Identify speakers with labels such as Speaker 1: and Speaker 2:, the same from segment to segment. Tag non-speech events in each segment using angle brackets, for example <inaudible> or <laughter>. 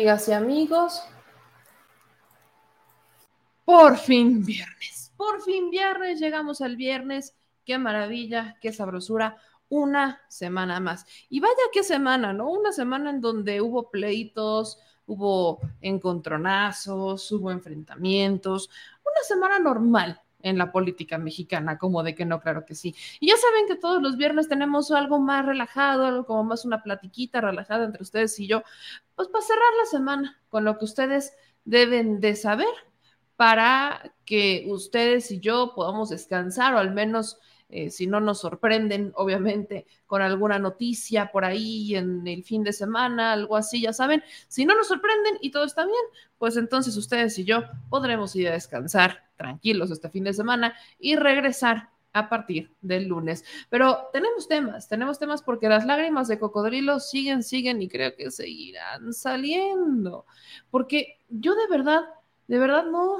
Speaker 1: Amigas y amigos. Por fin viernes. Por fin viernes. Llegamos al viernes. Qué maravilla, qué sabrosura una semana más. Y vaya qué semana, ¿no? Una semana en donde hubo pleitos, hubo encontronazos, hubo enfrentamientos, una semana normal en la política mexicana, como de que no, claro que sí. Y ya saben que todos los viernes tenemos algo más relajado, algo como más una platiquita relajada entre ustedes y yo, pues para cerrar la semana con lo que ustedes deben de saber para que ustedes y yo podamos descansar o al menos eh, si no nos sorprenden, obviamente, con alguna noticia por ahí en el fin de semana, algo así, ya saben, si no nos sorprenden y todo está bien, pues entonces ustedes y yo podremos ir a descansar tranquilos este fin de semana y regresar a partir del lunes. Pero tenemos temas, tenemos temas porque las lágrimas de cocodrilo siguen, siguen y creo que seguirán saliendo. Porque yo de verdad, de verdad no,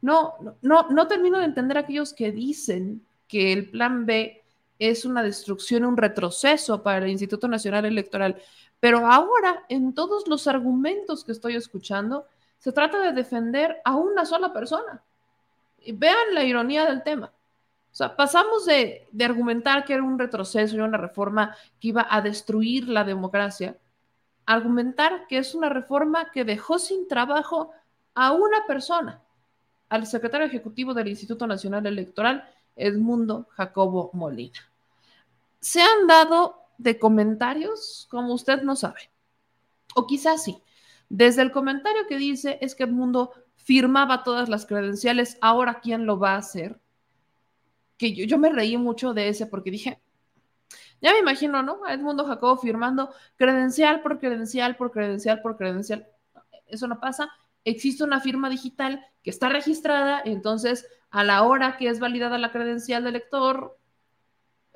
Speaker 1: no, no, no termino de entender a aquellos que dicen que el plan B es una destrucción, un retroceso para el Instituto Nacional Electoral. Pero ahora, en todos los argumentos que estoy escuchando, se trata de defender a una sola persona. Y vean la ironía del tema. O sea, pasamos de, de, argumentar que era un retroceso y una reforma que iba a destruir la democracia, a argumentar que es una reforma que dejó sin trabajo a una persona, al secretario ejecutivo del Instituto Nacional Electoral, Edmundo Jacobo Molina. Se han dado de comentarios como usted no sabe, o quizás sí. Desde el comentario que dice es que Edmundo firmaba todas las credenciales, ahora quién lo va a hacer. Que yo, me reí mucho de ese porque dije, ya me imagino, ¿no? A Edmundo Jacobo firmando credencial por credencial por credencial por credencial. Eso no pasa. Existe una firma digital que está registrada, entonces a la hora que es validada la credencial del lector,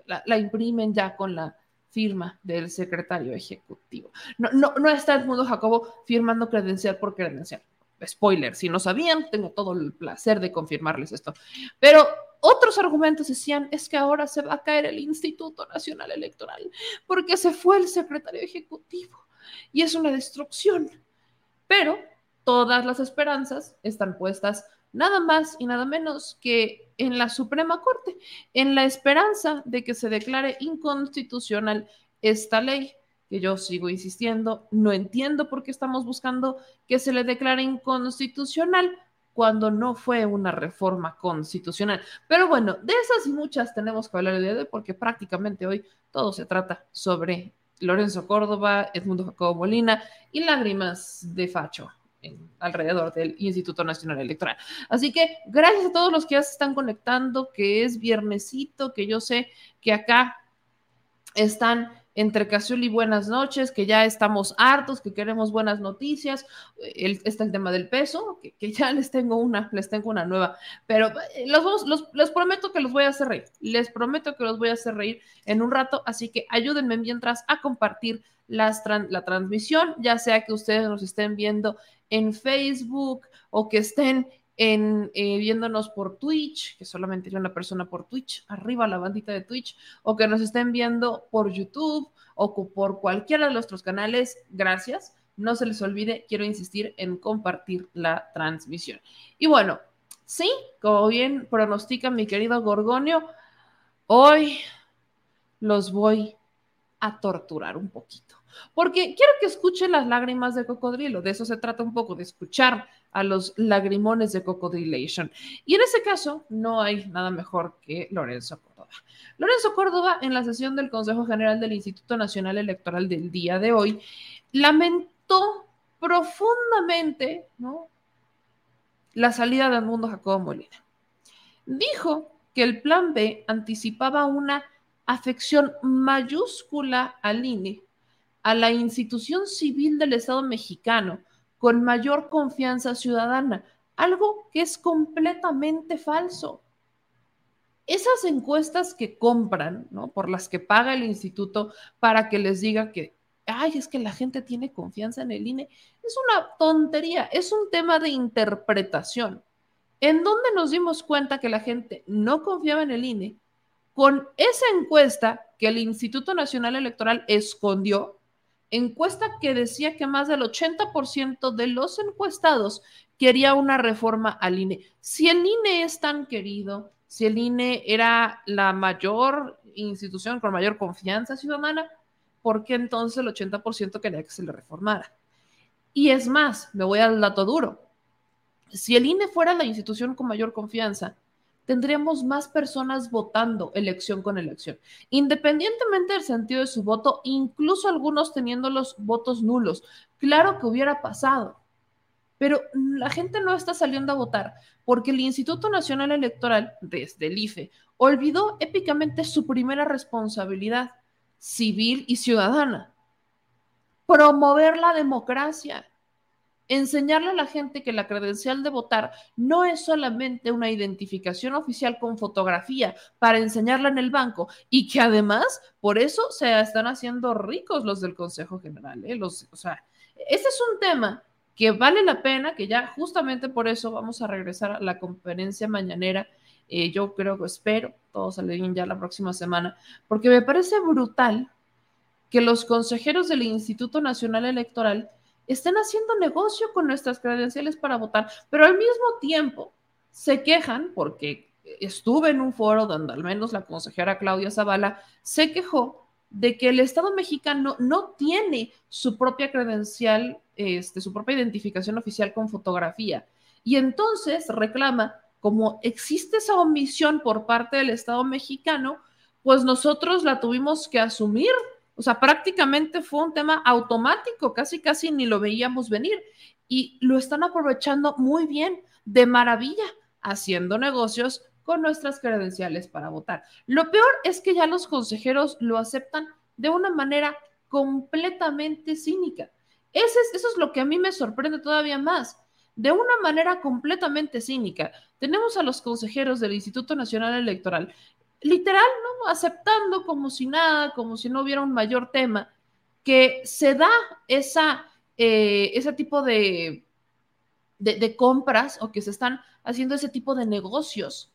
Speaker 1: la, imprimen ya con la firma del secretario ejecutivo. No, no, no está Edmundo Jacobo firmando credencial por credencial. Spoiler, si no sabían, tengo todo el placer de confirmarles esto. Pero otros argumentos decían, es que ahora se va a caer el Instituto Nacional Electoral porque se fue el secretario ejecutivo y es una destrucción. Pero todas las esperanzas están puestas nada más y nada menos que en la Suprema Corte, en la esperanza de que se declare inconstitucional esta ley, que yo sigo insistiendo, no entiendo por qué estamos buscando que se le declare inconstitucional cuando no fue una reforma constitucional. Pero bueno, de esas y muchas tenemos que hablar el día de hoy porque prácticamente hoy todo se trata sobre Lorenzo Córdoba, Edmundo Jacobo Molina y lágrimas de facho alrededor del Instituto Nacional Electoral. Así que gracias a todos los que ya se están conectando, que es viernesito, que yo sé que acá están entre Casual y buenas noches, que ya estamos hartos, que queremos buenas noticias. está el tema del peso, que, ya les tengo una, les tengo una nueva, pero eh, los, les prometo que los voy a hacer reír, les prometo que los voy a hacer reír en un rato, así que ayúdenme mientras a compartir la transmisión, ya sea que ustedes nos estén viendo en Facebook o que estén en, eh, viéndonos por Twitch, que solamente hay una persona por Twitch, arriba la bandita de Twitch, o que nos estén viendo por YouTube o por cualquiera de nuestros canales, gracias. No se les olvide, quiero insistir en compartir la transmisión. Y bueno, sí, como bien pronostica mi querido Gorgonio, hoy los voy a torturar un poquito. Porque quiero que escuchen las lágrimas de cocodrilo, de eso se trata un poco, de escuchar a los lagrimones de cocodrilation. Y en ese caso, no hay nada mejor que Lorenzo Córdoba. Lorenzo Córdoba, en la sesión del Consejo General del Instituto Nacional Electoral del día de hoy, lamentó profundamente la salida del mundo Jacobo Molina. Dijo que el plan B anticipaba una afección mayúscula al INE a la institución civil del Estado mexicano con mayor confianza ciudadana, algo que es completamente falso. Esas encuestas que compran, ¿no? Por las que paga el instituto para que les diga que, ay, es que la gente tiene confianza en el INE, es una tontería, es un tema de interpretación. ¿En dónde nos dimos cuenta que la gente no confiaba en el INE? Con esa encuesta que el Instituto Nacional Electoral escondió, encuesta que decía que más del 80% de los encuestados quería una reforma al INE. Si el INE es tan querido, si el INE era la mayor institución con mayor confianza ciudadana, ¿por qué entonces el 80% quería que se le reformara? Y es más, me voy al dato duro. Si el INE fuera la institución con mayor confianza, tendríamos más personas votando elección con elección, independientemente del sentido de su voto, incluso algunos teniendo los votos nulos. Claro que hubiera pasado, pero la gente no está saliendo a votar porque el Instituto Nacional Electoral, desde el IFE, olvidó épicamente su primera responsabilidad civil y ciudadana, promover la democracia enseñarle a la gente que la credencial de votar no es solamente una identificación oficial con fotografía para enseñarla en el banco y que además por eso se están haciendo ricos los del Consejo General. ¿eh? Los, o sea, ese es un tema que vale la pena, que ya justamente por eso vamos a regresar a la conferencia mañanera. Eh, yo creo que espero, todos salen ya la próxima semana, porque me parece brutal que los consejeros del Instituto Nacional Electoral estén haciendo negocio con nuestras credenciales para votar, pero al mismo tiempo se quejan porque estuve en un foro donde al menos la consejera Claudia Zavala se quejó de que el Estado mexicano no tiene su propia credencial, este, su propia identificación oficial con fotografía. Y entonces reclama, como existe esa omisión por parte del Estado mexicano, pues nosotros la tuvimos que asumir o sea, prácticamente fue un tema automático, casi casi ni lo veíamos venir. Y lo están aprovechando muy bien, de maravilla, haciendo negocios con nuestras credenciales para votar. Lo peor es que ya los consejeros lo aceptan de una manera completamente cínica. Eso es, eso es lo que a mí me sorprende todavía más. De una manera completamente cínica, tenemos a los consejeros del Instituto Nacional Electoral literal, ¿no? Aceptando como si nada, como si no hubiera un mayor tema, que se da esa, eh, ese tipo de, de, compras o que se están haciendo ese tipo de negocios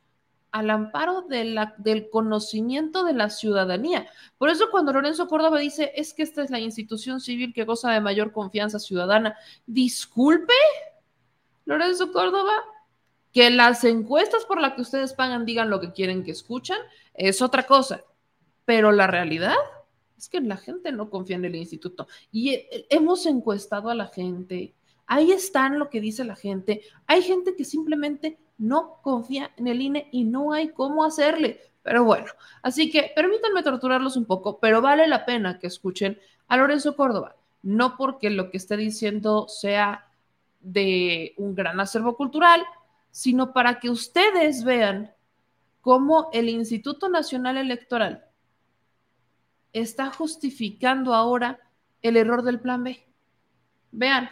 Speaker 1: al amparo del conocimiento de la ciudadanía. Por eso cuando Lorenzo Córdoba dice, es que esta es la institución civil que goza de mayor confianza ciudadana, disculpe, Lorenzo Córdoba, que las encuestas por las que ustedes pagan digan lo que quieren que escuchan es otra cosa, pero la realidad es que la gente no confía en el instituto y hemos encuestado a la gente. Ahí está lo que dice la gente. Hay gente que simplemente no confía en el INE y no hay cómo hacerle. Pero bueno, así que permítanme torturarlos un poco, pero vale la pena que escuchen a Lorenzo Córdoba. No porque lo que esté diciendo sea de un gran acervo cultural, sino para que ustedes vean cómo el Instituto Nacional Electoral está justificando ahora el error del plan B. Vean,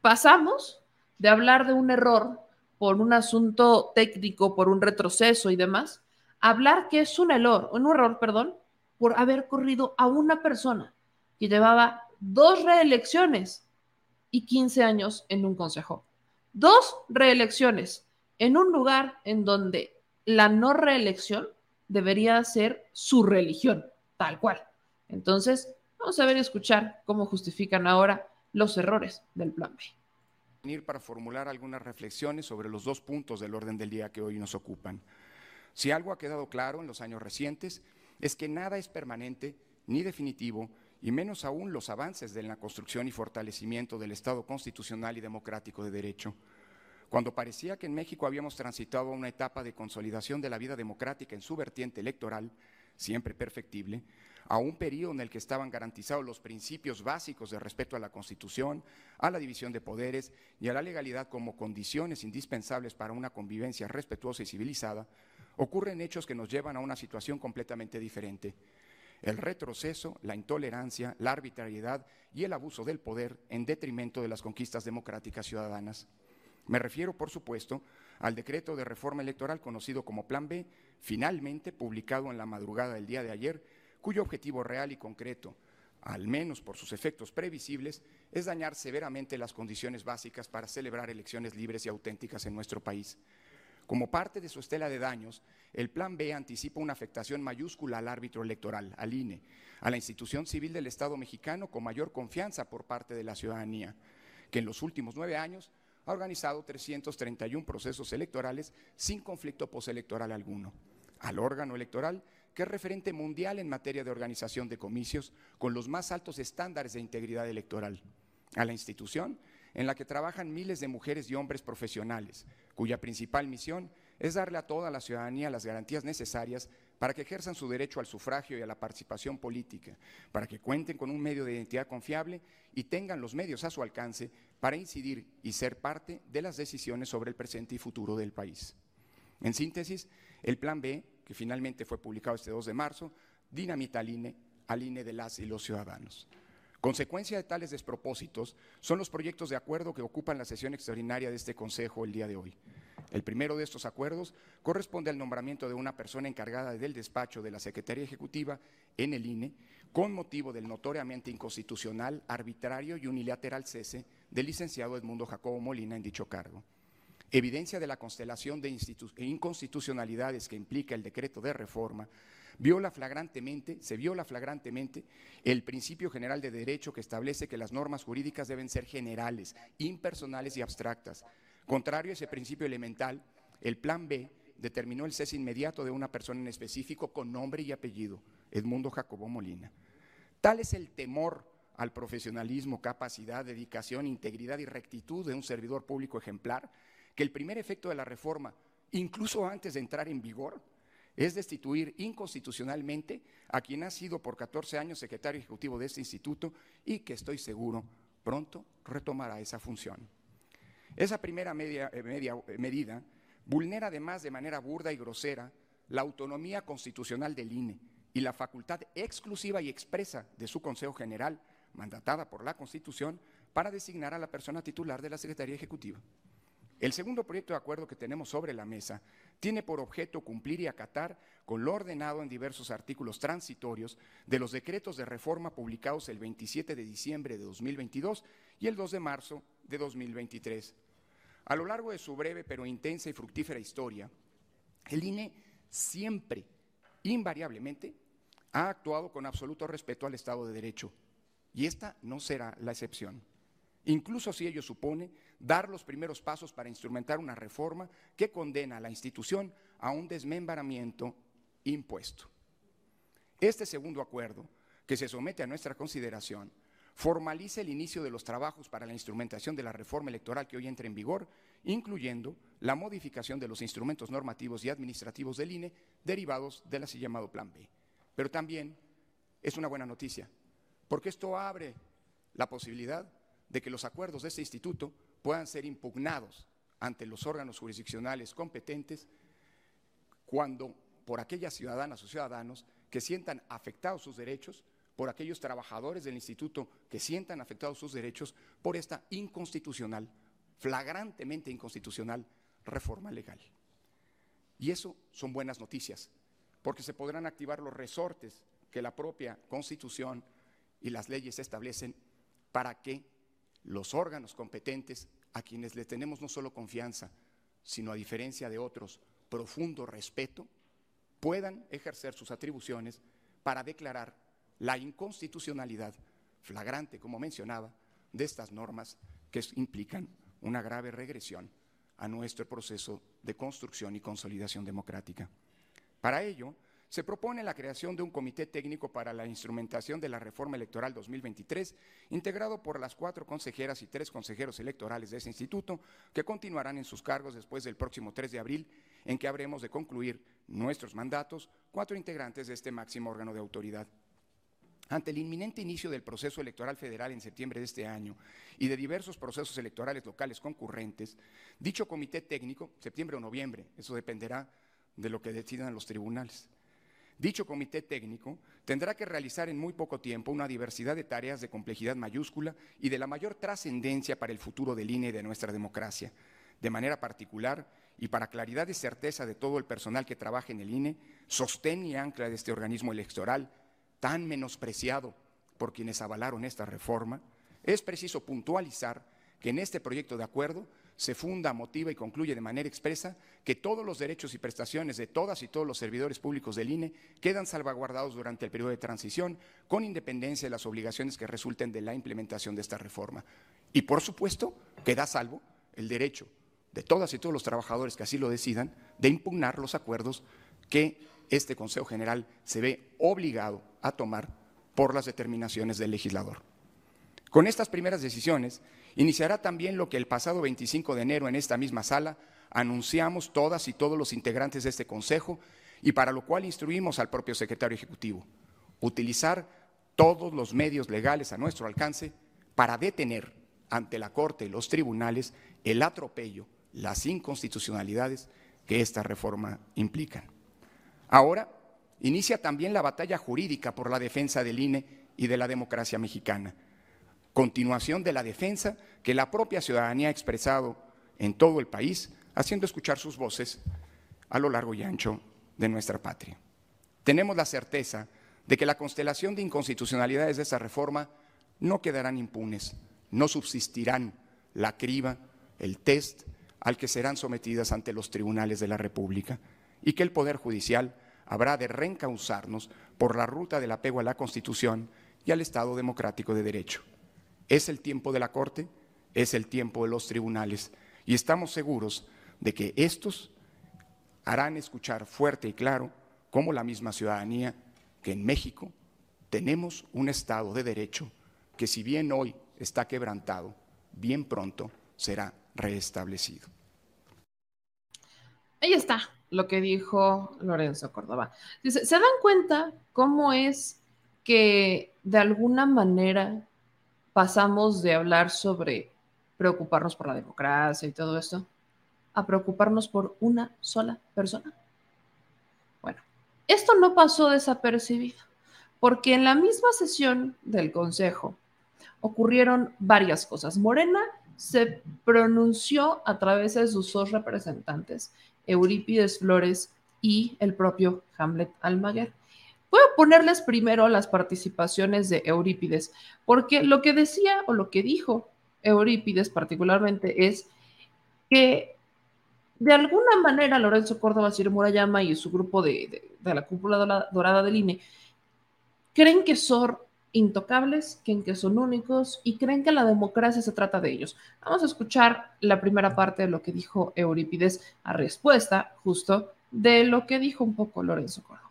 Speaker 1: pasamos de hablar de un error por un asunto técnico, por un retroceso y demás, a hablar que es un error, un error, perdón, por haber corrido a una persona que llevaba dos reelecciones y 15 años en un consejo. Dos reelecciones en un lugar en donde la no reelección debería ser su religión, tal cual. Entonces, vamos a ver y escuchar cómo justifican ahora los errores del plan
Speaker 2: B. Para formular algunas reflexiones sobre los dos puntos del orden del día que hoy nos ocupan. Si algo ha quedado claro en los años recientes es que nada es permanente ni definitivo y menos aún los avances de la construcción y fortalecimiento del Estado constitucional y democrático de derecho. Cuando parecía que en México habíamos transitado una etapa de consolidación de la vida democrática en su vertiente electoral, siempre perfectible, a un periodo en el que estaban garantizados los principios básicos de respeto a la Constitución, a la división de poderes y a la legalidad como condiciones indispensables para una convivencia respetuosa y civilizada, ocurren hechos que nos llevan a una situación completamente diferente el retroceso, la intolerancia, la arbitrariedad y el abuso del poder en detrimento de las conquistas democráticas ciudadanas. Me refiero, por supuesto, al decreto de reforma electoral conocido como Plan B, finalmente publicado en la madrugada del día de ayer, cuyo objetivo real y concreto, al menos por sus efectos previsibles, es dañar severamente las condiciones básicas para celebrar elecciones libres y auténticas en nuestro país. Como parte de su estela de daños, el Plan B anticipa una afectación mayúscula al árbitro electoral, al INE, a la institución civil del Estado mexicano con mayor confianza por parte de la ciudadanía, que en los últimos nueve años ha organizado 331 procesos electorales sin conflicto postelectoral alguno, al órgano electoral que es referente mundial en materia de organización de comicios con los más altos estándares de integridad electoral, a la institución en la que trabajan miles de mujeres y hombres profesionales, cuya principal misión es darle a toda la ciudadanía las garantías necesarias para que ejerzan su derecho al sufragio y a la participación política, para que cuenten con un medio de identidad confiable y tengan los medios a su alcance para incidir y ser parte de las decisiones sobre el presente y futuro del país. En síntesis, el Plan B, que finalmente fue publicado este 2 de marzo, dinamita al INE, INE de las y los ciudadanos. Consecuencia de tales despropósitos son los proyectos de acuerdo que ocupan la sesión extraordinaria de este Consejo el día de hoy. El primero de estos acuerdos corresponde al nombramiento de una persona encargada del despacho de la Secretaría Ejecutiva en el INE con motivo del notoriamente inconstitucional, arbitrario y unilateral cese del licenciado Edmundo Jacobo Molina en dicho cargo. Evidencia de la constelación de inconstitucionalidades que implica el decreto de reforma viola flagrantemente, se viola flagrantemente el principio general de derecho que establece que las normas jurídicas deben ser generales, impersonales y abstractas. Contrario a ese principio elemental, el Plan B determinó el cese inmediato de una persona en específico con nombre y apellido, Edmundo Jacobo Molina. Tal es el temor al profesionalismo, capacidad, dedicación, integridad y rectitud de un servidor público ejemplar, que el primer efecto de la reforma, incluso antes de entrar en vigor, es destituir inconstitucionalmente a quien ha sido por 14 años secretario ejecutivo de este instituto y que estoy seguro pronto retomará esa función. Esa primera media, eh, eh, medida vulnera además de manera burda y grosera la autonomía constitucional del INE y la facultad exclusiva y expresa de su Consejo General, mandatada por la Constitución, para designar a la persona titular de la Secretaría Ejecutiva. El segundo proyecto de acuerdo que tenemos sobre la mesa tiene por objeto cumplir y acatar con lo ordenado en diversos artículos transitorios de los decretos de reforma publicados el 27 de diciembre de 2022 y el 2 de marzo de 2023. A lo largo de su breve pero intensa y fructífera historia, el INE siempre, invariablemente, ha actuado con absoluto respeto al Estado de Derecho y esta no será la excepción incluso si ello supone dar los primeros pasos para instrumentar una reforma que condena a la institución a un desmembramiento impuesto. Este segundo acuerdo, que se somete a nuestra consideración, formaliza el inicio de los trabajos para la instrumentación de la reforma electoral que hoy entra en vigor, incluyendo la modificación de los instrumentos normativos y administrativos del INE derivados del así llamado Plan B. Pero también es una buena noticia, porque esto abre la posibilidad de que los acuerdos de este instituto puedan ser impugnados ante los órganos jurisdiccionales competentes cuando por aquellas ciudadanas o ciudadanos que sientan afectados sus derechos, por aquellos trabajadores del instituto que sientan afectados sus derechos por esta inconstitucional, flagrantemente inconstitucional reforma legal. Y eso son buenas noticias, porque se podrán activar los resortes que la propia Constitución y las leyes establecen para que los órganos competentes a quienes le tenemos no solo confianza, sino a diferencia de otros, profundo respeto, puedan ejercer sus atribuciones para declarar la inconstitucionalidad flagrante, como mencionaba, de estas normas que implican una grave regresión a nuestro proceso de construcción y consolidación democrática. Para ello, se propone la creación de un comité técnico para la instrumentación de la reforma electoral 2023, integrado por las cuatro consejeras y tres consejeros electorales de ese instituto, que continuarán en sus cargos después del próximo 3 de abril, en que habremos de concluir nuestros mandatos, cuatro integrantes de este máximo órgano de autoridad. Ante el inminente inicio del proceso electoral federal en septiembre de este año y de diversos procesos electorales locales concurrentes, dicho comité técnico, septiembre o noviembre, eso dependerá de lo que decidan los tribunales, Dicho comité técnico tendrá que realizar en muy poco tiempo una diversidad de tareas de complejidad mayúscula y de la mayor trascendencia para el futuro del INE y de nuestra democracia. De manera particular, y para claridad y certeza de todo el personal que trabaja en el INE, sostén y ancla de este organismo electoral tan menospreciado por quienes avalaron esta reforma, es preciso puntualizar que en este proyecto de acuerdo se funda, motiva y concluye de manera expresa que todos los derechos y prestaciones de todas y todos los servidores públicos del INE quedan salvaguardados durante el periodo de transición, con independencia de las obligaciones que resulten de la implementación de esta reforma. Y por supuesto, queda salvo el derecho de todas y todos los trabajadores que así lo decidan de impugnar los acuerdos que este Consejo General se ve obligado a tomar por las determinaciones del legislador. Con estas primeras decisiones iniciará también lo que el pasado 25 de enero en esta misma sala anunciamos todas y todos los integrantes de este Consejo y para lo cual instruimos al propio secretario ejecutivo, utilizar todos los medios legales a nuestro alcance para detener ante la Corte y los tribunales el atropello, las inconstitucionalidades que esta reforma implican. Ahora inicia también la batalla jurídica por la defensa del INE y de la democracia mexicana continuación de la defensa que la propia ciudadanía ha expresado en todo el país, haciendo escuchar sus voces a lo largo y ancho de nuestra patria. Tenemos la certeza de que la constelación de inconstitucionalidades de esta reforma no quedarán impunes, no subsistirán la criba, el test al que serán sometidas ante los tribunales de la República y que el Poder Judicial habrá de reencauzarnos por la ruta del apego a la Constitución y al Estado democrático de Derecho. Es el tiempo de la Corte, es el tiempo de los tribunales y estamos seguros de que estos harán escuchar fuerte y claro como la misma ciudadanía que en México tenemos un Estado de Derecho que si bien hoy está quebrantado, bien pronto será reestablecido.
Speaker 1: Ahí está lo que dijo Lorenzo Córdoba. Dice, ¿se dan cuenta cómo es que de alguna manera pasamos de hablar sobre preocuparnos por la democracia y todo esto a preocuparnos por una sola persona. Bueno, esto no pasó desapercibido, porque en la misma sesión del Consejo ocurrieron varias cosas. Morena se pronunció a través de sus dos representantes, Eurípides Flores y el propio Hamlet Almaguer. Voy a ponerles primero las participaciones de Eurípides, porque lo que decía o lo que dijo Eurípides particularmente es que de alguna manera Lorenzo Córdoba, Sir Murayama y su grupo de, la cúpula dorada del INE creen que son intocables, creen que son únicos y creen que la democracia se trata de ellos. Vamos a escuchar la primera parte de lo que dijo Eurípides a respuesta justo de lo que dijo un poco Lorenzo Córdoba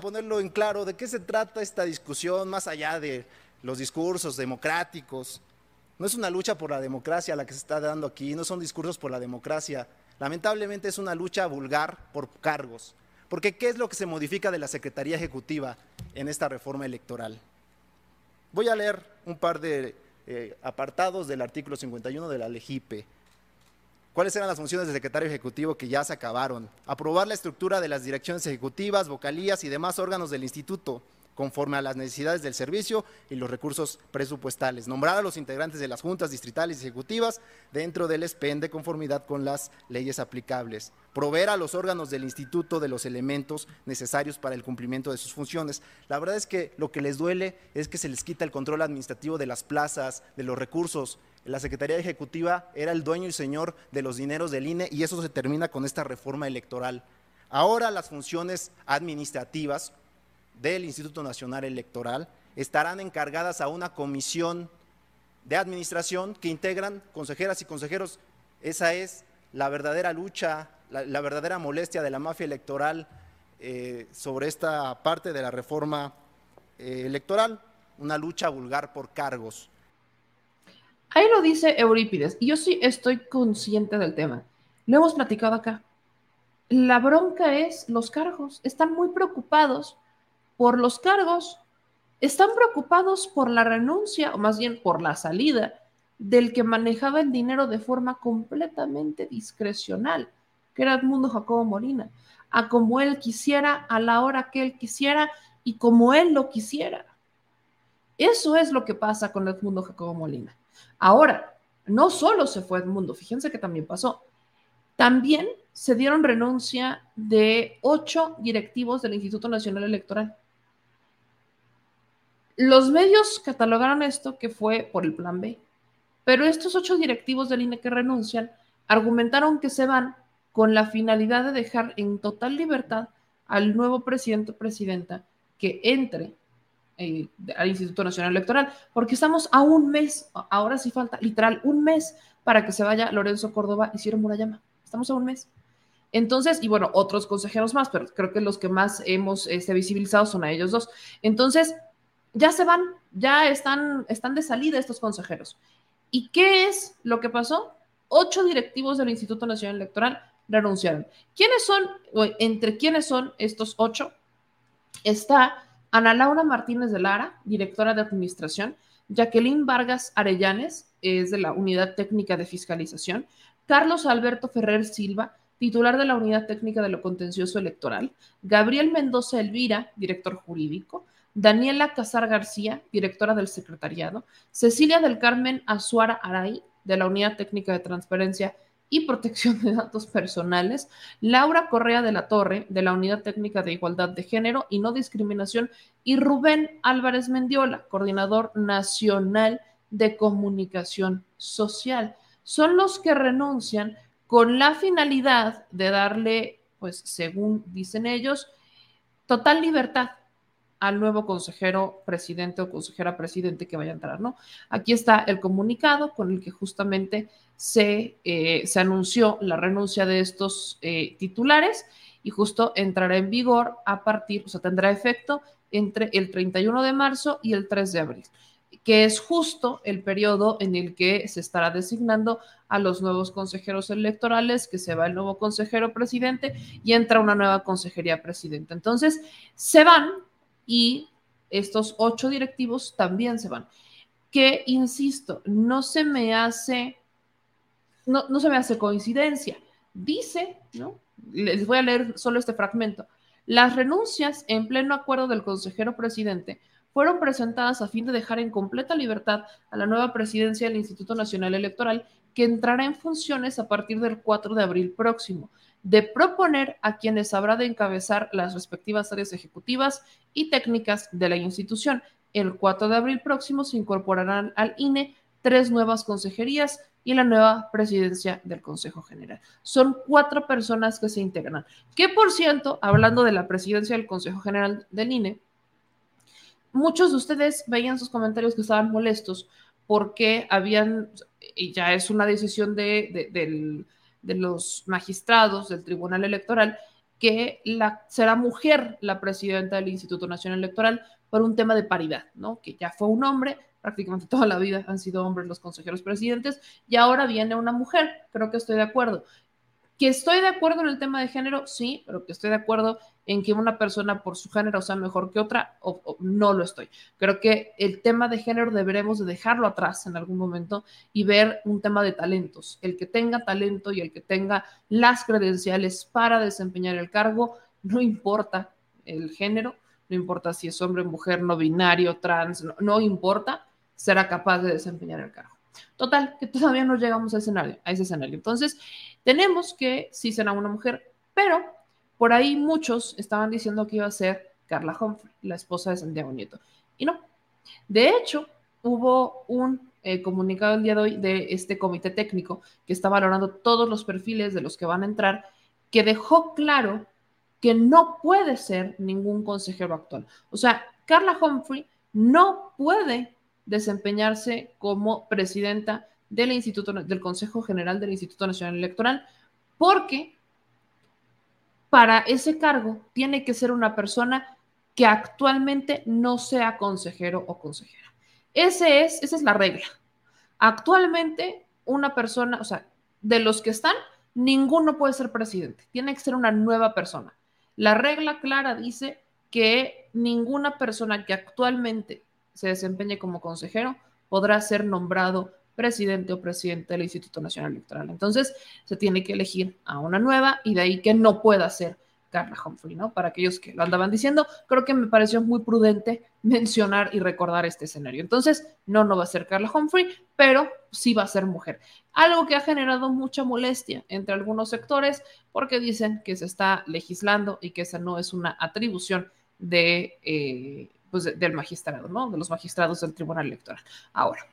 Speaker 3: ponerlo en claro de qué se trata esta discusión más allá de los discursos democráticos. No es una lucha por la democracia la que se está dando aquí, no son discursos por la democracia. Lamentablemente es una lucha vulgar por cargos. Porque ¿qué es lo que se modifica de la Secretaría Ejecutiva en esta reforma electoral? Voy a leer un par de eh, apartados del artículo 51 de la LEGIPE. ¿Cuáles eran las funciones del secretario ejecutivo que ya se acabaron? Aprobar la estructura de las direcciones ejecutivas, vocalías y demás órganos del instituto conforme a las necesidades del servicio y los recursos presupuestales. Nombrar a los integrantes de las juntas distritales y ejecutivas dentro del SPEN de conformidad con las leyes aplicables. Proveer a los órganos del instituto de los elementos necesarios para el cumplimiento de sus funciones. La verdad es que lo que les duele es que se les quita el control administrativo de las plazas, de los recursos. La Secretaría Ejecutiva era el dueño y señor de los dineros del INE y eso se termina con esta reforma electoral. Ahora las funciones administrativas del Instituto Nacional Electoral estarán encargadas a una comisión de administración que integran consejeras y consejeros. Esa es la verdadera lucha, la, verdadera molestia de la mafia electoral eh, sobre esta parte de la reforma eh, electoral, una lucha vulgar por cargos.
Speaker 1: Ahí lo dice Eurípides, y yo sí estoy consciente del tema. Lo hemos platicado acá. La bronca es los cargos. Están muy preocupados por los cargos, están preocupados por la renuncia, o más bien por la salida, del que manejaba el dinero de forma completamente discrecional, que era Edmundo Jacobo Molina. a como él quisiera, a la hora que él quisiera y como él lo quisiera. Eso es lo que pasa con Edmundo Jacobo Molina. Ahora, no solo se fue Edmundo, fíjense que también pasó. También se dieron renuncia de ocho directivos del Instituto Nacional Electoral. Los medios catalogaron esto que fue por el plan B, pero estos ocho directivos del INE que renuncian argumentaron que se van con la finalidad de dejar en total libertad al nuevo presidente o presidenta que entre al Instituto Nacional Electoral, porque estamos a un mes, ahora sí falta literal un mes para que se vaya Lorenzo Córdoba y Ciro Murayama. Estamos a un mes. Entonces, y bueno, otros consejeros más, pero creo que los que más hemos este, visibilizado son a ellos dos. Entonces, ya se van, ya están, están de salida estos consejeros. ¿Y qué es lo que pasó? Ocho directivos del Instituto Nacional Electoral renunciaron. ¿Quiénes son, o entre quiénes son estos ocho? Está Ana Laura Martínez de Lara, directora de administración, Jacqueline Vargas Arellanes, es de la Unidad Técnica de Fiscalización, Carlos Alberto Ferrer Silva, titular de la Unidad Técnica de lo Contencioso Electoral, Gabriel Mendoza Elvira, director jurídico, Daniela Casar García, directora del Secretariado, Cecilia del Carmen Azuara Aray, de la Unidad Técnica de Transparencia y Protección de Datos Personales, Laura Correa de la Torre, de la Unidad Técnica de Igualdad de Género y No Discriminación, y Rubén Álvarez Mendiola, coordinador nacional de comunicación social. Son los que renuncian con la finalidad de darle, pues según dicen ellos, total libertad al nuevo consejero presidente o consejera presidente que vaya a entrar, ¿no? Aquí está el comunicado con el que justamente se, eh, se anunció la renuncia de estos eh, titulares y justo entrará en vigor a partir, o sea, tendrá efecto entre el 31 de marzo y el 3 de abril, que es justo el periodo en el que se estará designando a los nuevos consejeros electorales, que se va el nuevo consejero presidente y entra una nueva consejería presidente. Entonces, se van y estos ocho directivos también se van. Que, insisto, no se me hace, no, no se me hace coincidencia. Dice, ¿no? Les voy a leer solo este fragmento. Las renuncias en pleno acuerdo del consejero presidente fueron presentadas a fin de dejar en completa libertad a la nueva presidencia del Instituto Nacional Electoral, que entrará en funciones a partir del 4 de abril próximo de proponer a quienes habrá de encabezar las respectivas áreas ejecutivas y técnicas de la institución. El 4 de abril próximo se incorporarán al INE tres nuevas consejerías y la nueva presidencia del Consejo General. Son cuatro personas que se integran. Que por cierto, hablando de la presidencia del Consejo General del INE, muchos de ustedes veían sus comentarios que estaban molestos porque habían, y ya es una decisión de, del de los magistrados del Tribunal Electoral que la, será mujer la presidenta del Instituto Nacional Electoral por un tema de paridad, ¿no? Que ya fue un hombre, prácticamente toda la vida han sido hombres los consejeros presidentes, y ahora viene una mujer, creo que estoy de acuerdo. Que estoy de acuerdo en el tema de género, sí, pero que estoy de acuerdo en que una persona por su género sea mejor que otra, o, no lo estoy. Creo que el tema de género deberemos de dejarlo atrás en algún momento y ver un tema de talentos. El que tenga talento y el que tenga las credenciales para desempeñar el cargo, no importa el género, no importa si es hombre, mujer, no binario, trans, no importa, será capaz de desempeñar el cargo. Total, que todavía no llegamos a, escenario, a ese escenario. Entonces, tenemos que sí será una mujer, pero por ahí muchos estaban diciendo que iba a ser Carla Humphrey, la esposa de Santiago Nieto. Y no. De hecho, hubo un eh, comunicado el día de hoy de este comité técnico que está valorando todos los perfiles de los que van a entrar, que dejó claro que no puede ser ningún consejero actual. O sea, Carla Humphrey no puede desempeñarse como presidenta del Instituto del Consejo General del Instituto Nacional Electoral, porque para ese cargo tiene que ser una persona que actualmente no sea consejero o consejera. Es, esa es la regla. Actualmente, una persona, o sea, de los que están, ninguno puede ser presidente. Tiene que ser una nueva persona. La regla clara dice que ninguna persona que actualmente se desempeñe como consejero podrá ser nombrado presidente o presidente del Instituto Nacional Electoral. Entonces, se tiene que elegir a una nueva y de ahí que no pueda ser Carla Humphrey, ¿no? Para aquellos que lo andaban diciendo, creo que me pareció muy prudente <laughs> mencionar y recordar este escenario. Entonces, no, no va a ser Carla Humphrey, pero sí va a ser mujer. Algo que ha generado mucha molestia entre algunos sectores porque dicen que se está legislando y que esa no es una atribución de, eh, pues del magistrado, ¿no? De los magistrados del Tribunal Electoral. Ahora,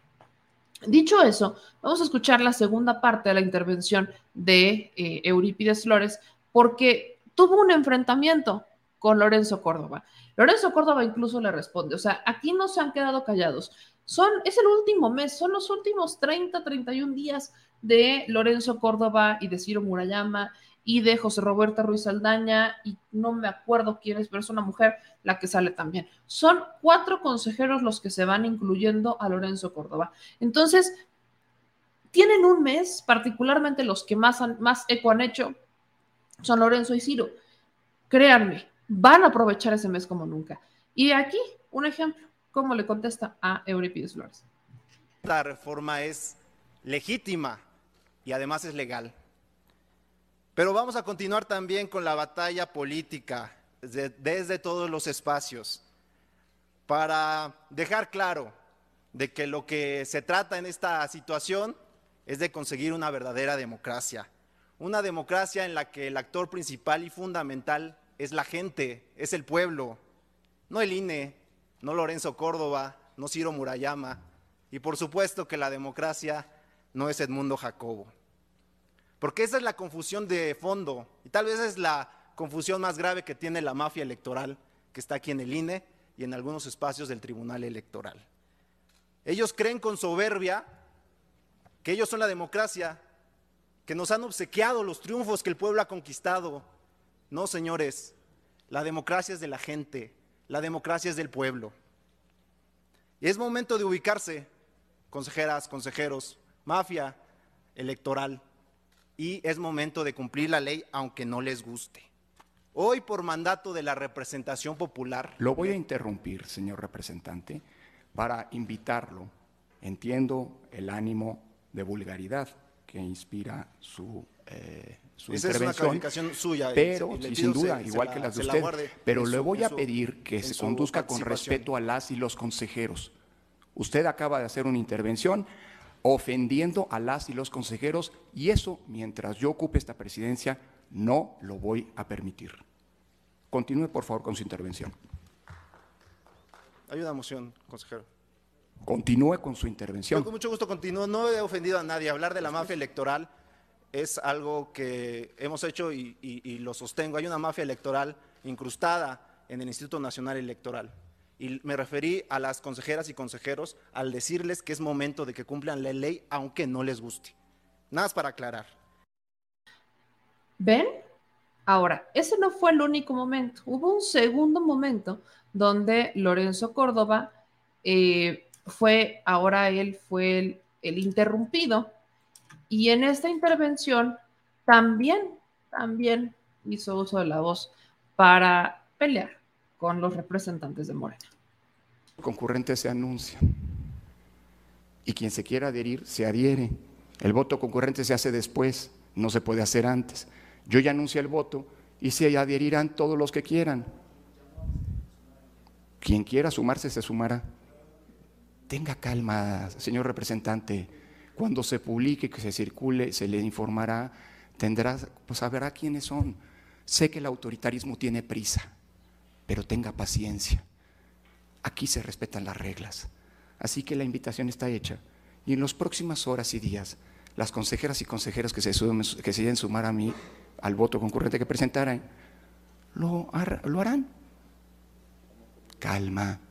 Speaker 1: Dicho eso, vamos a escuchar la segunda parte de la intervención de eh, Eurípides Flores, porque tuvo un enfrentamiento con Lorenzo Córdoba. Lorenzo Córdoba incluso le responde, o sea, aquí no se han quedado callados. Son, es el último mes, son los últimos 30, 31 días de Lorenzo Córdoba y de Ciro Murayama y de José Roberta Ruiz Aldaña, y no me acuerdo quién es, pero es una mujer la que sale también. Son cuatro consejeros los que se van incluyendo a Lorenzo Córdoba. Entonces, tienen un mes, particularmente los que más, más eco han hecho, son Lorenzo y Ciro. Créanme, van a aprovechar ese mes como nunca. Y aquí, un ejemplo, cómo le contesta a Euripides Flores.
Speaker 3: La reforma es legítima y además es legal. Pero vamos a continuar también con la batalla política desde, todos los espacios para dejar claro de que lo que se trata en esta situación es de conseguir una verdadera democracia. Una democracia en la que el actor principal y fundamental es la gente, es el pueblo, no el INE, no Lorenzo Córdoba, no Ciro Murayama, y por supuesto que la democracia no es Edmundo Jacobo. Porque esa es la confusión de fondo y tal vez es la confusión más grave que tiene la mafia electoral que está aquí en el INE y en algunos espacios del Tribunal Electoral. Ellos creen con soberbia que ellos son la democracia, que nos han obsequiado los triunfos que el pueblo ha conquistado. No, señores, la democracia es de la gente, la democracia es del pueblo. Y es momento de ubicarse, consejeras, consejeros, mafia electoral y es momento de cumplir la ley aunque no les guste. Hoy por mandato de la representación popular.
Speaker 2: Lo voy a interrumpir, señor representante, para invitarlo. Entiendo el ánimo de vulgaridad que inspira su, eh, su
Speaker 3: Esa
Speaker 2: intervención.
Speaker 3: Es una suya.
Speaker 2: Pero, sin duda, igual que las de usted. pero le voy a pedir que se conduzca con respeto a las y los consejeros. Usted acaba de hacer una intervención ofendiendo a las y los consejeros y eso, mientras yo ocupe esta presidencia, no lo voy a permitir. Continúe, por favor, con su intervención.
Speaker 3: Hay una moción, consejero.
Speaker 2: Continúe con su intervención.
Speaker 3: con mucho gusto continúo. No he ofendido a nadie. Hablar de la mafia electoral es algo que hemos hecho y, y lo sostengo. Hay una mafia electoral incrustada en el Instituto Nacional Electoral. Y me referí a las consejeras y consejeros al decirles que es momento de que cumplan la ley aunque no les guste. Nada para aclarar.
Speaker 1: ¿Ven? Ahora, ese no fue el único momento. Hubo un segundo momento donde Lorenzo Córdoba eh, fue, ahora él fue el, el interrumpido. Y en esta intervención también, también hizo uso de la voz para pelear con los representantes de Morena.
Speaker 2: El concurrente se anuncia y quien se quiera adherir se adhiere. El voto concurrente se hace después, no se puede hacer antes. Yo ya anuncié el voto y se adherirán todos los que quieran. Quien quiera sumarse se sumará. Tenga calma, señor representante. Cuando se publique, que se circule, se le informará, tendrá, pues sabrá quiénes son. Sé que el autoritarismo tiene prisa pero tenga paciencia. Aquí se respetan las reglas. Así que la invitación está hecha. Y en las próximas horas y días, las consejeras y consejeros que se, que se sumar a mí, al voto concurrente que presentarán, lo, lo harán. Calma.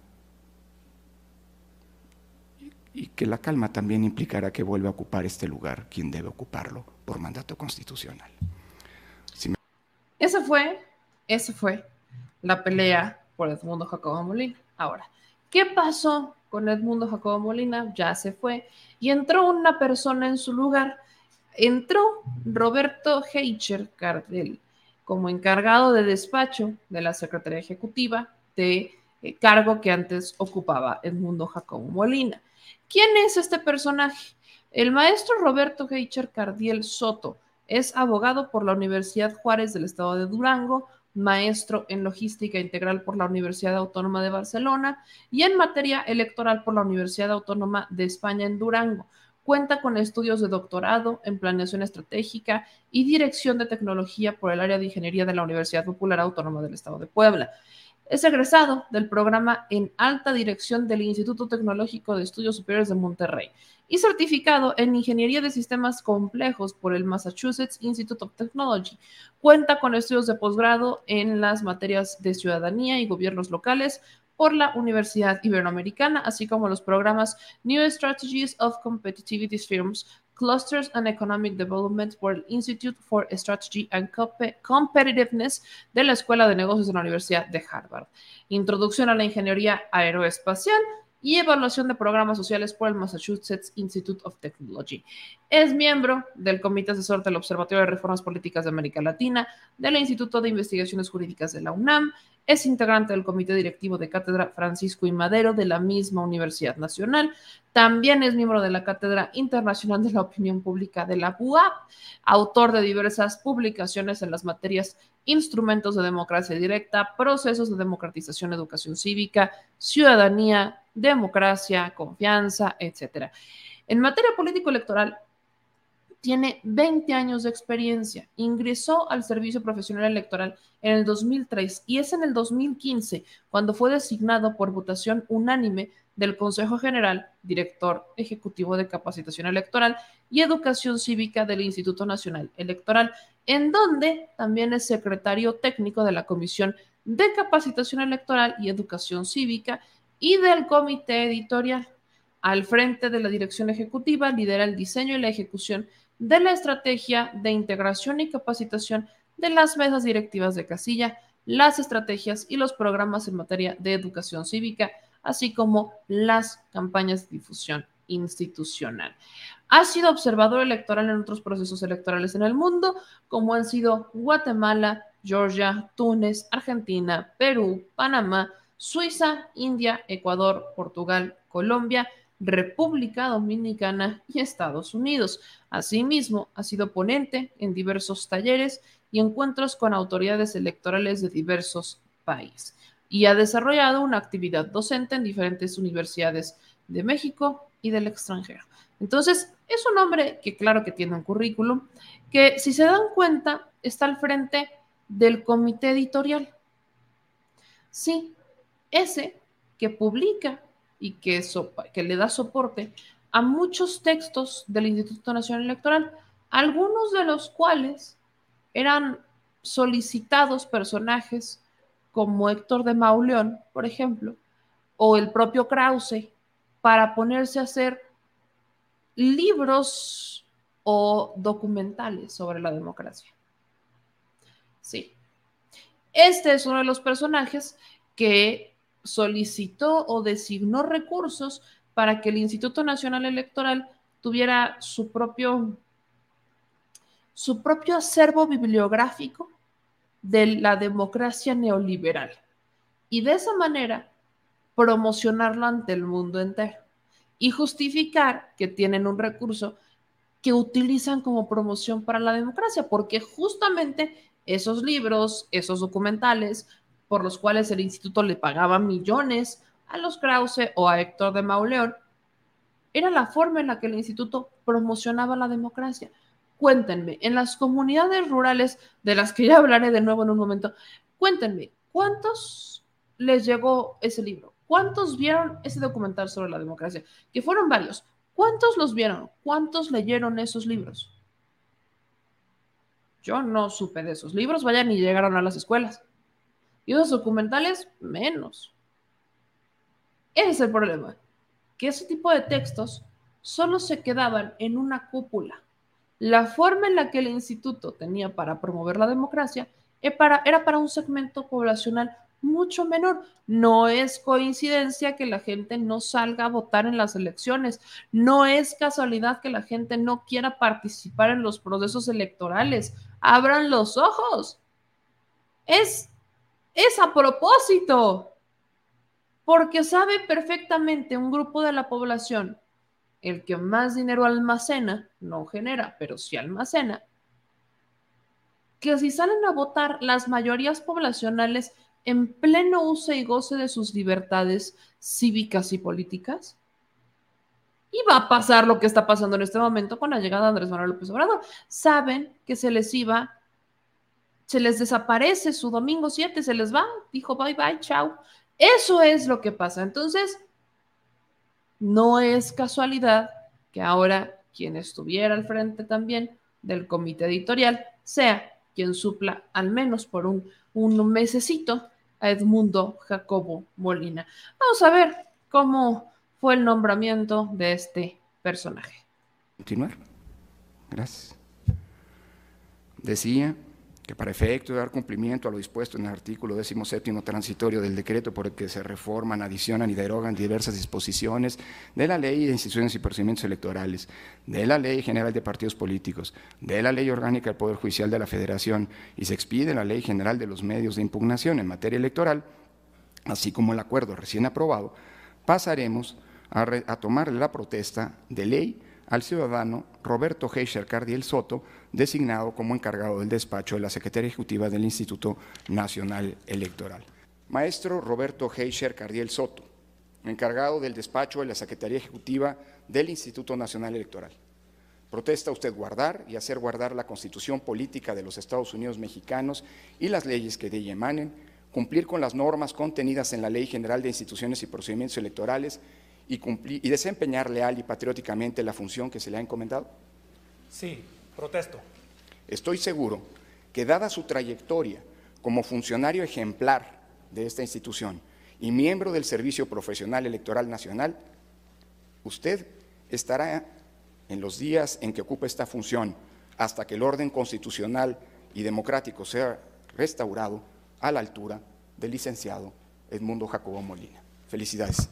Speaker 2: Y que la calma también implicará que vuelva a ocupar este lugar quien debe ocuparlo por mandato constitucional.
Speaker 1: Eso fue, eso fue la pelea por Edmundo Jacobo Molina. Ahora, ¿qué pasó con Edmundo Jacobo Molina? Ya se fue y entró una persona en su lugar. Entró Roberto Heicher Cardel como encargado de despacho de la Secretaría Ejecutiva de eh, cargo que antes ocupaba Edmundo Jacobo Molina. ¿Quién es este personaje? El maestro Roberto Heicher Cardiel Soto es abogado por la Universidad Juárez del Estado de Durango, maestro en logística integral por la Universidad Autónoma de Barcelona y en materia electoral por la Universidad Autónoma de España en Durango. Cuenta con estudios de doctorado en planeación estratégica y dirección de tecnología por el área de ingeniería de la Universidad Popular Autónoma del Estado de Puebla. Es egresado del programa en alta dirección del Instituto Tecnológico de Estudios Superiores de Monterrey y certificado en Ingeniería de Sistemas Complejos por el Massachusetts Institute of Technology. Cuenta con estudios de posgrado en las materias de ciudadanía y gobiernos locales por la Universidad Iberoamericana, así como los programas New Strategies of Competitivity Firms, Clusters and Economic Development por el Institute for Strategy and Competitiveness de la Escuela de Negocios de la Universidad de Harvard. Introducción a la Ingeniería Aeroespacial y Evaluación de Programas Sociales por el Massachusetts Institute of Technology. Es miembro del Comité Asesor del Observatorio de Reformas Políticas de América Latina, del Instituto de Investigaciones Jurídicas de la UNAM, es integrante del comité directivo de Cátedra Francisco y Madero de la misma Universidad Nacional. También es miembro de la Cátedra Internacional de la Opinión Pública de la UAP, autor de diversas publicaciones en las materias instrumentos de democracia directa, procesos de democratización, educación cívica, ciudadanía, democracia, confianza, etc. En materia político-electoral, tiene 20 años de experiencia. Ingresó al servicio profesional electoral en el 2003 y es en el 2015 cuando fue designado por votación unánime del Consejo General, director ejecutivo de capacitación electoral y educación cívica del Instituto Nacional Electoral, en donde también es secretario técnico de la Comisión de Capacitación Electoral y Educación Cívica y del Comité Editorial. Al frente de la dirección ejecutiva lidera el diseño y la ejecución de la estrategia de integración y capacitación de las mesas directivas de casilla, las estrategias y los programas en materia de educación cívica, así como las campañas de difusión institucional. Ha sido observador electoral en otros procesos electorales en el mundo, como han sido Guatemala, Georgia, Túnez, Argentina, Perú, Panamá, Suiza, India, Ecuador, Portugal, Colombia, República Dominicana y Estados Unidos. Asimismo, ha sido ponente en diversos talleres y encuentros con autoridades electorales de diversos países y ha desarrollado una actividad docente en diferentes universidades de México y del extranjero. Entonces, es un hombre que claro que tiene un currículum, que si se dan cuenta, está al frente del comité editorial. Sí, ese que publica y que, que le da soporte a muchos textos del Instituto Nacional Electoral, algunos de los cuales eran solicitados personajes como Héctor de Mauleón, por ejemplo, o el propio Krause, para ponerse a hacer libros o documentales sobre la democracia. Sí. Este es uno de los personajes que solicitó o designó recursos para que el Instituto Nacional Electoral tuviera su propio, su propio acervo bibliográfico de la democracia neoliberal y de esa manera promocionarlo ante el mundo entero y justificar que tienen un recurso que utilizan como promoción para la democracia, porque justamente esos libros, esos documentales, por los cuales el instituto le pagaba millones a los Krause o a Héctor de Mauleón, era la forma en la que el instituto promocionaba la democracia. Cuéntenme, en las comunidades rurales, de las que ya hablaré de nuevo en un momento, cuéntenme, ¿cuántos les llegó ese libro? ¿Cuántos vieron ese documental sobre la democracia? Que fueron varios. ¿Cuántos los vieron? ¿Cuántos leyeron esos libros? Yo no supe de esos libros, vaya, ni llegaron a las escuelas. Y esos documentales, menos. Ese es el problema, que ese tipo de textos solo se quedaban en una cúpula. La forma en la que el instituto tenía para promover la democracia era para un segmento poblacional mucho menor. No es coincidencia que la gente no salga a votar en las elecciones. No es casualidad que la gente no quiera participar en los procesos electorales. Abran los ojos. Es es a propósito, porque sabe perfectamente un grupo de la población, el que más dinero almacena, no genera, pero sí almacena, que si salen a votar las mayorías poblacionales en pleno uso y goce de sus libertades cívicas y políticas? Y va a pasar lo que está pasando en este momento con la llegada de Andrés Manuel López Obrador. Saben que se les iba, se les desaparece su domingo 7, se les va, dijo bye bye, chao. Eso es lo que pasa. Entonces, no es casualidad que ahora quien estuviera al frente también del comité editorial sea quien supla al menos por un, un mesecito a Edmundo Jacobo Molina. Vamos a ver cómo fue el nombramiento de este personaje.
Speaker 2: Continuar. Gracias. Decía que para efecto de dar cumplimiento a lo dispuesto en el artículo 17 transitorio del decreto por el que se reforman, adicionan y derogan diversas disposiciones de la Ley de Instituciones y Procedimientos Electorales, de la Ley General de Partidos Políticos, de la Ley Orgánica del Poder Judicial de la Federación y se expide la Ley General de los Medios de Impugnación en materia electoral, así como el acuerdo recién aprobado, pasaremos a, a tomar la protesta de ley al ciudadano Roberto Heischer Cardiel Soto, designado como encargado del despacho de la Secretaría Ejecutiva del Instituto Nacional Electoral. Maestro Roberto Heischer Cardiel Soto, encargado del despacho de la Secretaría Ejecutiva del Instituto Nacional Electoral. Protesta usted guardar y hacer guardar la constitución política de los Estados Unidos mexicanos y las leyes que de ella emanen, cumplir con las normas contenidas en la Ley General de Instituciones y Procedimientos Electorales y, cumplir, y desempeñar leal y patrióticamente la función que se le ha encomendado?
Speaker 4: Sí, protesto.
Speaker 2: Estoy seguro que dada su trayectoria como funcionario ejemplar de esta institución y miembro del Servicio Profesional Electoral Nacional, usted estará en los días en que ocupe esta función hasta que el orden constitucional y democrático sea restaurado a la altura del licenciado Edmundo Jacobo Molina. Felicidades.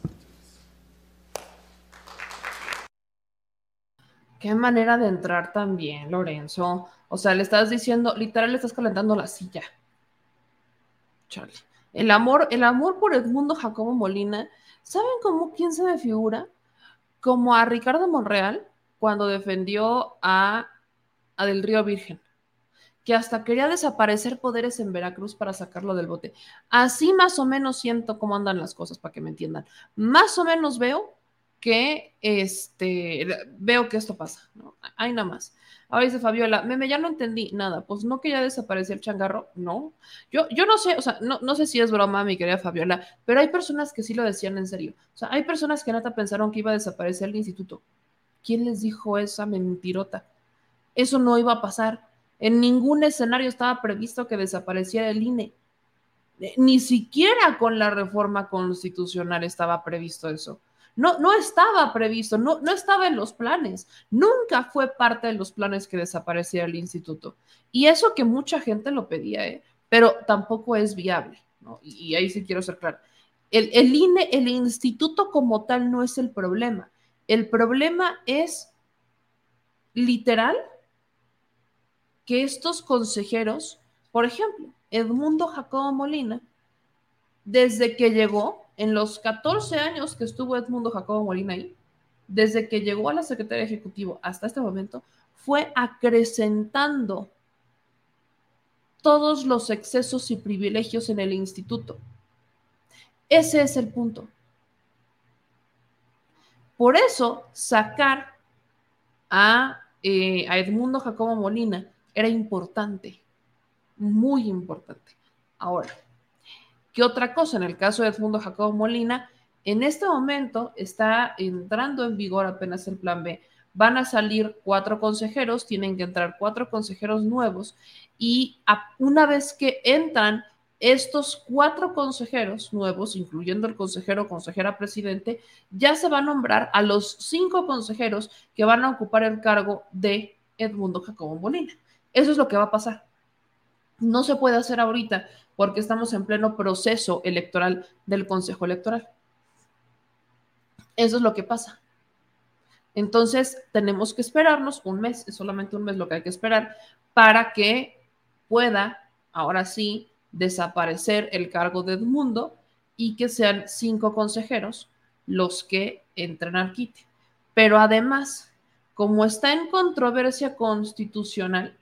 Speaker 1: Qué manera de entrar también, Lorenzo. O sea, le estás diciendo, literal, le estás calentando la silla. Charlie. El amor, el amor por Edmundo Jacobo Molina, ¿saben cómo quién se me figura? Como a Ricardo Monreal cuando defendió a, a Del Río Virgen, que hasta quería desaparecer poderes en Veracruz para sacarlo del bote. Así más o menos siento cómo andan las cosas, para que me entiendan. Más o menos veo que este, veo que esto pasa, ¿no? Hay nada más. Ahora dice Fabiola, meme, ya no entendí nada. Pues no que ya desapareció el changarro, no. Yo, yo no sé, o sea, no, no sé si es broma, mi querida Fabiola, pero hay personas que sí lo decían en serio. O sea, hay personas que neta pensaron que iba a desaparecer el instituto. ¿Quién les dijo esa mentirota? Eso no iba a pasar. En ningún escenario estaba previsto que desapareciera el INE. Ni siquiera con la reforma constitucional estaba previsto eso. No, no estaba previsto, no, no estaba en los planes, nunca fue parte de los planes que desapareciera el instituto. Y eso que mucha gente lo pedía, ¿eh? pero tampoco es viable, ¿no? Y, ahí sí quiero ser claro. El, el INE, el instituto como tal no es el problema. El problema es literal que estos consejeros, por ejemplo, Edmundo Jacobo Molina, desde que llegó, en los 14 años que estuvo Edmundo Jacobo Molina ahí, desde que llegó a la Secretaría Ejecutivo hasta este momento, fue acrecentando todos los excesos y privilegios en el instituto. Ese es el punto. Por eso, sacar a, eh, a Edmundo Jacobo Molina era importante, muy importante. Ahora, ¿Qué otra cosa? En el caso de Edmundo Jacobo Molina, en este momento está entrando en vigor apenas el plan B. Van a salir cuatro consejeros, tienen que entrar cuatro consejeros nuevos y una vez que entran estos cuatro consejeros nuevos, incluyendo el consejero, consejera, presidente, ya se va a nombrar a los cinco consejeros que van a ocupar el cargo de Edmundo Jacobo Molina. Eso es lo que va a pasar. No se puede hacer ahorita porque estamos en pleno proceso electoral del Consejo Electoral. Eso es lo que pasa. Entonces, tenemos que esperarnos un mes, es solamente un mes lo que hay que esperar para que pueda, ahora sí, desaparecer el cargo de Edmundo y que sean cinco consejeros los que entren al quite. Pero además, como está en controversia constitucional,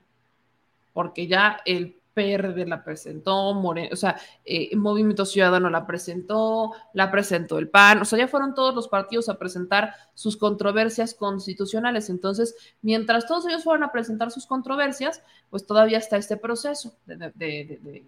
Speaker 1: porque ya el PRD la presentó, More, o sea, eh, Movimiento Ciudadano la presentó, la presentó el PAN, o sea, ya fueron todos los partidos a presentar sus controversias constitucionales. Entonces, mientras todos ellos fueron a presentar sus controversias, pues todavía está este proceso de, de, de,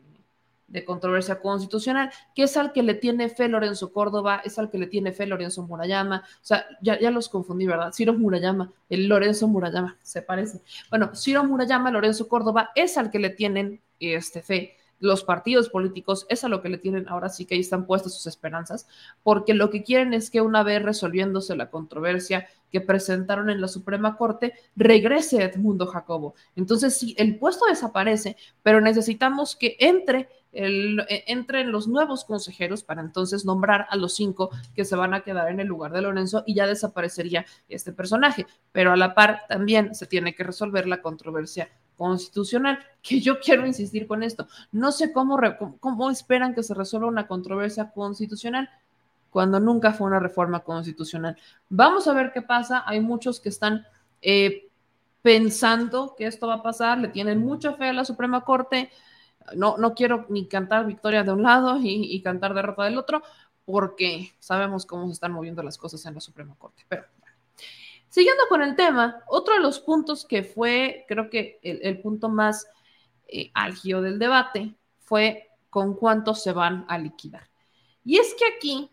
Speaker 1: de controversia constitucional, que es al que le tiene fe Lorenzo Córdoba, es al que le tiene fe Lorenzo Murayama, o sea, ya, ya los confundí, ¿verdad? Ciro Murayama, el Lorenzo Murayama, se parece. Bueno, Ciro Murayama, Lorenzo Córdoba, es al que le tienen este, fe los partidos políticos, es a lo que le tienen ahora sí que ahí están puestas sus esperanzas, porque lo que quieren es que una vez resolviéndose la controversia que presentaron en la Suprema Corte, regrese Edmundo Jacobo. Entonces, sí, el puesto desaparece, pero necesitamos que entre e, entren los nuevos consejeros para entonces nombrar a los cinco que se van a quedar en el lugar de Lorenzo y ya desaparecería este personaje. Pero a la par también se tiene que resolver la controversia constitucional, que yo quiero insistir con esto. No sé cómo, cómo esperan que se resuelva una controversia constitucional cuando nunca fue una reforma constitucional. Vamos a ver qué pasa. Hay muchos que están eh, pensando que esto va a pasar, le tienen mucha fe a la Suprema Corte. No, no quiero ni cantar victoria de un lado y, cantar derrota del otro, porque sabemos cómo se están moviendo las cosas en la Suprema Corte. Pero Siguiendo con el tema, otro de los puntos que fue, creo que el, punto más eh, del debate fue con cuánto se van a liquidar. Y es que aquí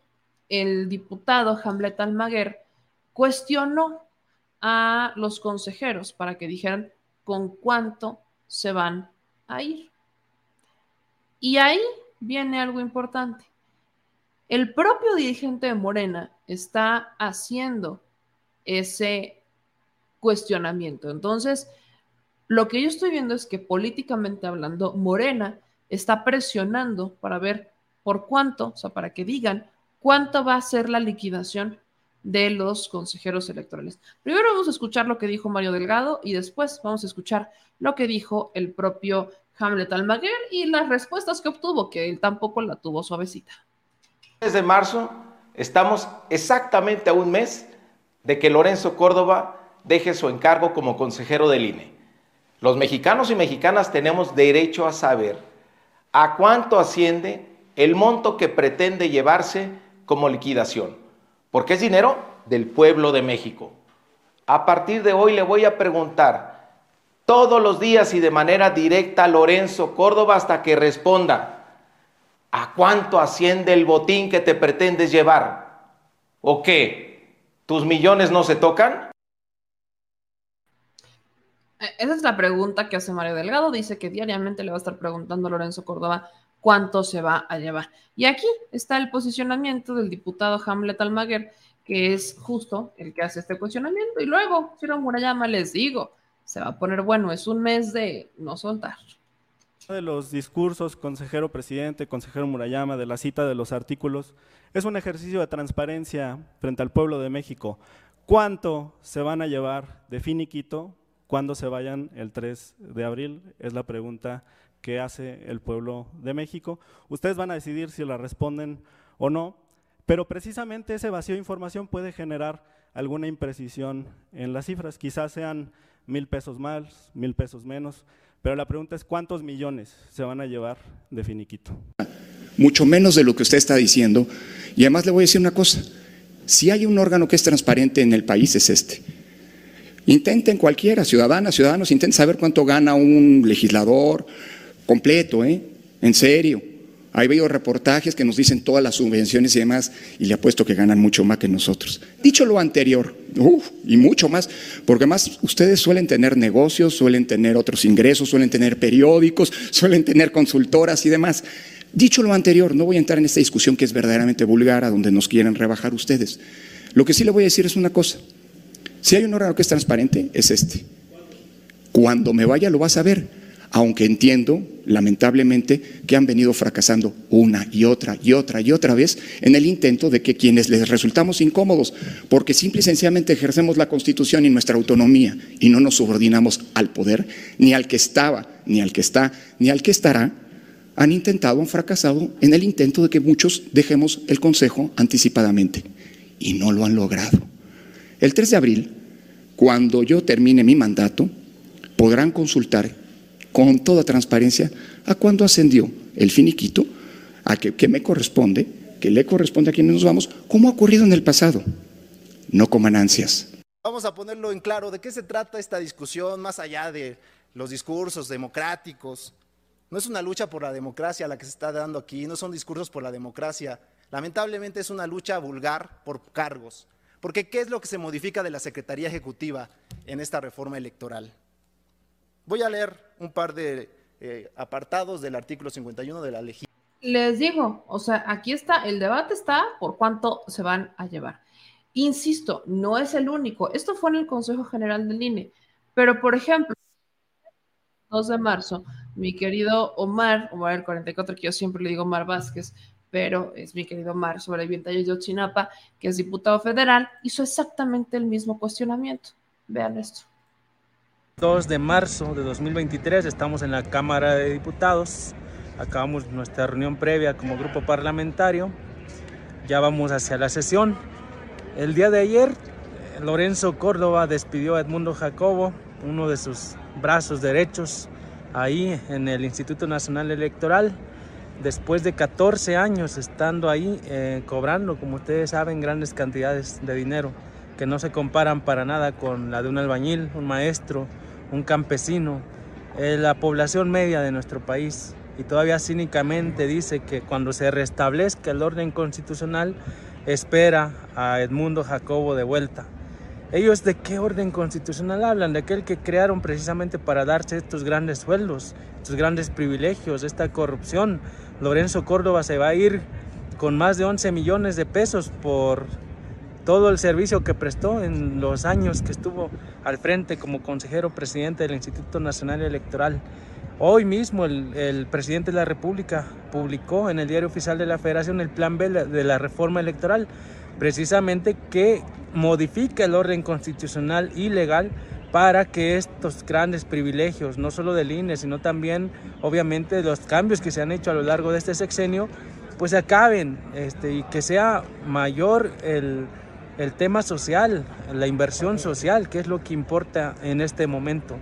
Speaker 1: el diputado Hamlet Almaguer cuestionó a los consejeros para que dijeran con cuánto se van a ir. Y ahí viene algo importante. El propio dirigente de Morena está haciendo ese cuestionamiento. Entonces, lo que yo estoy viendo es que políticamente hablando, Morena está presionando para ver por cuánto, o sea, para que digan cuánto va a ser la liquidación de los consejeros electorales. Primero vamos a escuchar lo que dijo Mario Delgado y después vamos a escuchar lo que dijo el propio Hamlet Almaguer y las respuestas que obtuvo, que él tampoco la tuvo suavecita.
Speaker 5: Desde marzo estamos exactamente a un mes de que Lorenzo Córdoba deje su encargo como consejero del INE. Los mexicanos y mexicanas tenemos derecho a saber a cuánto asciende el monto que pretende llevarse como liquidación, porque es dinero del pueblo de México. A partir de hoy le voy a preguntar todos los días y de manera directa a Lorenzo Córdoba hasta que responda, ¿a cuánto asciende el botín que te pretendes llevar? ¿O qué? ¿Tus millones no se tocan?
Speaker 1: Eh, esa es la pregunta que hace Mario Delgado. Dice que diariamente le va a estar preguntando a Lorenzo Córdoba cuánto se va a llevar. Y aquí está el posicionamiento del diputado Hamlet Almaguer, que es justo el que hace este cuestionamiento. Y luego, Ciro Murayama, les digo, se va a poner bueno, es un mes de no soltar.
Speaker 6: De los discursos, consejero presidente, consejero Murayama, de la cita de los artículos, es un ejercicio de transparencia frente al pueblo de México. ¿Cuánto se van a llevar de finiquito cuando se vayan el 3 de abril? Es la pregunta que hace el pueblo de México. Ustedes van a decidir si la responden o no, pero precisamente ese vacío de información puede generar alguna imprecisión en las cifras. Quizás sean mil pesos más, mil pesos menos, pero la pregunta es cuántos millones se van a llevar de finiquito
Speaker 2: mucho menos de lo que usted está diciendo. Y además le voy a decir una cosa, si hay un órgano que es transparente en el país es este. Intenten cualquiera, ciudadanas, ciudadanos, intenten saber cuánto gana un legislador completo, ¿eh? En serio. Hay veo reportajes que nos dicen todas las subvenciones y demás, y le apuesto que ganan mucho más que nosotros. Dicho lo anterior, y mucho más, porque más ustedes suelen tener negocios, suelen tener otros ingresos, suelen tener periódicos, <laughs> suelen tener consultoras y demás. Dicho lo anterior, no voy a entrar en esta discusión que es verdaderamente vulgar, a donde nos quieren rebajar ustedes. Lo que sí le voy a decir es una cosa. Si hay un órgano que es transparente, es este. Cuando me vaya lo vas a ver, aunque entiendo, lamentablemente, que han venido fracasando una y otra y otra y otra vez en el intento de que quienes les resultamos incómodos, porque simple y sencillamente ejercemos la Constitución y nuestra autonomía y no nos subordinamos al poder, ni al que estaba, ni al que está, ni al que estará, han intentado, han fracasado en el intento de que muchos dejemos el Consejo anticipadamente y no lo han logrado. El 3 de abril, cuando yo termine mi mandato, podrán consultar con toda transparencia a cuándo ascendió el finiquito, a que, me corresponde, que le corresponde a quienes nos vamos, como ha ocurrido en el pasado. No coman ansias.
Speaker 3: Vamos a ponerlo en claro de qué se trata esta discusión más allá de los discursos democráticos. No es una lucha por la democracia la que se está dando aquí, no son discursos por la democracia. Lamentablemente es una lucha vulgar por cargos. Porque ¿qué es lo que se modifica de la Secretaría Ejecutiva en esta reforma electoral? Voy a leer un par de eh, apartados del artículo 51 de la ley.
Speaker 1: Les digo, o sea, aquí está, el debate está por cuánto se van a llevar. Insisto, no es el único. Esto fue en el Consejo General del INE. Pero, por ejemplo, 2 de marzo, mi querido Omar, Omar el 44, que yo siempre le digo Omar Vázquez, pero es mi querido Omar sobreviviente de Ochinapa, que es diputado federal, hizo exactamente el mismo cuestionamiento. Vean esto.
Speaker 7: 2 de marzo de 2023, estamos en la Cámara de Diputados, acabamos nuestra reunión previa como grupo parlamentario, ya vamos hacia la sesión. El día de ayer, Lorenzo Córdoba despidió a Edmundo Jacobo, uno de sus brazos derechos, ahí en el Instituto Nacional Electoral, después de 14 años estando ahí eh, cobrando, como ustedes saben, grandes cantidades de dinero que no se comparan para nada con la de un albañil, un maestro, un campesino, eh, la población media de nuestro país. Y todavía cínicamente dice que cuando se restablezca el orden constitucional, espera a Edmundo Jacobo de vuelta. ¿Ellos de qué orden constitucional hablan? De aquel que crearon precisamente para darse estos grandes sueldos, estos grandes privilegios, esta corrupción. Lorenzo Córdoba se va a ir con más de 11 millones de pesos por todo el servicio que prestó en los años que estuvo al frente como consejero presidente del Instituto Nacional Electoral. Hoy mismo el, presidente de la República publicó en el diario oficial de la Federación el plan B de la reforma electoral, precisamente que modifica el orden constitucional y legal para que estos grandes privilegios, no solo del INE, sino también obviamente los cambios que se han hecho a lo largo de este sexenio, pues acaben este, y que sea mayor el, el tema social, la inversión social, que es lo que importa en este momento.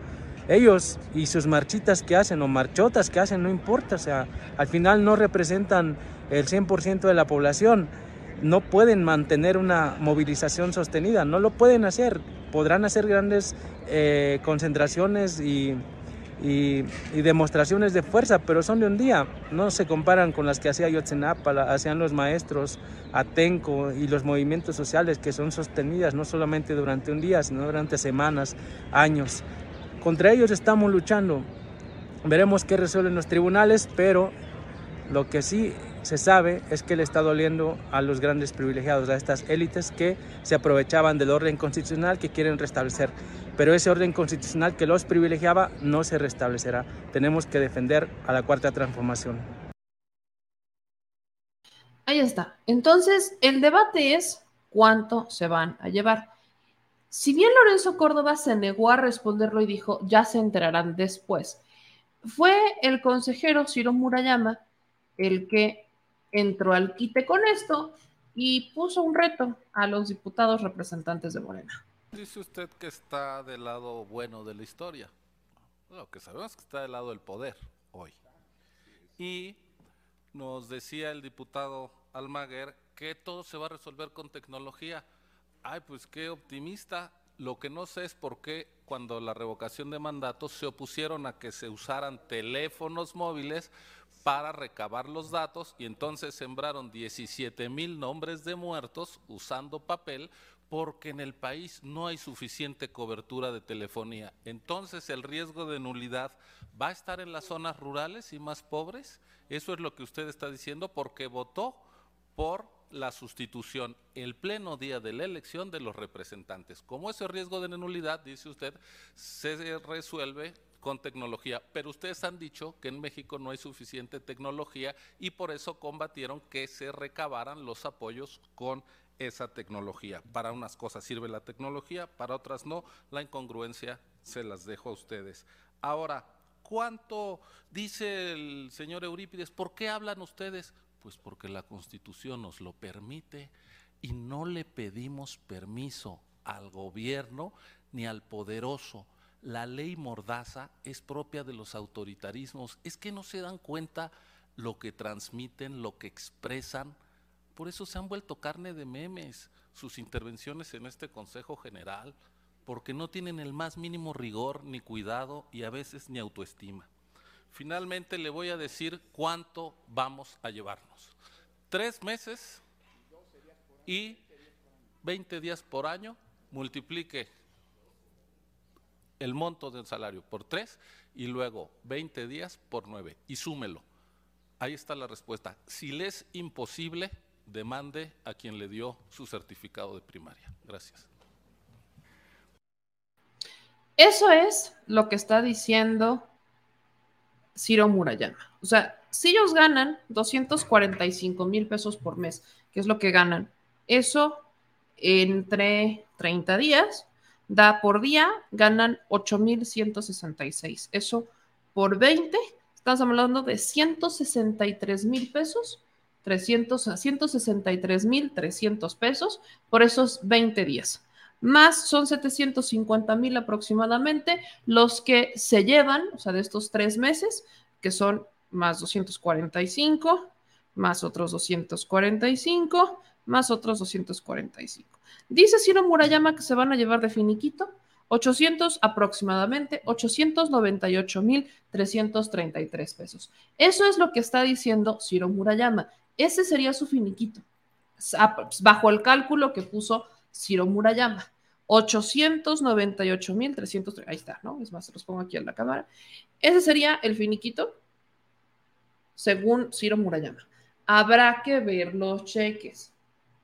Speaker 7: Ellos y sus marchitas que hacen o marchotas que hacen, no importa, o sea, al final no representan el 100% de la población, no pueden mantener una movilización sostenida, no lo pueden hacer, podrán hacer grandes eh, concentraciones y y, demostraciones de fuerza, pero son de un día, no se comparan con las que hacía Yotzenapa, hacían los maestros, Atenco y los movimientos sociales que son sostenidas no solamente durante un día, sino durante semanas, años. Contra ellos estamos luchando. Veremos qué resuelven los tribunales, pero lo que sí se sabe es que le está doliendo a los grandes privilegiados, a estas élites que se aprovechaban del orden constitucional que quieren restablecer. Pero ese orden constitucional que los privilegiaba no se restablecerá. Tenemos que defender a la cuarta transformación.
Speaker 1: Ahí está. Entonces, el debate es cuánto se van a llevar. Si bien Lorenzo Córdoba se negó a responderlo y dijo, ya se enterarán después, fue el consejero Ciro Murayama el que entró al quite con esto y puso un reto a los diputados representantes de Morena.
Speaker 8: Dice usted que está del lado bueno de la historia. Lo que sabemos es que está del lado del poder hoy. Y nos decía el diputado Almaguer que todo se va a resolver con tecnología. Ay, pues qué optimista. Lo que no sé es por qué cuando la revocación de mandatos se opusieron a que se usaran teléfonos móviles para recabar los datos y entonces sembraron 17 mil nombres de muertos usando papel porque en el país no hay suficiente cobertura de telefonía. Entonces el riesgo de nulidad va a estar en las zonas rurales y más pobres. Eso es lo que usted está diciendo porque votó por la sustitución el pleno día de la elección de los representantes. Como ese riesgo de nulidad, dice usted, se resuelve con tecnología, pero ustedes han dicho que en México no hay suficiente tecnología y por eso combatieron que se recabaran los apoyos con esa tecnología. Para unas cosas sirve la tecnología, para otras no. La incongruencia se las dejo a ustedes. Ahora, ¿cuánto dice el señor Eurípides? ¿Por qué hablan ustedes? Pues porque la Constitución nos lo permite y no le pedimos permiso al gobierno ni al poderoso la ley mordaza es propia de los autoritarismos. Es que no se dan cuenta lo que transmiten, lo que expresan. Por eso se han vuelto carne de memes sus intervenciones en este Consejo General, porque no tienen el más mínimo rigor ni cuidado y a veces ni autoestima. Finalmente le voy a decir cuánto vamos a llevarnos. Tres meses y 20 días por año, multiplique el monto del salario por tres y luego 20 días por nueve y súmelo. Ahí está la respuesta. Si le es imposible, demande a quien le dio su certificado de primaria. Gracias.
Speaker 1: Eso es lo que está diciendo Ciro Murayama. O sea, si ellos ganan 245 mil pesos por mes, que es lo que ganan, eso entre 30 días da por día, ganan 8.166. Eso por 20, estamos hablando de 163 mil pesos, 300, 163 mil 300 pesos por esos 20 días. Más son 750 mil aproximadamente los que se llevan, o sea, de estos tres meses, que son más 245, más otros 245, más otros 245. Dice Ciro Murayama que se van a llevar de finiquito 800 aproximadamente, 898.333 pesos. Eso es lo que está diciendo Ciro Murayama. Ese sería su finiquito, bajo el cálculo que puso Ciro Murayama. 898.300, ahí está, ¿no? Es más, se los pongo aquí en la cámara. Ese sería el finiquito, según Ciro Murayama. Habrá que ver los cheques,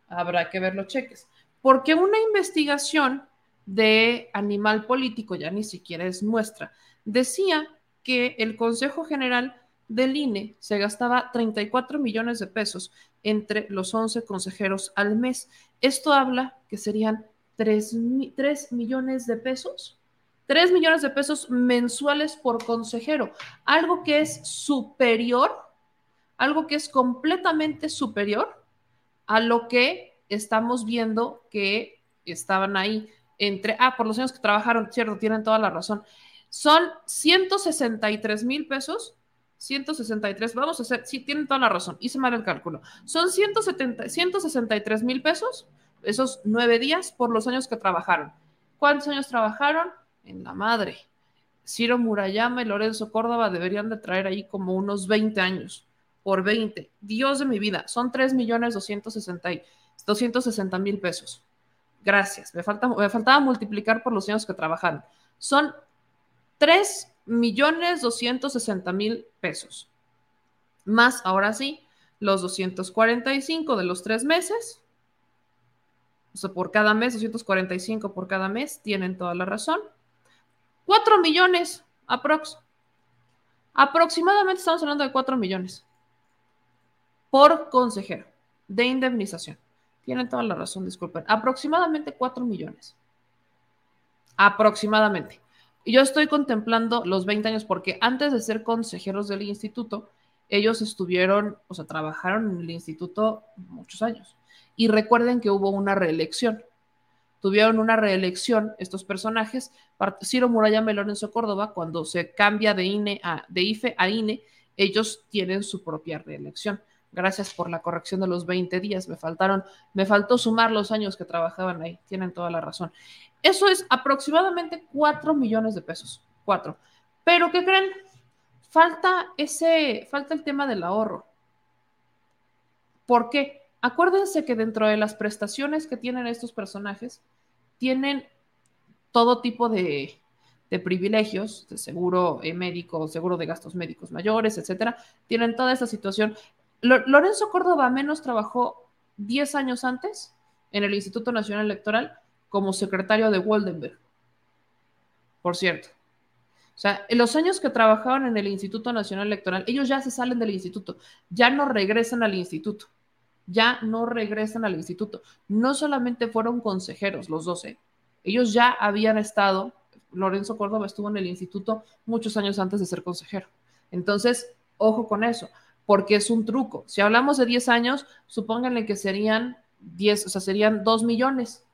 Speaker 1: habrá que ver los cheques, porque una investigación de Animal Político ya ni siquiera es nuestra. Decía que el Consejo General del INE se gastaba 34 millones de pesos entre los 11 consejeros al mes. Esto habla que serían 3, millones de pesos. 3 millones de pesos mensuales por consejero, algo que es superior, algo que es completamente superior a lo que estamos viendo que estaban ahí entre, ah, por los años que trabajaron, cierto, tienen toda la razón. Son 163 mil pesos 163, vamos a hacer, sí, tienen toda la razón, hice mal el cálculo. Son 170, 163 mil pesos esos nueve días por los años que trabajaron. ¿Cuántos años trabajaron? En la madre. Ciro Murayama y Lorenzo Córdoba deberían de traer ahí como unos 20 años, por 20. Dios de mi vida, son 3 millones 260 mil pesos. Gracias, me, falta, me faltaba multiplicar por los años que trabajaron. Son 3 millones 260 mil pesos. Más, ahora sí, los 245 de los tres meses, o sea, por cada mes, 245 por cada mes, tienen toda la razón. 4 millones, aprox. Aproximadamente estamos hablando de 4 millones por consejero de indemnización. Tienen toda la razón, disculpen. Aproximadamente 4 millones. Aproximadamente. Yo estoy contemplando los 20 años porque antes de ser consejeros del instituto, ellos estuvieron, o sea, trabajaron en el instituto muchos años. Y recuerden que hubo una reelección. Tuvieron una reelección estos personajes. Ciro Murayama y Lorenzo Córdoba, cuando se cambia de, INE a, de IFE a INE, ellos tienen su propia reelección. Gracias por la corrección de los 20 días. Me faltaron, me faltó sumar los años que trabajaban ahí. Tienen toda la razón. Eso es aproximadamente 4 millones de pesos. 4. Pero ¿qué creen? Falta ese, falta el tema del ahorro. ¿Por qué? Acuérdense que dentro de las prestaciones que tienen estos personajes, tienen todo tipo de, privilegios, de seguro eh, médico, seguro de gastos médicos mayores, etcétera. Tienen toda esa situación. Lorenzo Córdoba menos trabajó 10 años antes en el Instituto Nacional Electoral como secretario de Waldenberg. Por cierto. O sea, en los años que trabajaban en el Instituto Nacional Electoral, ellos ya se salen del instituto, ya no regresan al instituto ya no regresan al instituto. No solamente fueron consejeros los 12, ellos ya habían estado, Lorenzo Córdoba estuvo en el instituto muchos años antes de ser consejero. Entonces, ojo con eso, porque es un truco. Si hablamos de 10 años, supónganle que serían 10, o sea, serían 2 millones,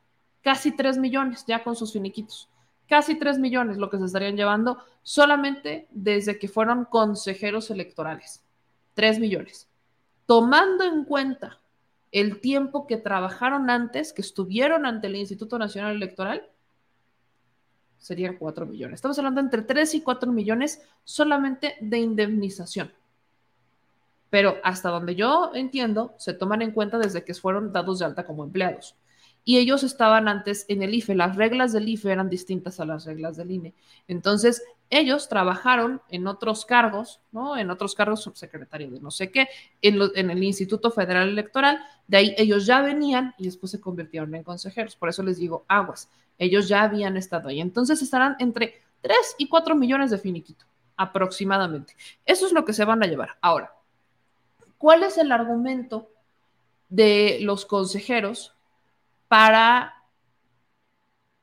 Speaker 1: casi 3 millones ya con sus finiquitos. casi 3 millones lo que se estarían llevando solamente desde que fueron consejeros electorales. 3 millones. Tomando en cuenta el tiempo que trabajaron antes, que estuvieron ante el Instituto Nacional Electoral, serían 4 millones. Estamos hablando entre 3 y 4 millones solamente de indemnización. Pero hasta donde yo entiendo, se toman en cuenta desde que fueron dados de alta como empleados. Y ellos estaban antes en el IFE. Las reglas del IFE eran distintas a las reglas del INE. Entonces, ellos trabajaron en otros cargos, ¿no? En otros cargos, subsecretario de no sé qué, en, en, el Instituto Federal Electoral. De ahí ellos ya venían y después se convirtieron en consejeros. Por eso les digo aguas. Ellos ya habían estado ahí. Entonces estarán entre 3 y 4 millones de finiquito, aproximadamente. Eso es lo que se van a llevar. Ahora, ¿cuál es el argumento de los consejeros para,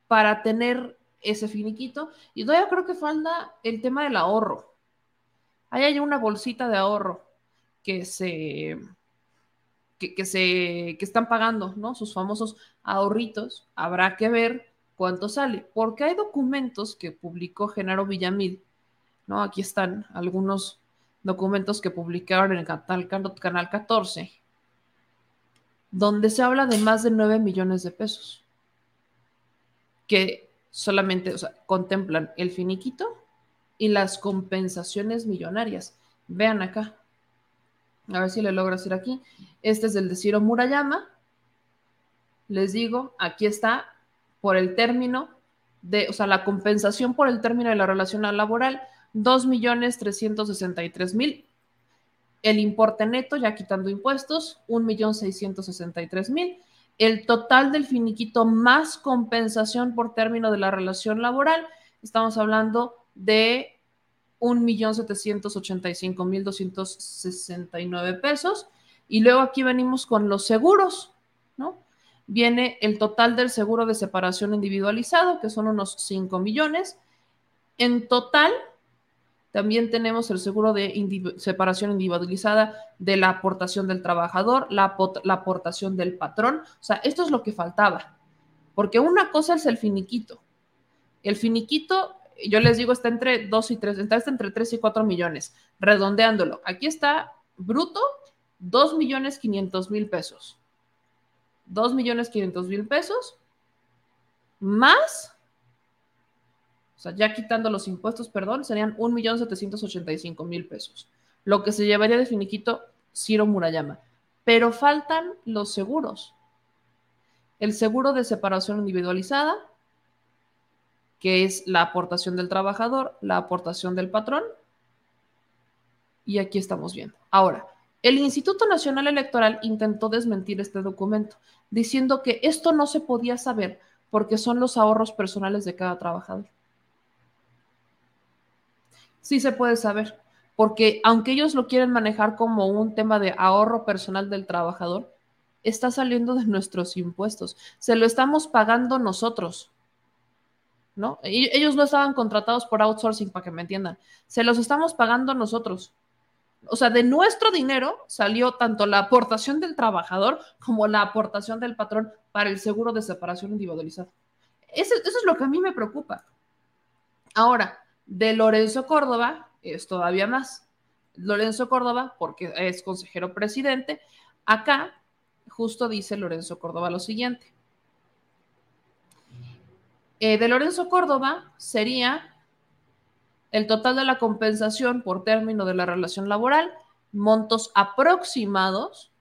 Speaker 1: para tener ese finiquito? Y todavía creo que falta el tema del ahorro. Ahí hay una bolsita de ahorro que se que, se que están pagando, ¿no? Sus famosos ahorritos. Habrá que ver cuánto sale, porque hay documentos que publicó Genaro Villamil, ¿no? Aquí están algunos documentos que publicaron en el canal, canal 14, donde se habla de más de 9 millones de pesos, que solamente contemplan el finiquito y las compensaciones millonarias. Vean acá. A ver si le logro hacer aquí. Este es el de Ciro Murayama. Les digo, aquí está por el término de, o sea, la compensación por el término de la relación laboral, 2.363.000. El importe neto, ya quitando impuestos, 1.663.000. El total del finiquito más compensación por término de la relación laboral, estamos hablando de 1.785.269 pesos. Y luego aquí venimos con los seguros, ¿no? viene el total del seguro de separación individualizado, que son unos 5 millones. En total, también tenemos el seguro de separación individualizada de la aportación del trabajador, la, la, aportación del patrón. O sea, esto es lo que faltaba. Porque una cosa es el finiquito. El finiquito, yo les digo, está entre 2 y 3, está entre 3 y 4 millones, redondeándolo. Aquí está bruto, 2 millones 500 mil pesos. 2 millones 500 mil pesos, más, o sea, ya quitando los impuestos, perdón, serían 1 millón 785 mil pesos, lo que se llevaría de finiquito Ciro Murayama. Pero faltan los seguros. El seguro de separación individualizada, que es la aportación del trabajador, la aportación del patrón, y aquí estamos viendo. Ahora, el Instituto Nacional Electoral intentó desmentir este documento, diciendo que esto no se podía saber porque son los ahorros personales de cada trabajador. Sí se puede saber, porque aunque ellos lo quieren manejar como un tema de ahorro personal del trabajador, está saliendo de nuestros impuestos. Se lo estamos pagando nosotros. ¿No? Ellos no estaban contratados por outsourcing, para que me entiendan. Se los estamos pagando nosotros o sea, de nuestro dinero salió tanto la aportación del trabajador como la aportación del patrón para el seguro de separación individualizado. Eso, eso es lo que a mí me preocupa. Ahora, de Lorenzo Córdoba es todavía más. Lorenzo Córdoba, porque es consejero presidente, acá justo dice Lorenzo Córdoba lo siguiente. Eh, de Lorenzo Córdoba sería el total de la compensación por término de la relación laboral, montos aproximados,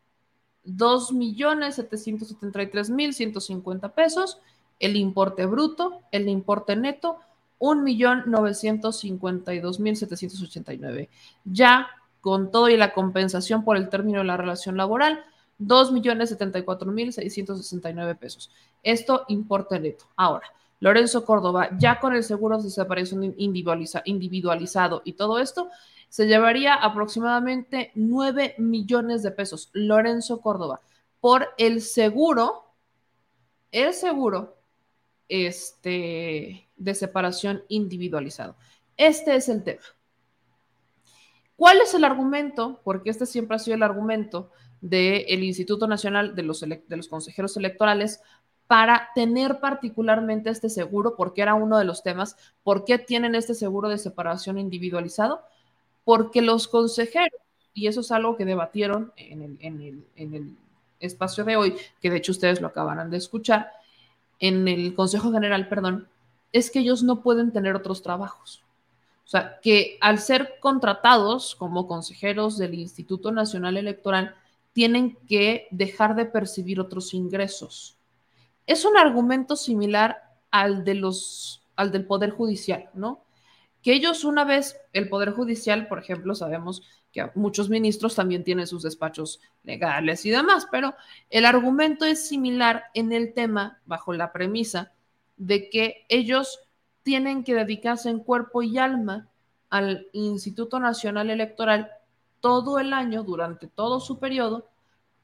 Speaker 1: 2.773.150 pesos, el importe bruto, el importe neto, 1.952.789. Ya con todo y la compensación por el término de la relación laboral, 2.074.669 pesos. Esto importe neto. Ahora, Lorenzo Córdoba, ya con el seguro de separación individualizado y todo esto, se llevaría aproximadamente 9 millones de pesos. Lorenzo Córdoba, por el seguro, el seguro este, de separación individualizado. Este es el tema. ¿Cuál es el argumento? Porque este siempre ha sido el argumento del Instituto Nacional de los, de los Consejeros Electorales para tener particularmente este seguro, porque era uno de los temas, ¿por qué tienen este seguro de separación individualizado? Porque los consejeros, y eso es algo que debatieron en el, en el, en el espacio de hoy, que de hecho ustedes lo acabarán de escuchar, en el Consejo General, perdón, es que ellos no pueden tener otros trabajos. O sea, que al ser contratados como consejeros del Instituto Nacional Electoral, tienen que dejar de percibir otros ingresos. Es un argumento similar al, de los, al del Poder Judicial, ¿no? Que ellos una vez, el Poder Judicial, por ejemplo, sabemos que muchos ministros también tienen sus despachos legales y demás, pero el argumento es similar en el tema, bajo la premisa de que ellos tienen que dedicarse en cuerpo y alma al Instituto Nacional Electoral todo el año, durante todo su periodo,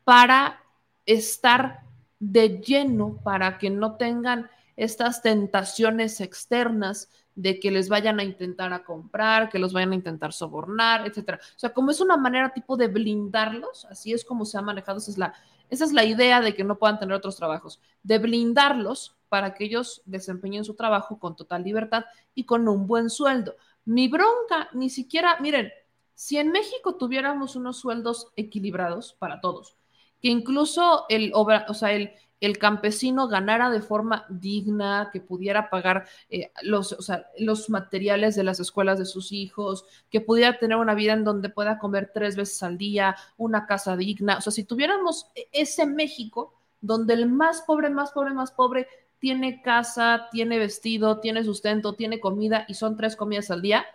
Speaker 1: para estar de lleno, para que no tengan estas tentaciones externas de que les vayan a intentar a comprar, que los vayan a intentar sobornar, etcétera. O sea, como es una manera tipo de blindarlos, así es como se ha manejado, esa es la, esa es la idea de que no puedan tener otros trabajos, de blindarlos para que ellos desempeñen su trabajo con total libertad y con un buen sueldo. Mi bronca, ni siquiera, miren, si en México tuviéramos unos sueldos equilibrados para todos, que incluso el, o sea, el, el campesino ganara de forma digna, que pudiera pagar eh, los, o sea, los materiales de las escuelas de sus hijos, que pudiera tener una vida en donde pueda comer tres veces al día, una casa digna. O sea, si tuviéramos e-, ese México donde el más pobre, más pobre, más pobre tiene casa, tiene vestido, tiene sustento, tiene comida y son tres comidas al día,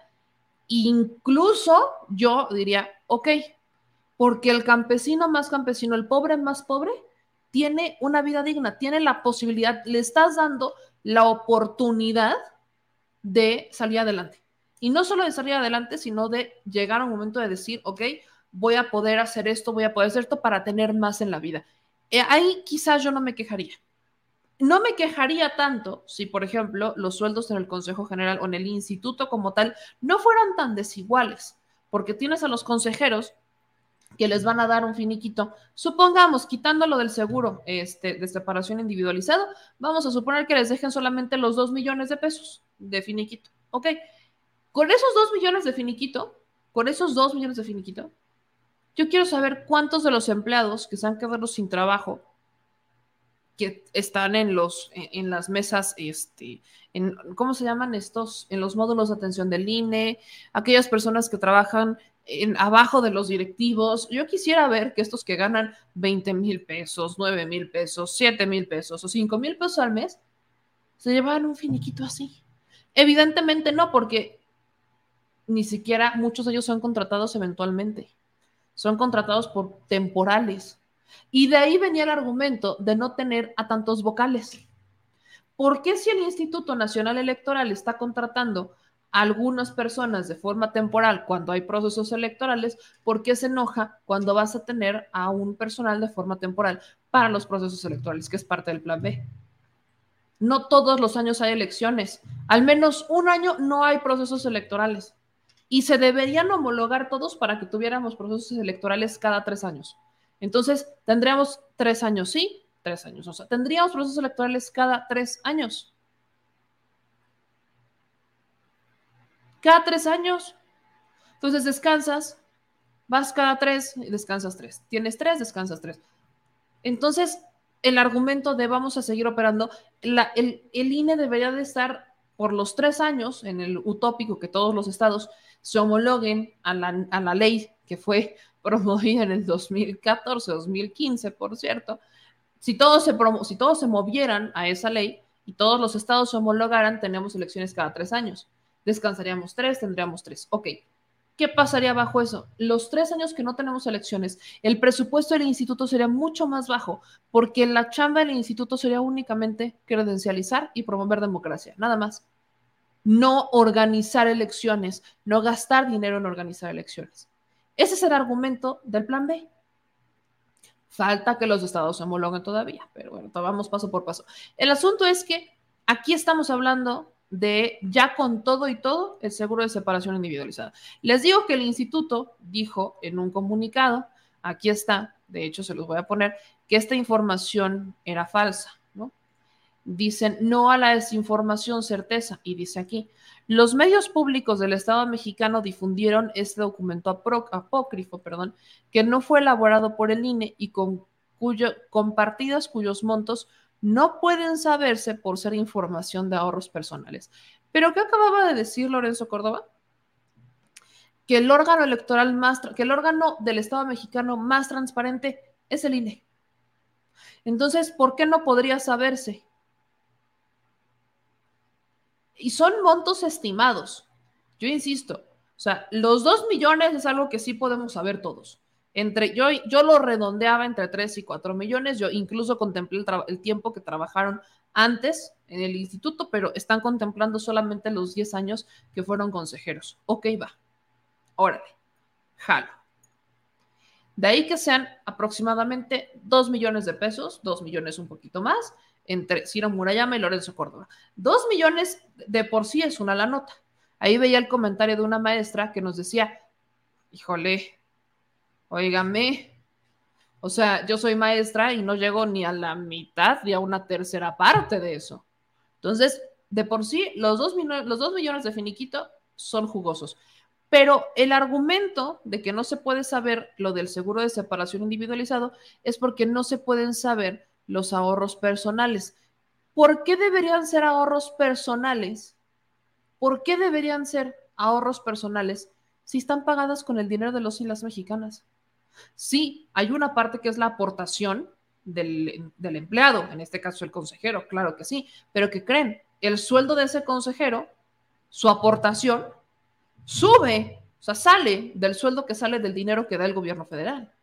Speaker 1: incluso yo diría, ok, porque el campesino más campesino, el pobre más pobre, tiene una vida digna, tiene la posibilidad, le estás dando la oportunidad de salir adelante. Y no solo de salir adelante, sino de llegar a un momento de decir, ok, voy a poder hacer esto, voy a poder hacer esto para tener más en la vida. Eh, ahí quizás yo no me quejaría. No me quejaría tanto si, por ejemplo, los sueldos en el Consejo General o en el instituto como tal no fueran tan desiguales, porque tienes a los consejeros que les van a dar un finiquito. Supongamos, quitándolo del seguro este, de separación individualizado, vamos a suponer que les dejen solamente los dos millones de pesos de finiquito. Ok, con esos dos millones de finiquito, con esos dos millones de finiquito, yo quiero saber cuántos de los empleados que se han quedado sin trabajo, que están en los, en las mesas, este, en, ¿cómo se llaman estos? En los módulos de atención del INE, aquellas personas que trabajan abajo de los directivos. Yo quisiera ver que estos que ganan 20 mil pesos, 9 mil pesos, 7 mil pesos o 5 mil pesos al mes, se llevan un finiquito así. Evidentemente no, porque ni siquiera muchos de ellos son contratados eventualmente. Son contratados por temporales. Y de ahí venía el argumento de no tener a tantos vocales. ¿Por qué si el Instituto Nacional Electoral está contratando algunas personas de forma temporal cuando hay procesos electorales, ¿por qué se enoja cuando vas a tener a un personal de forma temporal para los procesos electorales, que es parte del plan B? No todos los años hay elecciones, al menos un año no hay procesos electorales y se deberían homologar todos para que tuviéramos procesos electorales cada tres años. Entonces, tendríamos tres años, sí, tres años, o sea, tendríamos procesos electorales cada tres años. Cada tres años. Entonces descansas, vas cada tres y descansas tres. Tienes tres, descansas tres. Entonces, el argumento de vamos a seguir operando, el, el INE debería de estar por los tres años en el utópico que todos los estados se homologuen a la, a la ley que fue <laughs> promovida en el 2014, 2015, por cierto. Si todos, se si todos se movieran a esa ley y todos los estados se homologaran, tenemos elecciones cada tres años descansaríamos tres, tendríamos tres. Ok, ¿qué pasaría bajo eso? Los tres años que no tenemos elecciones, el presupuesto del instituto sería mucho más bajo, porque la chamba del instituto sería únicamente credencializar y promover democracia, nada más. No organizar elecciones, no gastar dinero en organizar elecciones. Ese es el argumento del plan B. Falta que los estados se homologuen todavía, pero bueno, vamos paso por paso. El asunto es que aquí estamos hablando de ya con todo y todo el seguro de separación individualizada. Les digo que el instituto dijo en un comunicado, aquí está, de hecho se los voy a poner, que esta información era falsa, ¿no? dicen no a la desinformación certeza. Y dice aquí, los medios públicos del Estado mexicano difundieron este documento apócrifo, perdón, que no fue elaborado por el INE y con, cuyo, con partidas cuyos montos no pueden saberse por ser información de ahorros personales. Pero ¿qué acababa de decir Lorenzo Córdoba? Que el órgano electoral más, que el órgano del Estado mexicano más transparente es el INE. Entonces, ¿por qué no podría saberse? Y son montos estimados. Yo insisto, o sea, los dos millones es algo que sí podemos saber todos. Entre, yo, yo lo redondeaba entre 3 y 4 millones, yo incluso contemplé el, tiempo que trabajaron antes en el instituto, pero están contemplando solamente los 10 años que fueron consejeros. Ok, va. Órale, jalo. De ahí que sean aproximadamente 2 millones de pesos, 2 millones un poquito más, entre Ciro Murayama y Lorenzo Córdoba. 2 millones de por sí es una la nota. Ahí veía el comentario de una maestra que nos decía, híjole, óigame, o sea, yo soy maestra y no llego ni a la mitad ni a una tercera parte de eso. Entonces, de por sí, los 2 los dos millones de finiquito son jugosos. Pero el argumento de que no se puede saber lo del seguro de separación individualizado es porque no se pueden saber los ahorros personales. ¿Por qué deberían ser ahorros personales? ¿Por qué deberían ser ahorros personales si están pagadas con el dinero de los y las mexicanas? Sí, hay una parte que es la aportación del, empleado, en este caso el consejero, claro que sí, pero que creen, el sueldo de ese consejero, su aportación sube, o sea, sale del sueldo que sale del dinero que da el gobierno federal.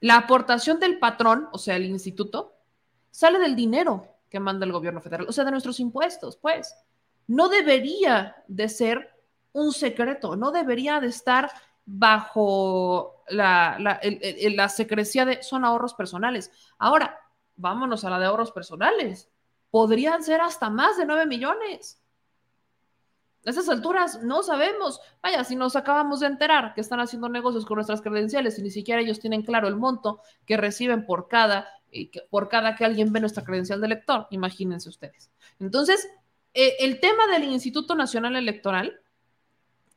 Speaker 1: La aportación del patrón, o sea, el instituto, sale del dinero que manda el gobierno federal, o sea, de nuestros impuestos, pues. No debería de ser un secreto, no debería de estar bajo la, la secrecía de son ahorros personales. Ahora, vámonos a la de ahorros personales. Podrían ser hasta más de 9 millones. A esas alturas no sabemos. Vaya, si nos acabamos de enterar que están haciendo negocios con nuestras credenciales y ni siquiera ellos tienen claro el monto que reciben por cada, eh, por cada que alguien ve nuestra credencial de elector, imagínense ustedes. Entonces, eh, el tema del Instituto Nacional Electoral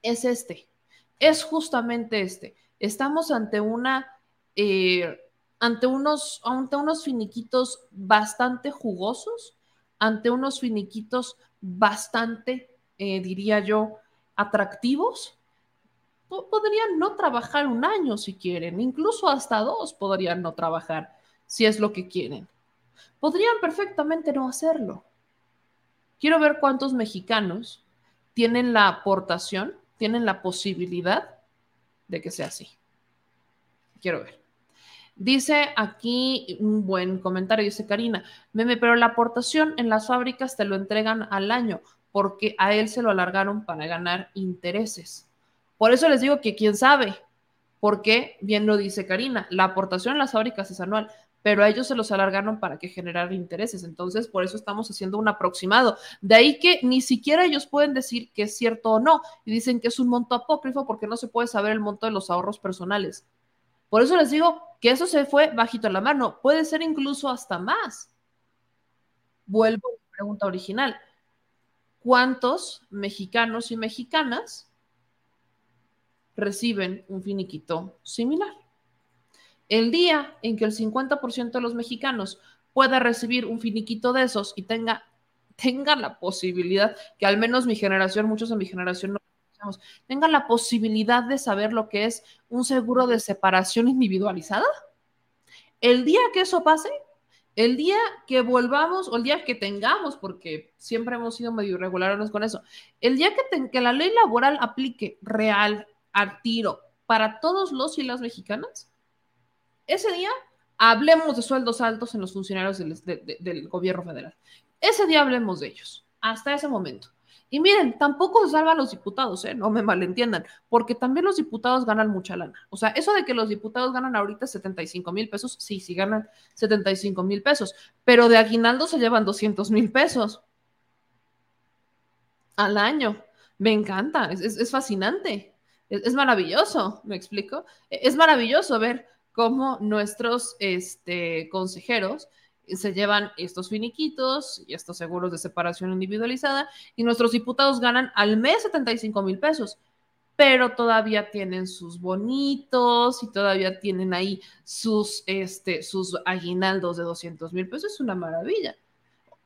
Speaker 1: es este, es justamente este. Estamos ante una, eh, ante unos, ante unos finiquitos bastante jugosos, ante unos finiquitos bastante eh, diría yo, atractivos, podrían no trabajar un año si quieren, incluso hasta dos podrían no trabajar si es lo que quieren. Podrían perfectamente no hacerlo. Quiero ver cuántos mexicanos tienen la aportación, tienen la posibilidad de que sea así. Quiero ver. Dice aquí un buen comentario, dice Karina, meme, pero la aportación en las fábricas te lo entregan al año porque a él se lo alargaron para ganar intereses. Por eso les digo que quién sabe, porque bien lo dice Karina, la aportación en las fábricas es anual, pero a ellos se los alargaron para que generar intereses. Entonces, por eso estamos haciendo un aproximado. De ahí que ni siquiera ellos pueden decir que es cierto o no, y dicen que es un monto apócrifo porque no se puede saber el monto de los ahorros personales. Por eso les digo que eso se fue bajito la mano, puede ser incluso hasta más. Vuelvo a la pregunta original cuántos mexicanos y mexicanas reciben un finiquito similar. El día en que el 50% de los mexicanos pueda recibir un finiquito de esos y tenga, tenga la posibilidad, que al menos mi generación, muchos de mi generación no tengan la posibilidad de saber lo que es un seguro de separación individualizada. El día que eso pase, el día que volvamos o el día que tengamos, porque siempre hemos sido medio irregulares con eso, el día que, que la ley laboral aplique real, al tiro, para todos los y las mexicanas, ese día hablemos de sueldos altos en los funcionarios del gobierno federal. Ese día hablemos de ellos, hasta ese momento. Y miren, tampoco se salvan los diputados, ¿eh? no me malentiendan, porque también los diputados ganan mucha lana. O sea, eso de que los diputados ganan ahorita 75 mil pesos, sí, sí ganan 75 mil pesos, pero de aguinaldo se llevan 200 mil pesos al año. Me encanta, es, fascinante, es, maravilloso, ¿me explico? Es maravilloso ver cómo nuestros este, consejeros se llevan estos finiquitos y estos seguros de separación individualizada y nuestros diputados ganan al mes 75 mil pesos, pero todavía tienen sus bonitos y todavía tienen ahí sus, este, sus aguinaldos de 200 mil pesos. Es una maravilla.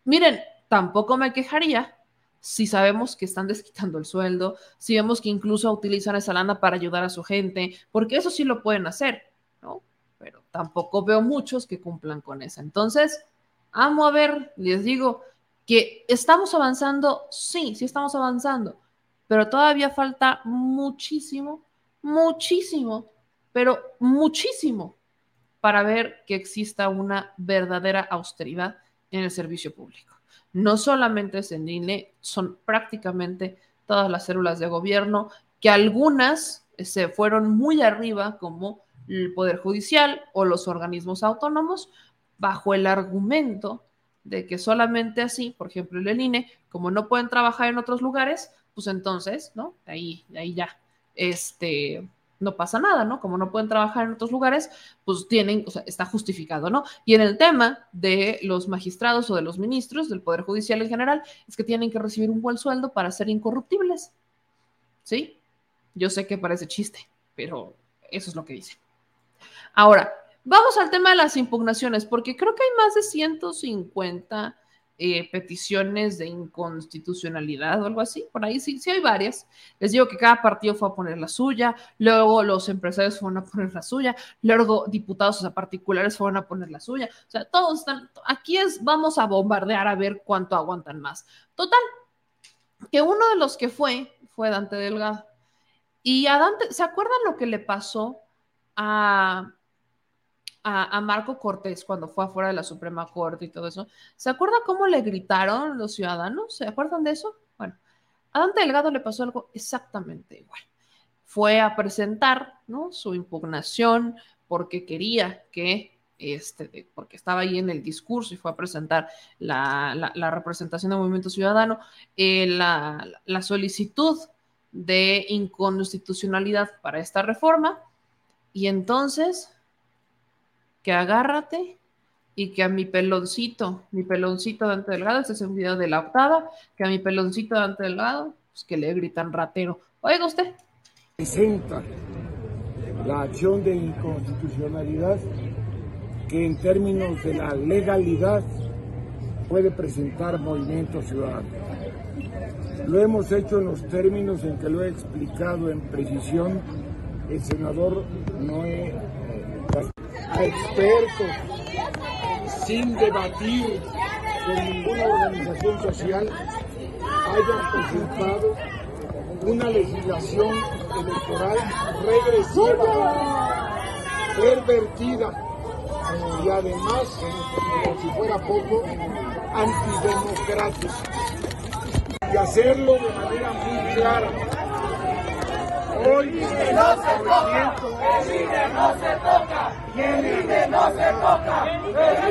Speaker 1: Miren, tampoco me quejaría si sabemos que están desquitando el sueldo, si vemos que incluso utilizan esa lana para ayudar a su gente, porque eso sí lo pueden hacer, ¿no? Pero tampoco veo muchos que cumplan con eso. Entonces, amo a ver, les digo que estamos avanzando, sí, sí estamos avanzando, pero todavía falta muchísimo, muchísimo, pero muchísimo para ver que exista una verdadera austeridad en el servicio público. No solamente es en INE, son prácticamente todas las células de gobierno, que algunas se fueron muy arriba, como el Poder Judicial o los organismos autónomos, bajo el argumento de que solamente así, por ejemplo, el INE, como no pueden trabajar en otros lugares, pues entonces, ¿no? Ahí, ahí ya, este, no pasa nada, ¿no? Como no pueden trabajar en otros lugares, pues tienen, o sea, está justificado, ¿no? Y en el tema de los magistrados o de los ministros del Poder Judicial en general, es que tienen que recibir un buen sueldo para ser incorruptibles, ¿sí? Yo sé que parece chiste, pero eso es lo que dice. Ahora, vamos al tema de las impugnaciones, porque creo que hay más de 150 eh, peticiones de inconstitucionalidad o algo así, por ahí sí, sí hay varias. Les digo que cada partido fue a poner la suya, luego los empresarios fueron a poner la suya, luego diputados o sea, particulares fueron a poner la suya. O sea, todos están, aquí es, vamos a bombardear a ver cuánto aguantan más. Total, que uno de los que fue fue Dante Delgado. Y a Dante, ¿se acuerdan lo que le pasó a a, Marco Cortés cuando fue afuera de la Suprema Corte y todo eso. ¿Se acuerda cómo le gritaron los ciudadanos? ¿Se acuerdan de eso? Bueno, a Dante Delgado le pasó algo exactamente igual. Fue a presentar ¿no? su impugnación porque quería que, este, porque estaba ahí en el discurso y fue a presentar la, representación del movimiento ciudadano, eh, la, la solicitud de inconstitucionalidad para esta reforma. Y entonces que agárrate y que a mi peloncito, mi peloncito Dante Delgado, este es un video de la octava, que a mi peloncito Dante Delgado, pues que le gritan ratero. Oiga usted.
Speaker 9: Presenta la acción de inconstitucionalidad que en términos de la legalidad puede presentar Movimiento Ciudadano. Lo hemos hecho en los términos en que lo he explicado en precisión el senador Noé a expertos sin debatir con ninguna organización social hayan presentado una legislación electoral regresiva, pervertida y además, como si fuera poco, antidemocrática. Y hacerlo de manera muy clara Hoy el INE no se toca, el INE no se toca, y el INE no se toca, el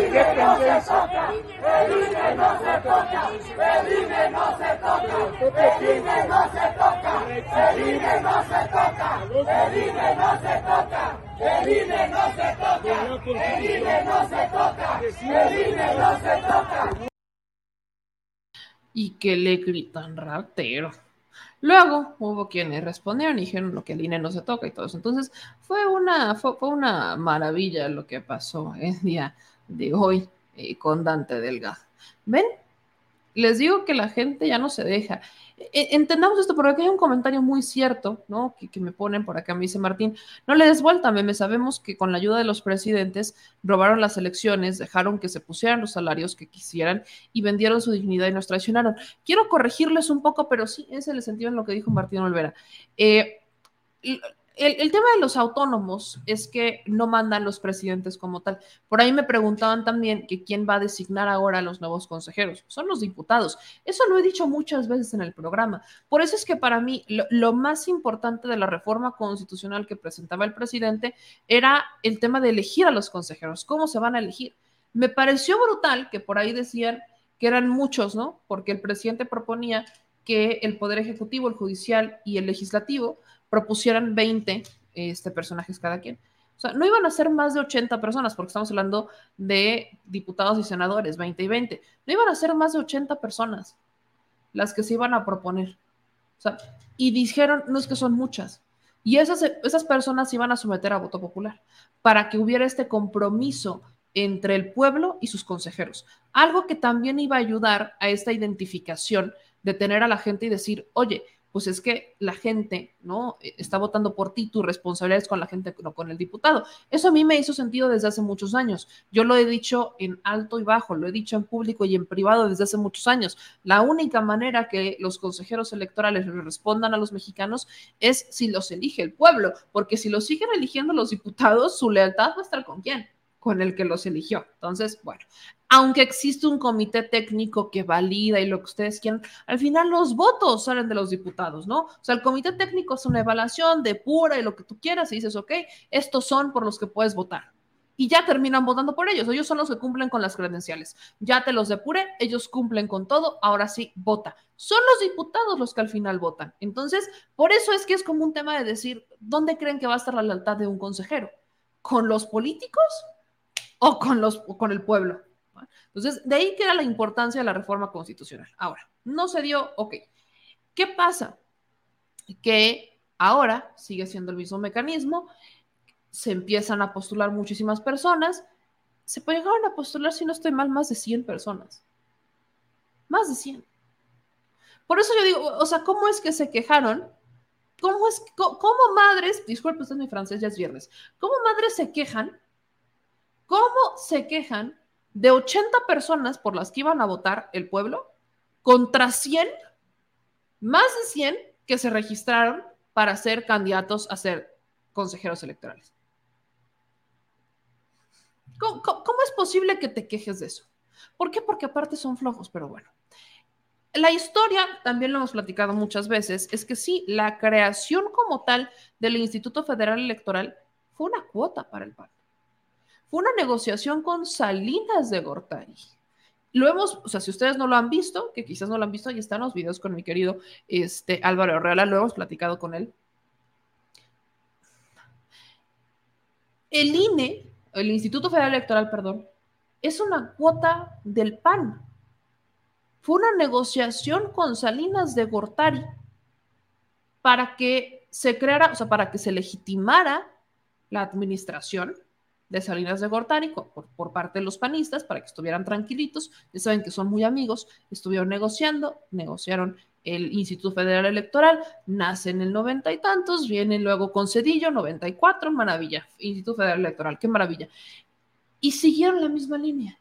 Speaker 9: INE no se toca, el INE no se toca, el INE no se toca, el INE no se toca, el INE no se toca, el INE no se toca. El INE no se toca, el INE no se toca, el INE no se toca.
Speaker 1: Y que le gritan ratero. Luego hubo quienes respondieron y dijeron lo que el INE no se toca y todo eso. Entonces fue una, fue, una maravilla lo que pasó el día de hoy eh, con Dante Delgado. ¿Ven? Les digo que la gente ya no se deja. E, entendamos esto, porque aquí hay un comentario muy cierto, ¿no? Que, me ponen por acá, me dice Martín, no le des vuelta, meme, sabemos que con la ayuda de los presidentes robaron las elecciones, dejaron que se pusieran los salarios que quisieran y vendieron su dignidad y nos traicionaron. Quiero corregirles un poco, pero sí, ese es el sentido en lo que dijo Martín Olvera. Eh, el, tema de los autónomos es que no mandan los presidentes como tal. Por ahí me preguntaban también que quién va a designar ahora a los nuevos consejeros. Son los diputados. Eso lo he dicho muchas veces en el programa. Por eso es que para mí lo, más importante de la reforma constitucional que presentaba el presidente era el tema de elegir a los consejeros. ¿Cómo se van a elegir? Me pareció brutal que por ahí decían que eran muchos, ¿no? Porque el presidente proponía que el Poder Ejecutivo, el Judicial y el Legislativo propusieran 20 este, personajes cada quien. O sea, no iban a ser más de 80 personas, porque estamos hablando de diputados y senadores, 20 y 20. No iban a ser más de 80 personas las que se iban a proponer. O sea, y dijeron, no es que son muchas. Y esas, esas personas se iban a someter a voto popular para que hubiera este compromiso entre el pueblo y sus consejeros. Algo que también iba a ayudar a esta identificación de tener a la gente y decir, oye, pues es que la gente, ¿no? E, está votando por ti, tu responsabilidad es con la gente, no con el diputado. Eso a mí me hizo sentido desde hace muchos años. Yo lo he dicho en alto y bajo, lo he dicho en público y en privado desde hace muchos años. La única manera que los consejeros electorales le respondan a los mexicanos es si los elige el pueblo, porque si los siguen eligiendo los diputados, su lealtad va a estar con quién? Con el que los eligió. Entonces, bueno, aunque existe un comité técnico que valida y lo que ustedes quieran, al final los votos salen de los diputados, ¿no? O sea, el comité técnico es una evaluación de pura y lo que tú quieras y dices, ok, estos son por los que puedes votar. Y ya terminan votando por ellos. Ellos son los que cumplen con las credenciales. Ya te los depuré, ellos cumplen con todo, ahora sí, vota. Son los diputados los que al final votan. Entonces, por eso es que es como un tema de decir, ¿dónde creen que va a estar la lealtad de un consejero? ¿Con los políticos o con, los, con el pueblo. Entonces, de ahí que era la importancia de la reforma constitucional. Ahora, no se dio, ok. ¿Qué pasa? Que ahora sigue siendo el mismo mecanismo, se empiezan a postular muchísimas personas, se llegar a postular, si no estoy mal, más de 100 personas. Más de 100. Por eso yo digo, o sea, ¿cómo es que se quejaron? ¿Cómo es, cómo, madres, disculpe, usted es mi francés, ya es viernes, ¿cómo madres se quejan ¿Cómo se quejan de 80 personas por las que iban a votar el pueblo contra 100, más de 100 que se registraron para ser candidatos a ser consejeros electorales? ¿Cómo, es posible que te quejes de eso? ¿Por qué? Porque aparte son flojos, pero bueno. La historia, también lo hemos platicado muchas veces, es que sí, la creación como tal del Instituto Federal Electoral fue una cuota para el PAN fue una negociación con Salinas de Gortari. Lo hemos, o sea, si ustedes no lo han visto, que quizás no lo han visto, ahí están los videos con mi querido este, Álvaro Herrera, lo hemos platicado con él. El INE, el Instituto Federal Electoral, perdón, es una cuota del PAN. Fue una negociación con Salinas de Gortari para que se creara, o sea, para que se legitimara la administración de Salinas de Gortari por, por, parte de los panistas para que estuvieran tranquilitos. Ya saben que son muy amigos, estuvieron negociando, negociaron el Instituto Federal Electoral, nace en el noventa y tantos, viene luego con Cedillo, 94, maravilla, Instituto Federal Electoral, qué maravilla. Y siguieron la misma línea.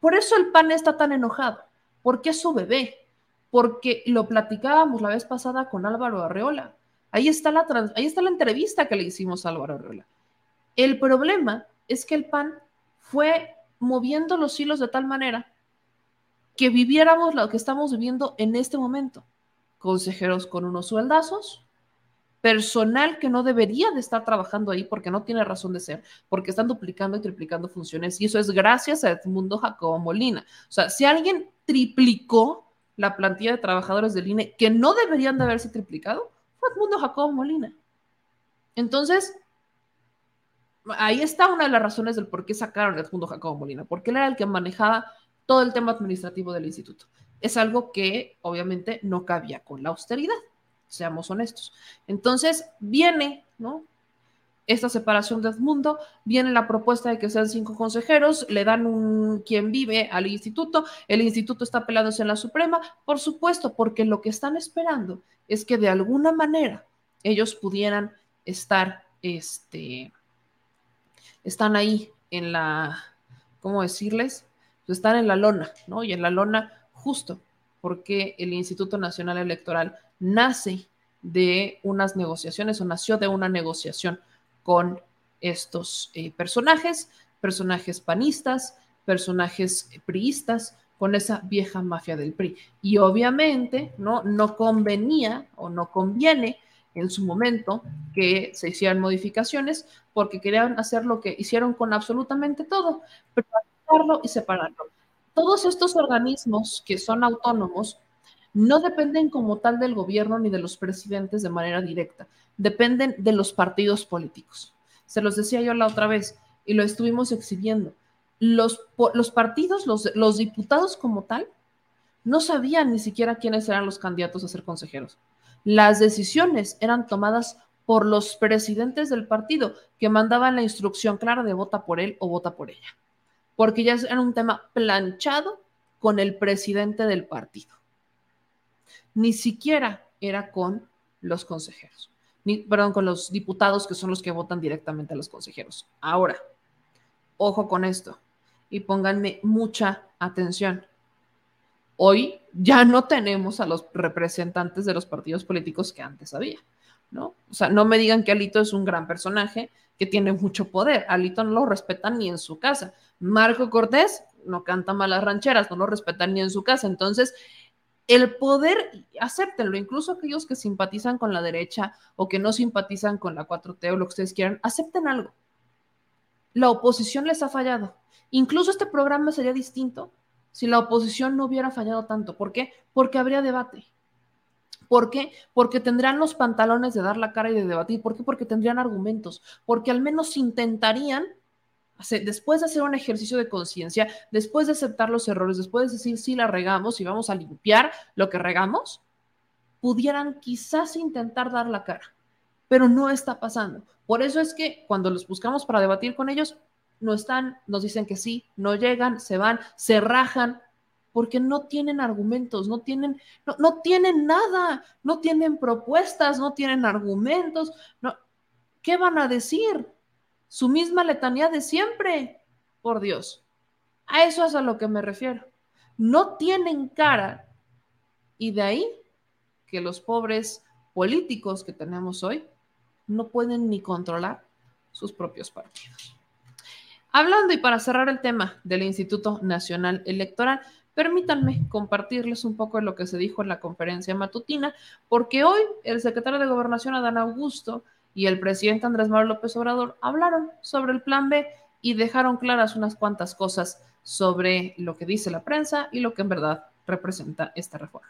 Speaker 1: Por eso el PAN está tan enojado, porque es su bebé, porque lo platicábamos la vez pasada con Álvaro Arreola. Ahí está la, ahí está la entrevista que le hicimos a Álvaro Arreola el problema es que el PAN fue moviendo los hilos de tal manera que viviéramos lo que estamos viviendo en este momento. Consejeros con unos sueldazos, personal que no debería de estar trabajando ahí porque no tiene razón de ser, porque están duplicando y triplicando funciones y eso es gracias a Edmundo Jacobo Molina. O sea, si alguien triplicó la plantilla de trabajadores del INE que no deberían de haberse triplicado, fue Edmundo Jacobo Molina. Entonces, ahí está una de las razones del por qué sacaron el fondo Jacobo Molina, porque él era el que manejaba todo el tema administrativo del instituto. Es algo que obviamente no cabía con la austeridad, seamos honestos. Entonces viene, ¿no? Esta separación de Edmundo, viene la propuesta de que sean cinco consejeros, le dan un quien vive al instituto, el instituto está peleándose en la Suprema, por supuesto, porque lo que están esperando es que de alguna manera ellos pudieran estar, este, están ahí en la, ¿cómo decirles? Pues están en la lona, ¿no? Y en la lona justo porque el Instituto Nacional Electoral nace de unas negociaciones o nació de una negociación con estos eh, personajes, personajes panistas, personajes priistas, con esa vieja mafia del PRI. Y obviamente, ¿no? No convenía o no conviene en su momento que se hicieran modificaciones porque querían hacer lo que hicieron con absolutamente todo, privatizarlo y separarlo. Todos estos organismos que son autónomos no dependen como tal del gobierno ni de los presidentes de manera directa, dependen de los partidos políticos. Se los decía yo la otra vez y lo estuvimos exhibiendo. Los, partidos, los diputados como tal, no sabían ni siquiera quiénes eran los candidatos a ser consejeros. Las decisiones eran tomadas por los presidentes del partido que mandaban la instrucción clara de vota por él o vota por ella, porque ya era un tema planchado con el presidente del partido. Ni siquiera era con los consejeros, ni, perdón, con los diputados que son los que votan directamente a los consejeros. Ahora, ojo con esto y pónganme mucha atención. Hoy ya no tenemos a los representantes de los partidos políticos que antes había. ¿no? O sea, no me digan que Alito es un gran personaje que tiene mucho poder. Alito no lo respetan ni en su casa. Marco Cortés no canta malas rancheras, no lo respetan ni en su casa. Entonces, el poder, acéptenlo, incluso aquellos que simpatizan con la derecha o que no simpatizan con la 4T o lo que ustedes quieran, acepten algo. La oposición les ha fallado. Incluso este programa sería distinto si la oposición no hubiera fallado tanto. ¿Por qué? Porque habría debate ¿Por qué? Porque tendrán los pantalones de dar la cara y de debatir. ¿Por qué? Porque tendrían argumentos. Porque al menos intentarían, después de hacer un ejercicio de conciencia, después de aceptar los errores, después de decir sí la regamos y vamos a limpiar lo que regamos, pudieran quizás intentar dar la cara. Pero no está pasando. Por eso es que cuando los buscamos para debatir con ellos, no están, nos dicen que sí, no llegan, se van, se rajan, porque no tienen argumentos, no tienen, no, no tienen nada, no tienen propuestas, no tienen argumentos, no, ¿qué van a decir? Su misma letanía de siempre, por Dios. A eso es a lo que me refiero. No tienen cara. Y de ahí que los pobres políticos que tenemos hoy no pueden ni controlar sus propios partidos. Hablando y para cerrar el tema del Instituto Nacional Electoral, Permítanme compartirles un poco de lo que se dijo en la conferencia matutina, porque hoy el secretario de Gobernación, Adán Augusto, y el presidente Andrés Manuel López Obrador hablaron sobre el plan B y dejaron claras unas cuantas cosas sobre lo que dice la prensa y lo que en verdad representa esta reforma.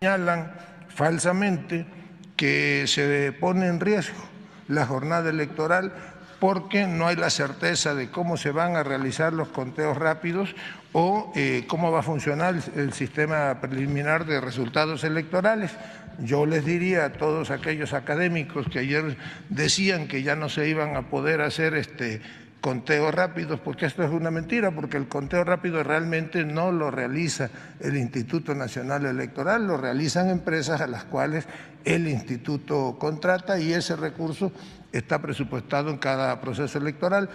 Speaker 10: Señalan falsamente que se pone en riesgo la jornada electoral porque no hay la certeza de cómo se van a realizar los conteos rápidos o eh, cómo va a funcionar el, sistema preliminar de resultados electorales. Yo les diría a todos aquellos académicos que ayer decían que ya no se iban a poder hacer este conteos rápidos, porque esto es una mentira, porque el conteo rápido realmente no lo realiza el Instituto Nacional Electoral, lo realizan empresas a las cuales el instituto contrata y ese recurso está presupuestado en cada proceso electoral.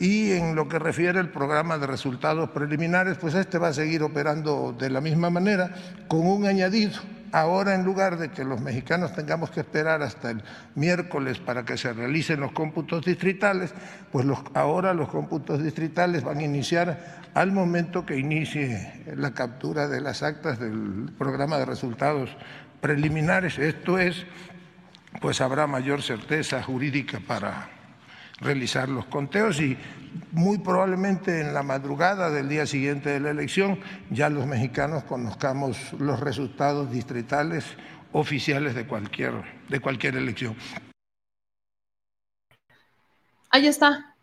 Speaker 10: Y en lo que refiere al programa de resultados preliminares, pues este va a seguir operando de la misma manera, con un añadido. Ahora, en lugar de que los mexicanos tengamos que esperar hasta el miércoles para que se realicen los cómputos distritales, pues los, ahora los cómputos distritales van a iniciar al momento que inicie la captura de las actas del programa de resultados preliminares. Esto es, pues habrá mayor certeza jurídica para realizar los conteos y muy probablemente en la madrugada del día siguiente de la elección ya los mexicanos conozcamos los resultados distritales oficiales de cualquier, de cualquier elección.
Speaker 1: Ahí está,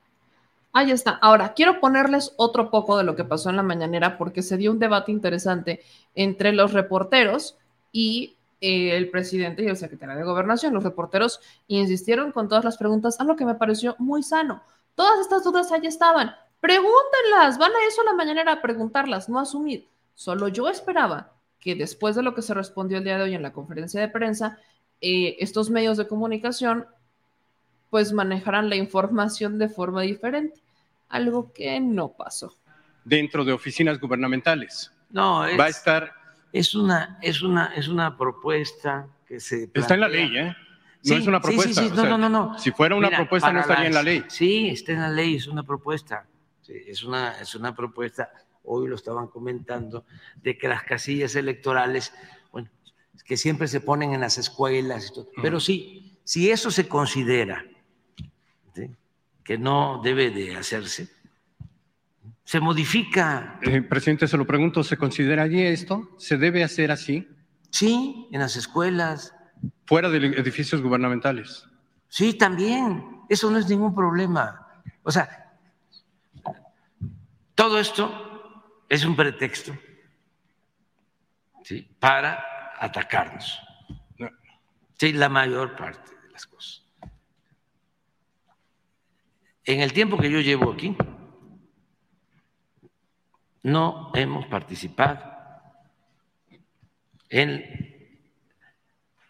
Speaker 1: ahí está. Ahora, quiero ponerles otro poco de lo que pasó en la mañanera porque se dio un debate interesante entre los reporteros y el presidente y el secretario de Gobernación. Los reporteros insistieron con todas las preguntas, a lo que me pareció muy sano. Todas estas dudas ahí estaban. Pregúntenlas, van a eso a la mañanera a preguntarlas, no a asumir. Solo yo esperaba que después de lo que se respondió el día de hoy en la conferencia de prensa, eh, estos medios de comunicación pues manejaran la información de forma diferente, algo que no pasó.
Speaker 11: Dentro de oficinas gubernamentales.
Speaker 12: No,
Speaker 11: va a estar
Speaker 12: es una, es una, es una propuesta que se.
Speaker 11: Está en la ley, ¿eh? No es una propuesta.
Speaker 12: Sí, sí, no, no, no,
Speaker 11: Si fuera una propuesta, no estaría en la ley.
Speaker 12: Sí, está en la ley, es una propuesta. es, una, es una propuesta, hoy lo estaban comentando, de que las casillas electorales, bueno, que siempre se ponen en las escuelas, pero sí, si eso se considera que no debe de hacerse, se modifica.
Speaker 11: Eh, presidente, se lo pregunto, ¿se considera allí esto? ¿Se debe hacer así?
Speaker 12: Sí, en las escuelas.
Speaker 11: Fuera de edificios gubernamentales.
Speaker 12: Sí, también. eso no es ningún problema. O sea, todo esto es un pretexto ¿sí? para atacarnos. Sí, la mayor parte de las cosas. En el tiempo que yo llevo aquí, no hemos participado en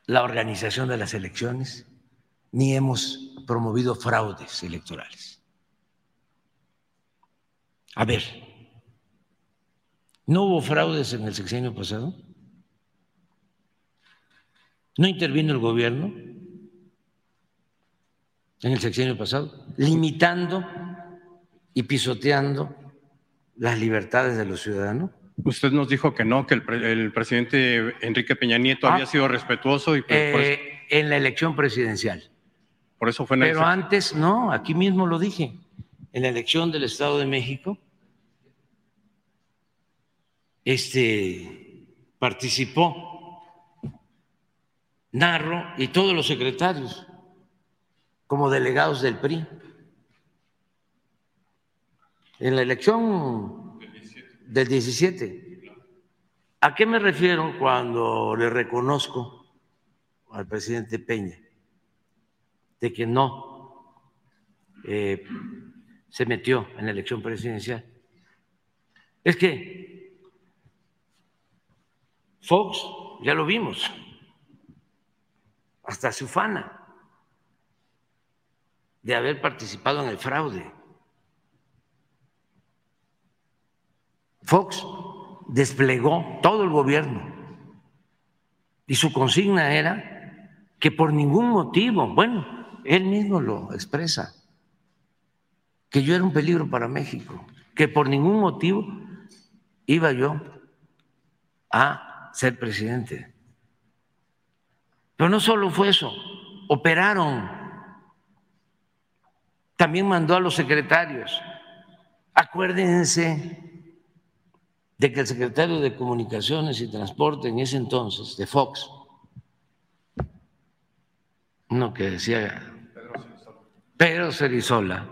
Speaker 12: la organización de las elecciones, ni hemos promovido fraudes electorales. A ver, ¿no hubo fraudes en el sexenio pasado? ¿No intervino el gobierno en el sexenio pasado, limitando y pisoteando las libertades de los ciudadanos?
Speaker 11: Usted nos dijo que no, que el, pre- el presidente Enrique Peña Nieto
Speaker 12: Ah.
Speaker 11: había sido respetuoso y pues, por, eso,
Speaker 12: Eh, en la elección presidencial.
Speaker 11: por eso fue
Speaker 12: Pero antes, no, aquí mismo lo dije, en la elección del Estado de México, este, participó Narro y todos los secretarios como delegados del PRI. En la elección del 17. ¿A qué me refiero cuando le reconozco al presidente Peña de que no eh, se metió en la elección presidencial? Es que Fox, ya lo vimos, hasta se ufana de haber participado en el fraude. Fox desplegó todo el gobierno y su consigna era que por ningún motivo, bueno, él mismo lo expresa, que yo era un peligro para México, que por ningún motivo iba yo a ser presidente. Pero no solo fue eso, operaron. También mandó a los secretarios. Acuérdense de que el secretario de Comunicaciones y Transporte en ese entonces, de Fox, uno que decía Pedro Cerizola,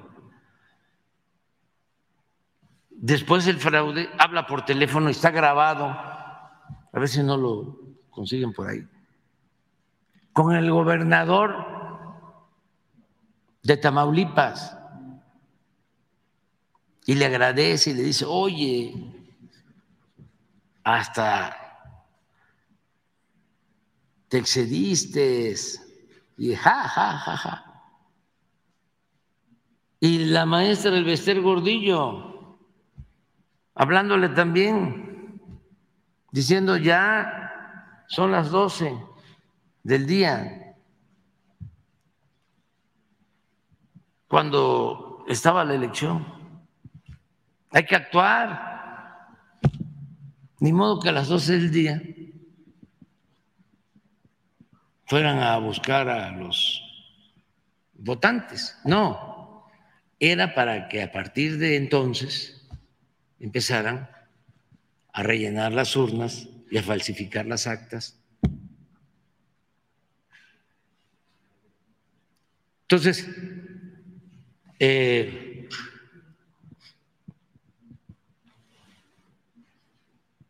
Speaker 12: después del fraude, habla por teléfono está grabado, a ver si no lo consiguen por ahí, con el gobernador de Tamaulipas. Y le agradece y le dice, oye, hasta te excediste y ja, ja, ja, ja. Y la maestra del Bester Gordillo, hablándole también, diciendo ya son las 12 del día, cuando estaba la elección. Hay que actuar. Ni modo que a las 12 del día fueran a buscar a los votantes. No, era para que a partir de entonces empezaran a rellenar las urnas y a falsificar las actas. Entonces, eh,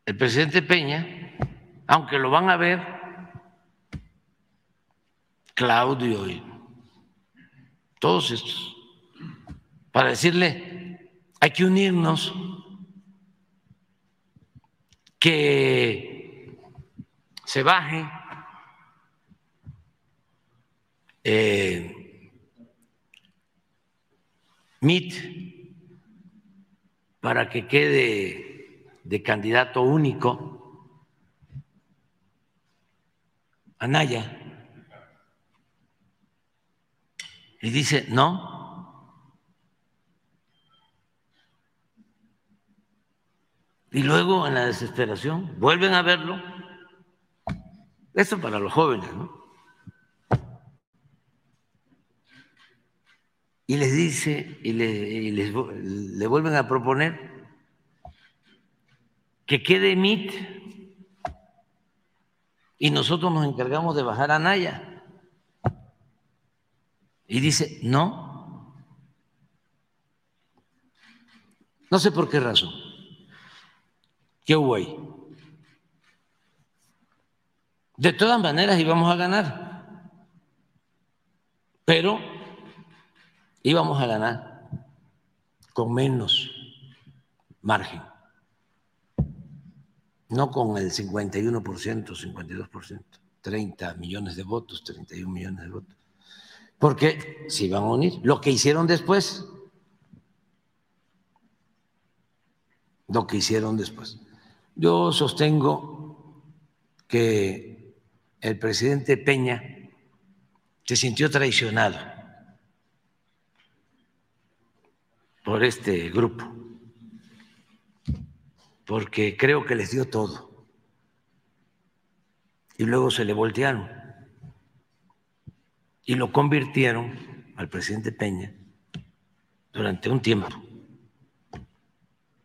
Speaker 12: el presidente Peña, aunque lo van a ver Claudio y todos estos, para decirle, hay que unirnos, que se baje eh, MIT para que quede de candidato único Anaya. Y dice, no. Y luego en la desesperación vuelven a verlo. Esto para los jóvenes. Y les dice, y, le, y les, le vuelven a proponer que quede MIT y nosotros nos encargamos de bajar a Naya. Y dice, no. No sé por qué razón. ¿Qué hubo ahí? De todas maneras íbamos a ganar, pero íbamos a ganar con menos margen no con el 51%, 52%, 30 millones de votos, 31 millones de votos, porque se iban a unir. Lo que hicieron después, lo que hicieron después. Yo sostengo que el presidente Peña se sintió traicionado por este grupo, porque creo que les dio todo y luego se le voltearon y lo convirtieron al presidente Peña durante un tiempo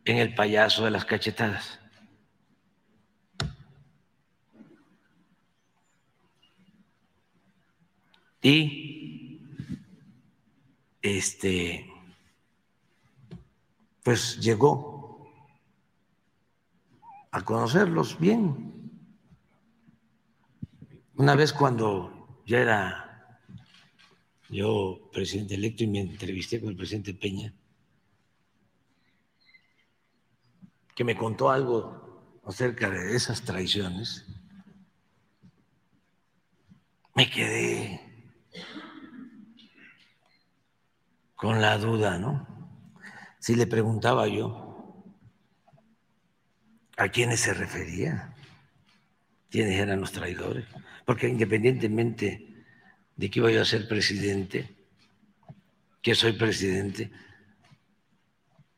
Speaker 12: en el payaso de las cachetadas. Y este, pues llegó a conocerlos bien. Una vez cuando ya era yo presidente electo y me entrevisté con el presidente Peña, que me contó algo acerca de esas traiciones, me quedé con la duda, ¿no? Si le preguntaba yo a quiénes se refería, quiénes eran los traidores, porque independientemente de que iba yo a ser presidente, que soy presidente,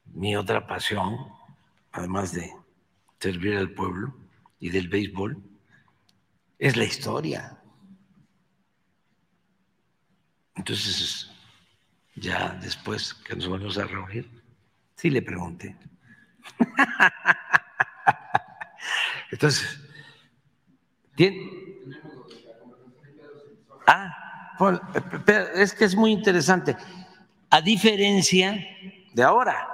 Speaker 12: mi otra pasión, además de servir al pueblo y del béisbol, es la historia. Entonces, ya después que nos volvemos a reunir, sí le pregunté. <laughs> Entonces, ¿tiene? Ah, es que es muy interesante. A diferencia de ahora,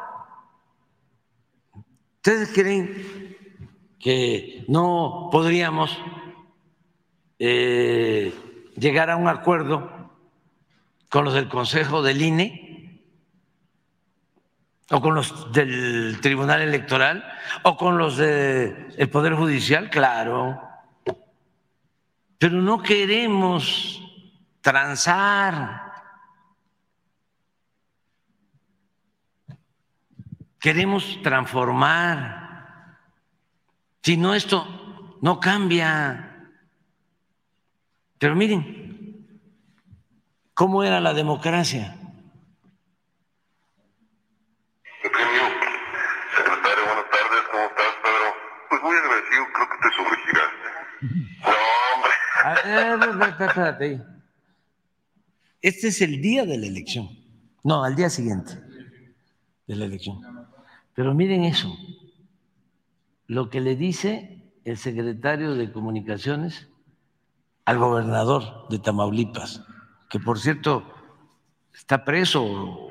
Speaker 12: ¿ustedes creen que no podríamos eh, llegar a un acuerdo con los del Consejo del INE, o con los del Tribunal Electoral, o con los del Poder Judicial, claro. Pero no queremos transar. Queremos transformar. Si no, esto no cambia. Pero miren, ¿Cómo era la democracia?
Speaker 9: Secretario, buenas tardes, ¿cómo estás, Pedro? Pues muy agradecido, creo que te sobregiraste. No, hombre.
Speaker 12: espérate. Este es el día de la elección. No, al día siguiente de la elección. Pero miren eso, lo que le dice el secretario de Comunicaciones al gobernador de Tamaulipas que por cierto está preso,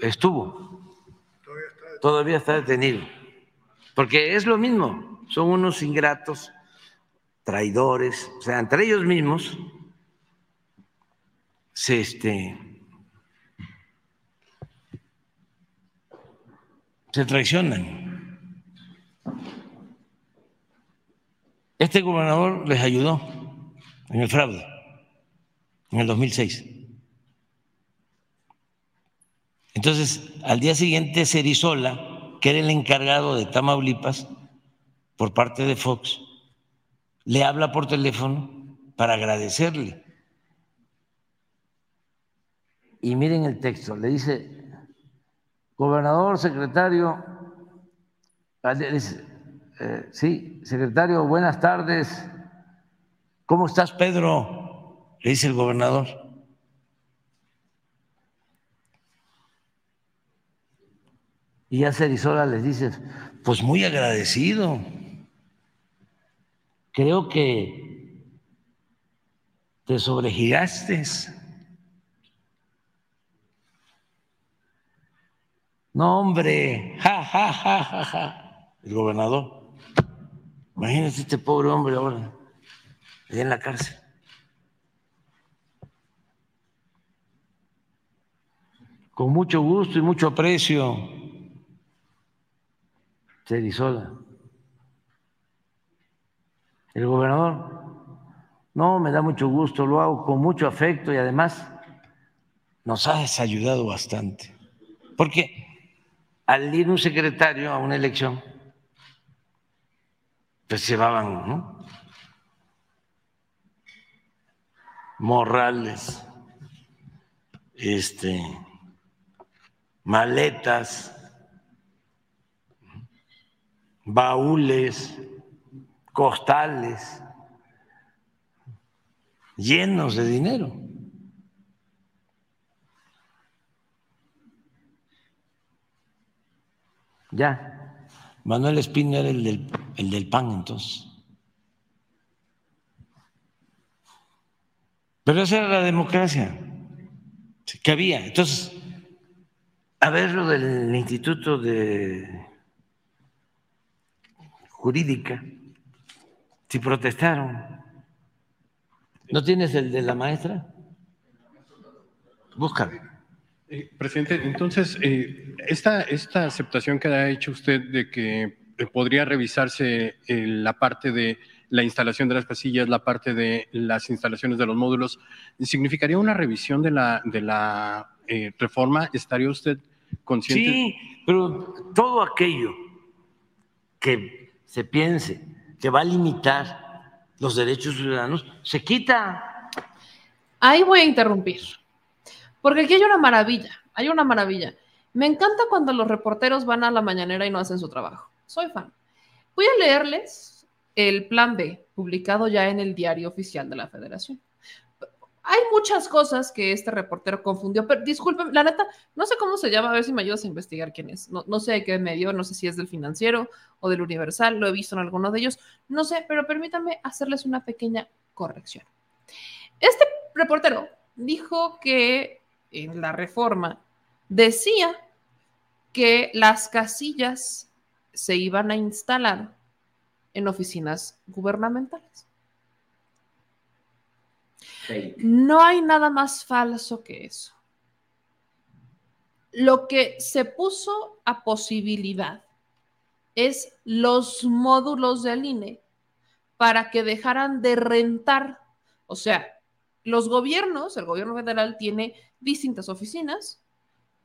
Speaker 12: estuvo, todavía está detenido, porque es lo mismo, son unos ingratos, traidores, o sea, entre ellos mismos se este se traicionan. Este gobernador les ayudó en el fraude en el 2006. Entonces, al día siguiente, Cerizola, que era el encargado de Tamaulipas, por parte de Fox, le habla por teléfono para agradecerle. Y miren el texto, le dice, gobernador, secretario, ah, eh, sí, secretario, buenas tardes, ¿cómo estás, Pedro? le dice el gobernador. Y ya Cerizola les dice, pues muy agradecido. Creo que te sobregiraste. No, hombre, ja, ja, ja, ja, ja. El gobernador. Imagínate este pobre hombre ahora, allá en la cárcel. Con mucho gusto y mucho aprecio, Cerizola. El gobernador, no, me da mucho gusto, lo hago con mucho afecto y además nos has ayudado bastante. Porque al ir un secretario a una elección, pues llevaban ¿no? morrales, este, maletas, baúles, costales, llenos de dinero. Ya, Manuel Espino era el del, el del PAN entonces. Pero esa era la democracia que había. Entonces, a ver lo del Instituto de Jurídica, si protestaron. ¿No tienes el de la maestra? Búscalo.
Speaker 11: Eh, presidente, entonces, eh, esta, esta aceptación que ha hecho usted de que eh, podría revisarse eh, la parte de la instalación de las casillas, la parte de las instalaciones de los módulos, ¿significaría una revisión de la, de la reforma? ¿Estaría usted consciente?
Speaker 12: Sí, pero todo aquello que se piense que va a limitar los derechos ciudadanos, se quita.
Speaker 1: Ahí voy a interrumpir. Porque aquí hay una maravilla, hay una maravilla. Me encanta cuando los reporteros van a la mañanera y no hacen su trabajo. Soy fan. Voy a leerles el plan B, publicado ya en el diario oficial de la Federación. Hay muchas cosas que este reportero confundió, pero disculpen, la neta, no sé cómo se llama, a ver si me ayudas a investigar quién es. No, no sé de qué medio, no sé si es del financiero o del universal, lo he visto en alguno de ellos, no sé, pero permítanme hacerles una pequeña corrección. Este reportero dijo que en la reforma decía que las casillas se iban a instalar en oficinas gubernamentales. No hay nada más falso que eso. Lo que se puso a posibilidad es los módulos del INE para que dejaran de rentar. O sea, los gobiernos, el gobierno federal tiene distintas oficinas.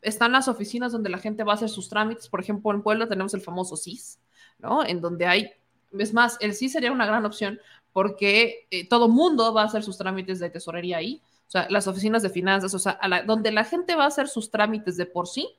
Speaker 1: Están las oficinas donde la gente va a hacer sus trámites. Por ejemplo, en Puebla tenemos el famoso CIS, ¿no? En donde hay, es más, el CIS sería una gran opción porque eh, todo mundo va a hacer sus trámites de tesorería ahí. O sea, las oficinas de finanzas, o sea, a donde la gente va a hacer sus trámites de por sí,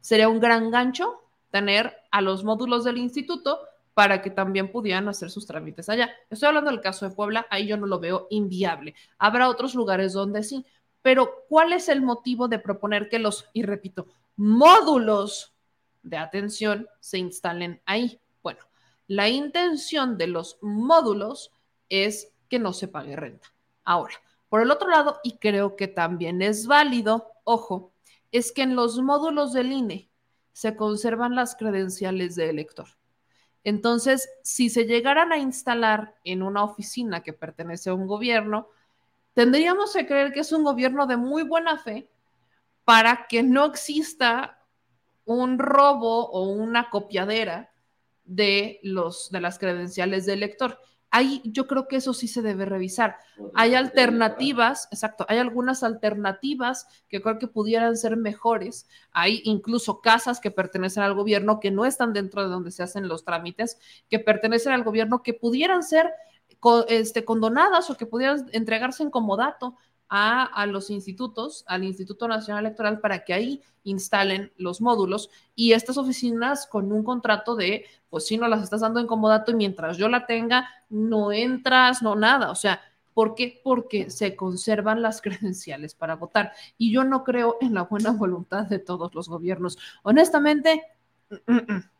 Speaker 1: sería un gran gancho tener a los módulos del instituto para que también pudieran hacer sus trámites allá. Estoy hablando del caso de Puebla, ahí yo no lo veo inviable. Habrá otros lugares donde sí, pero ¿cuál es el motivo de proponer que los, y repito, módulos de atención se instalen ahí? Bueno, la intención de los módulos es que no se pague renta. Ahora, por el otro lado, y creo que también es válido, ojo, es que en los módulos del INE se conservan las credenciales de elector. Entonces, si se llegaran a instalar en una oficina que pertenece a un gobierno, tendríamos que creer que es un gobierno de muy buena fe para que no exista un robo o una copiadera de, los, de las credenciales del elector. Ahí yo creo que eso sí se debe revisar. Hay alternativas, exacto, hay algunas alternativas que creo que pudieran ser mejores. Hay incluso casas que pertenecen al gobierno que no están dentro de donde se hacen los trámites, que pertenecen al gobierno que pudieran ser este, condonadas o que pudieran entregarse en comodato a, a, los institutos, al Instituto Nacional Electoral, para que ahí instalen los módulos y estas oficinas con un contrato de, pues si no las estás dando en comodato y mientras yo la tenga, no entras, no nada. O sea, ¿por qué? Porque se conservan las <laughs> credenciales para votar. Y yo no creo en la buena voluntad de todos los gobiernos. Honestamente,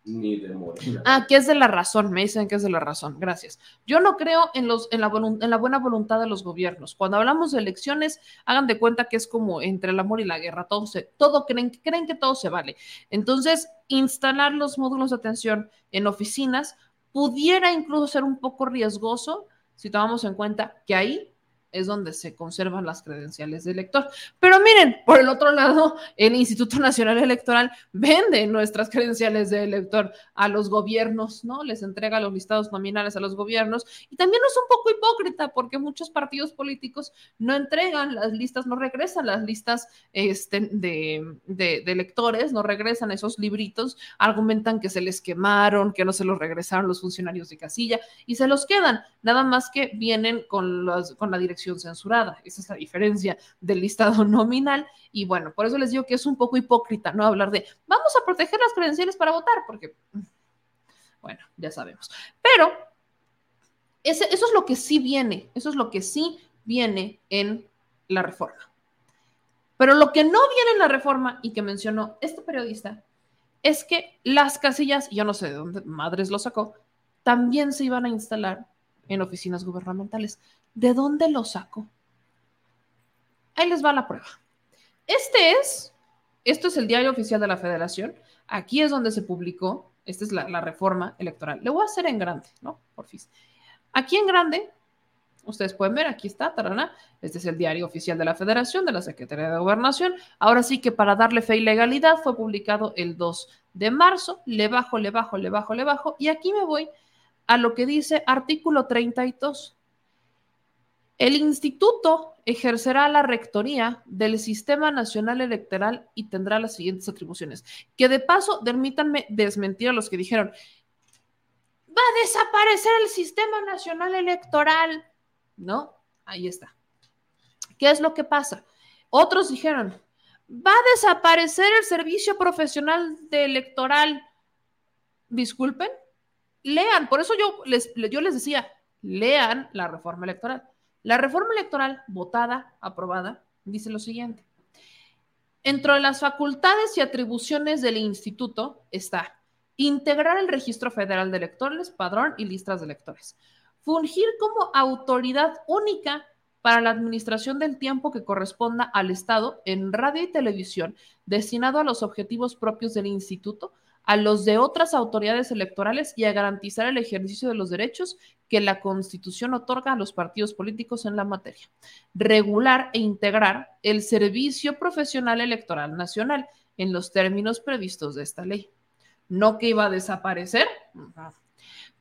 Speaker 13: Ni de Morena.
Speaker 1: Ah, que es de la razón, me dicen que es de la razón, gracias. Yo no creo en, los, en, la, en la buena voluntad de los gobiernos. Cuando hablamos de elecciones, hagan de cuenta que es como entre el amor y la guerra, todo, se, todo creen, creen que todo se vale. Entonces, instalar los módulos de atención en oficinas pudiera incluso ser un poco riesgoso si tomamos en cuenta que ahí es donde se conservan las credenciales de elector. Pero miren, por el otro lado, el Instituto Nacional Electoral vende nuestras credenciales de elector a los gobiernos, ¿no? Les entrega los listados nominales a los gobiernos y también es un poco hipócrita porque muchos partidos políticos no entregan las listas, no regresan las listas este, de, de, de electores, no regresan esos libritos, argumentan que se les quemaron, que no se los regresaron los funcionarios de casilla y se los quedan, nada más que vienen con, los, con la dirección censurada. Esa es la diferencia del listado <laughs> nominal. Y bueno, por eso les digo que es un poco hipócrita, ¿no? Hablar de vamos a proteger las credenciales para votar, porque, bueno, ya sabemos. Pero eso es lo que sí viene, eso es lo que sí viene en la reforma. Pero lo que no viene en la reforma y que mencionó este periodista es que las casillas, yo no sé de dónde madres lo sacó, también se iban a instalar en oficinas gubernamentales. ¿De dónde lo saco? Ahí les va la prueba. Este es, esto es el diario oficial de la federación. Aquí es donde se publicó, esta es la, la reforma electoral. Le voy a hacer en grande, ¿no? Por fin. Aquí en grande, ustedes pueden ver, aquí está, tarana. Este es el diario oficial de la federación, de la Secretaría de Gobernación. Ahora sí que para darle fe y legalidad fue publicado el 2 de marzo. Le bajo, le bajo, le bajo, le bajo. Y aquí me voy a lo que dice artículo 32. El instituto ejercerá la rectoría del Sistema Nacional Electoral y tendrá las siguientes atribuciones. Que de paso, permítanme desmentir a los que dijeron, va a desaparecer el Sistema Nacional Electoral. No, ahí está. ¿Qué es lo que pasa? Otros dijeron, va a desaparecer el Servicio Profesional de Electoral. Disculpen, lean, por eso yo les, yo les decía, lean la reforma electoral. La reforma electoral votada, aprobada, dice lo siguiente. Entre las facultades y atribuciones del instituto está integrar el registro federal de electores, padrón y listas de electores, fungir como autoridad única para la administración del tiempo que corresponda al Estado en radio y televisión destinado a los objetivos propios del instituto, a los de otras autoridades electorales y a garantizar el ejercicio de los derechos que la Constitución otorga a los partidos políticos en la materia. Regular e integrar el Servicio Profesional Electoral Nacional en los términos previstos de esta ley. No que iba a desaparecer.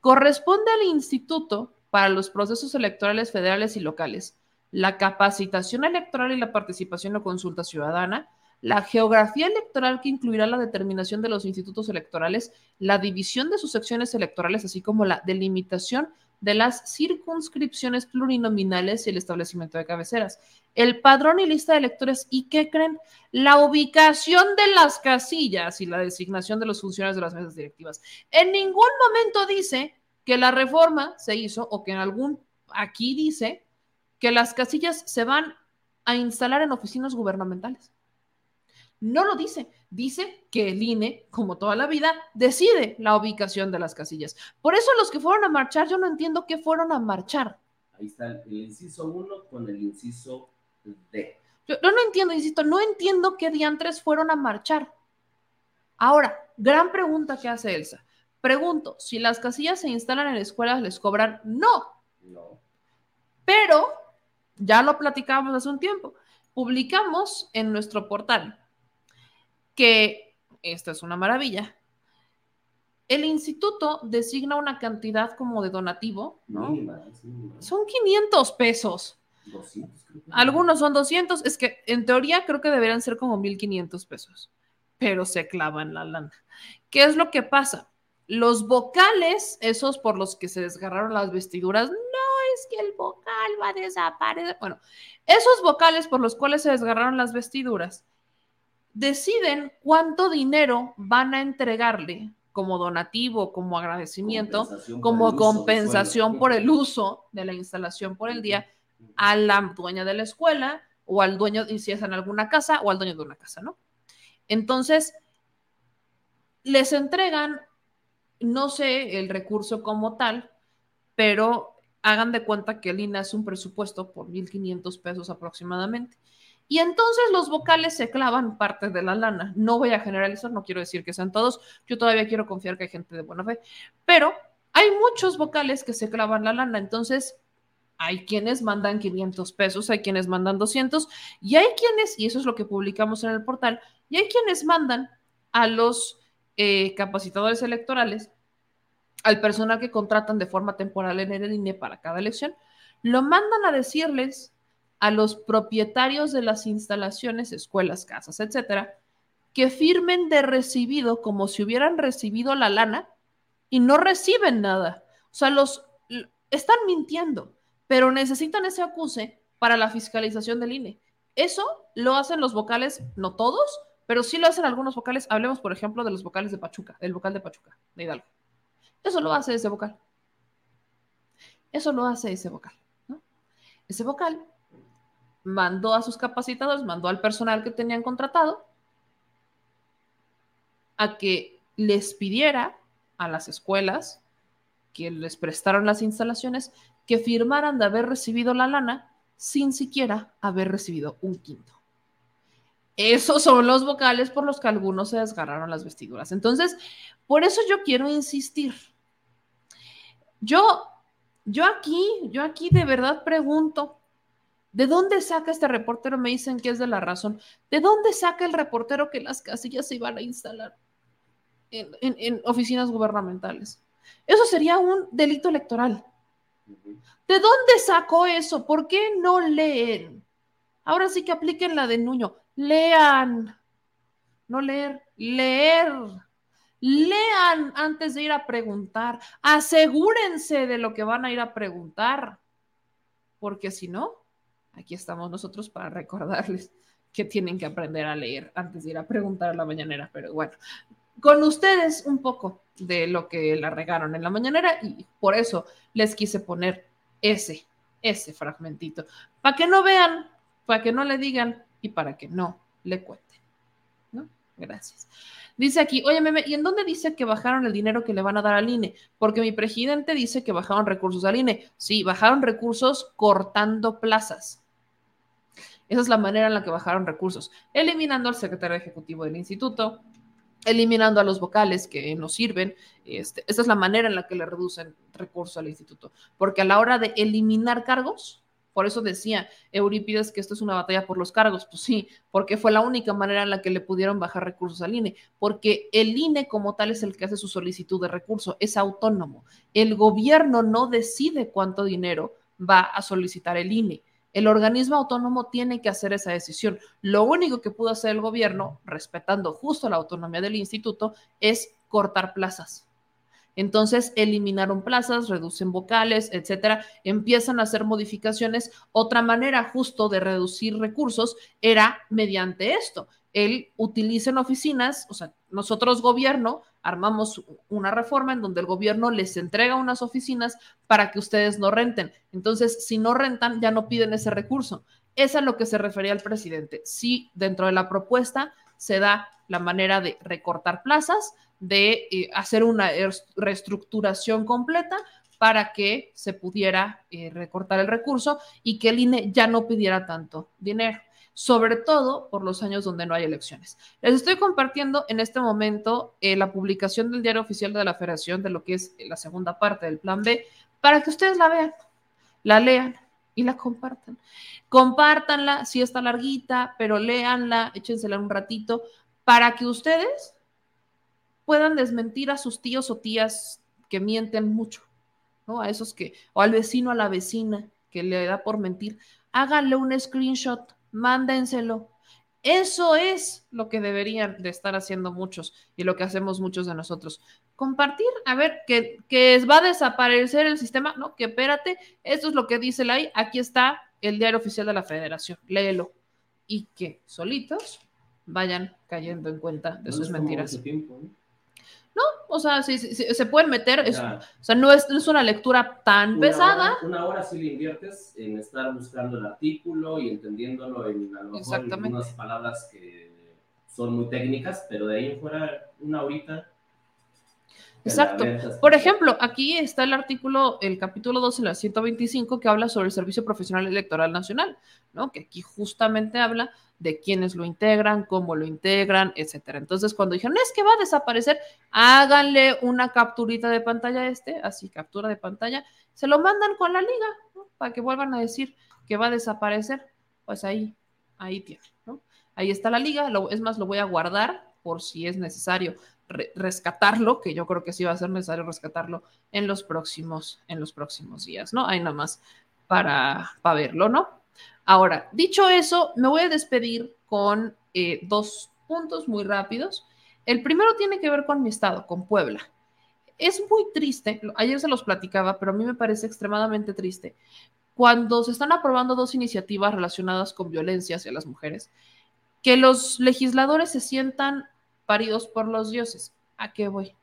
Speaker 1: Corresponde al instituto para los procesos electorales federales y locales la capacitación electoral y la participación o consulta ciudadana, la geografía electoral que incluirá la determinación de los institutos electorales, la división de sus secciones electorales, así como la delimitación de las circunscripciones plurinominales y el establecimiento de cabeceras, el padrón y lista de electores y, ¿qué creen? La ubicación de las casillas y la designación de los funcionarios de las mesas directivas. En ningún momento dice que la reforma se hizo o que en algún, aquí dice que las casillas se van a instalar en oficinas gubernamentales. No lo dice. Dice que el INE, como toda la vida, decide la ubicación de las casillas. Por eso los que fueron a marchar, yo no entiendo qué fueron a marchar.
Speaker 13: Ahí está el inciso 1 con el inciso D.
Speaker 1: Yo, yo, no entiendo, insisto, no entiendo qué diantres fueron a marchar. Ahora, gran pregunta que hace Elsa. Pregunto, si las casillas se instalan en escuelas, ¿les cobran? No.
Speaker 13: No.
Speaker 1: Pero, ya lo platicábamos hace un tiempo, publicamos en nuestro portal que, esta es una maravilla, el instituto designa una cantidad como de donativo, ¿no? Son 500 pesos.
Speaker 13: 200, creo que.
Speaker 1: Algunos son 200, es que en teoría creo que deberían ser como 1500 pesos, pero se clavan la lana. ¿Qué es lo que pasa? Los vocales, esos por los que se desgarraron las vestiduras, no es que el vocal va a desaparecer. Bueno, esos vocales por los cuales se desgarraron las vestiduras deciden cuánto dinero van a entregarle como donativo, como agradecimiento,
Speaker 13: Compensación
Speaker 1: como
Speaker 13: por
Speaker 1: compensación por el uso de la instalación por el día a la dueña de la escuela o al dueño, y si es en alguna casa, o al dueño de una casa, ¿no? Entonces, les entregan, no sé el recurso como tal, pero hagan de cuenta que el INE hace un presupuesto por 1.500 pesos aproximadamente. Y entonces los vocales se clavan parte de la lana. No voy a generalizar, no quiero decir que sean todos, yo todavía quiero confiar que hay gente de buena fe, pero hay muchos vocales que se clavan la lana. Entonces, hay quienes mandan 500 pesos, hay quienes mandan 200 y hay quienes, y eso es lo que publicamos en el portal, y hay quienes mandan a los eh, capacitadores electorales, al personal que contratan de forma temporal en el INE para cada elección, lo mandan a decirles a los propietarios de las instalaciones, escuelas, casas, etcétera, que firmen de recibido como si hubieran recibido la lana y no reciben nada. O sea, los están mintiendo pero necesitan ese acuse para la fiscalización del INE. Eso lo hacen los vocales, no todos, pero sí lo hacen algunos vocales. Hablemos, por ejemplo, de los vocales de Pachuca, el vocal de Pachuca, de Hidalgo. Eso lo hace ese vocal. Eso lo hace ese vocal. Ese vocal mandó a sus capacitadores, mandó al personal que tenían contratado a que les pidiera a las escuelas que les prestaron las instalaciones que firmaran de haber recibido la lana sin siquiera haber recibido un quinto. Esos son los vocales por los que algunos se desgarraron las vestiduras. Entonces, por eso yo quiero insistir. Yo, yo aquí, yo aquí de verdad pregunto, ¿de dónde saca este reportero? Me dicen que es de la razón. ¿De dónde saca el reportero que las casillas se iban a instalar en, en oficinas gubernamentales? Eso sería un delito electoral. ¿De dónde sacó eso? ¿Por qué no leen? Ahora sí que apliquen la de Nuño. Lean. No leer, leer. Lean antes de ir a preguntar. Asegúrense de lo que van a ir a preguntar. Porque si no, aquí estamos nosotros para recordarles <laughs> que tienen que aprender a leer antes de ir a preguntar a la mañanera. Pero bueno, con ustedes un poco de lo que la regaron en la mañanera y por eso les quise poner ese, ese fragmentito, para que no vean, para que no le digan y para que no le cuenten. ¿no? Gracias. Dice aquí, oye, meme, ¿y en dónde dice que bajaron el dinero que le van a dar al INE? Porque mi presidente dice que bajaron recursos al INE. Sí, bajaron recursos cortando plazas. Esa es la manera en la que bajaron recursos, eliminando al secretario ejecutivo del instituto, eliminando a los vocales que no sirven. Este, esa es la manera en la que le reducen recursos al instituto. Porque a la hora de eliminar cargos, por eso decía Eurípides que esto es una batalla por los cargos. Pues sí, porque fue la única manera en la que le pudieron bajar recursos al INE. Porque el INE como tal es el que hace su solicitud de recurso, es autónomo. El gobierno no decide cuánto dinero va a solicitar el INE. El organismo autónomo tiene que hacer esa decisión. Lo único que pudo hacer el gobierno, respetando justo la autonomía del instituto, es cortar plazas. Entonces eliminaron plazas, reducen vocales, etcétera, empiezan a hacer modificaciones. Otra manera justo de reducir recursos era mediante esto. Él utiliza en oficinas, o sea, nosotros gobierno armamos una reforma en donde el gobierno les entrega unas oficinas para que ustedes no renten. Entonces, si no rentan, ya no piden ese recurso. Es a lo que se refería el presidente. Si dentro de la propuesta se da la manera de recortar plazas, de eh, hacer una reestructuración completa para que se pudiera eh, recortar el recurso y que el INE ya no pidiera tanto dinero sobre todo por los años donde no hay elecciones. Les estoy compartiendo en este momento eh, la publicación del diario oficial de la Federación de lo que es la segunda parte del Plan B para que ustedes la vean, la lean y la compartan. Compártanla, si está larguita, pero léanla, échensela un ratito para que ustedes puedan desmentir a sus tíos o tías que mienten mucho, ¿no? A esos que, o al vecino, a la vecina que le da por mentir, háganle un screenshot mándenselo. Eso es lo que deberían de estar haciendo muchos y lo que hacemos muchos de nosotros. Compartir, a ver, que, que va a desaparecer el sistema, no, que espérate, esto es lo que dice la ley, aquí está el diario oficial de la federación, léelo. Y que solitos vayan cayendo en cuenta de sus mentiras. O sea, sí, se pueden meter, o sea, no es, una lectura tan pesada.
Speaker 13: una hora sí le inviertes en estar buscando el artículo y entendiéndolo en a lo mejor algunas palabras que son muy técnicas, pero de ahí en fuera una horita
Speaker 1: Exacto. Por ejemplo, aquí está el artículo, el capítulo 12, la 125, que habla sobre el Servicio Profesional Electoral Nacional, ¿no? Que aquí justamente habla de quiénes lo integran, cómo lo integran, etcétera. Entonces, cuando dijeron, es que va a desaparecer, háganle una capturita de pantalla a este, así, captura de pantalla, se lo mandan con la liga, ¿no? Para que vuelvan a decir que va a desaparecer, pues ahí, ahí tiene, ¿no? Ahí está la liga, lo, es más, lo voy a guardar por si es necesario rescatarlo, que yo creo que sí va a ser necesario rescatarlo en los próximos, en los próximos días, ¿no? Hay nada más para, para verlo, ¿no? Ahora, dicho eso, me voy a despedir con eh, dos puntos muy rápidos. El primero tiene que ver con mi estado, con Puebla. Es muy triste, ayer se los platicaba, pero a mí me parece extremadamente triste cuando se están aprobando dos iniciativas relacionadas con violencia hacia las mujeres, que los legisladores se sientan paridos por los dioses. ¿A qué voy?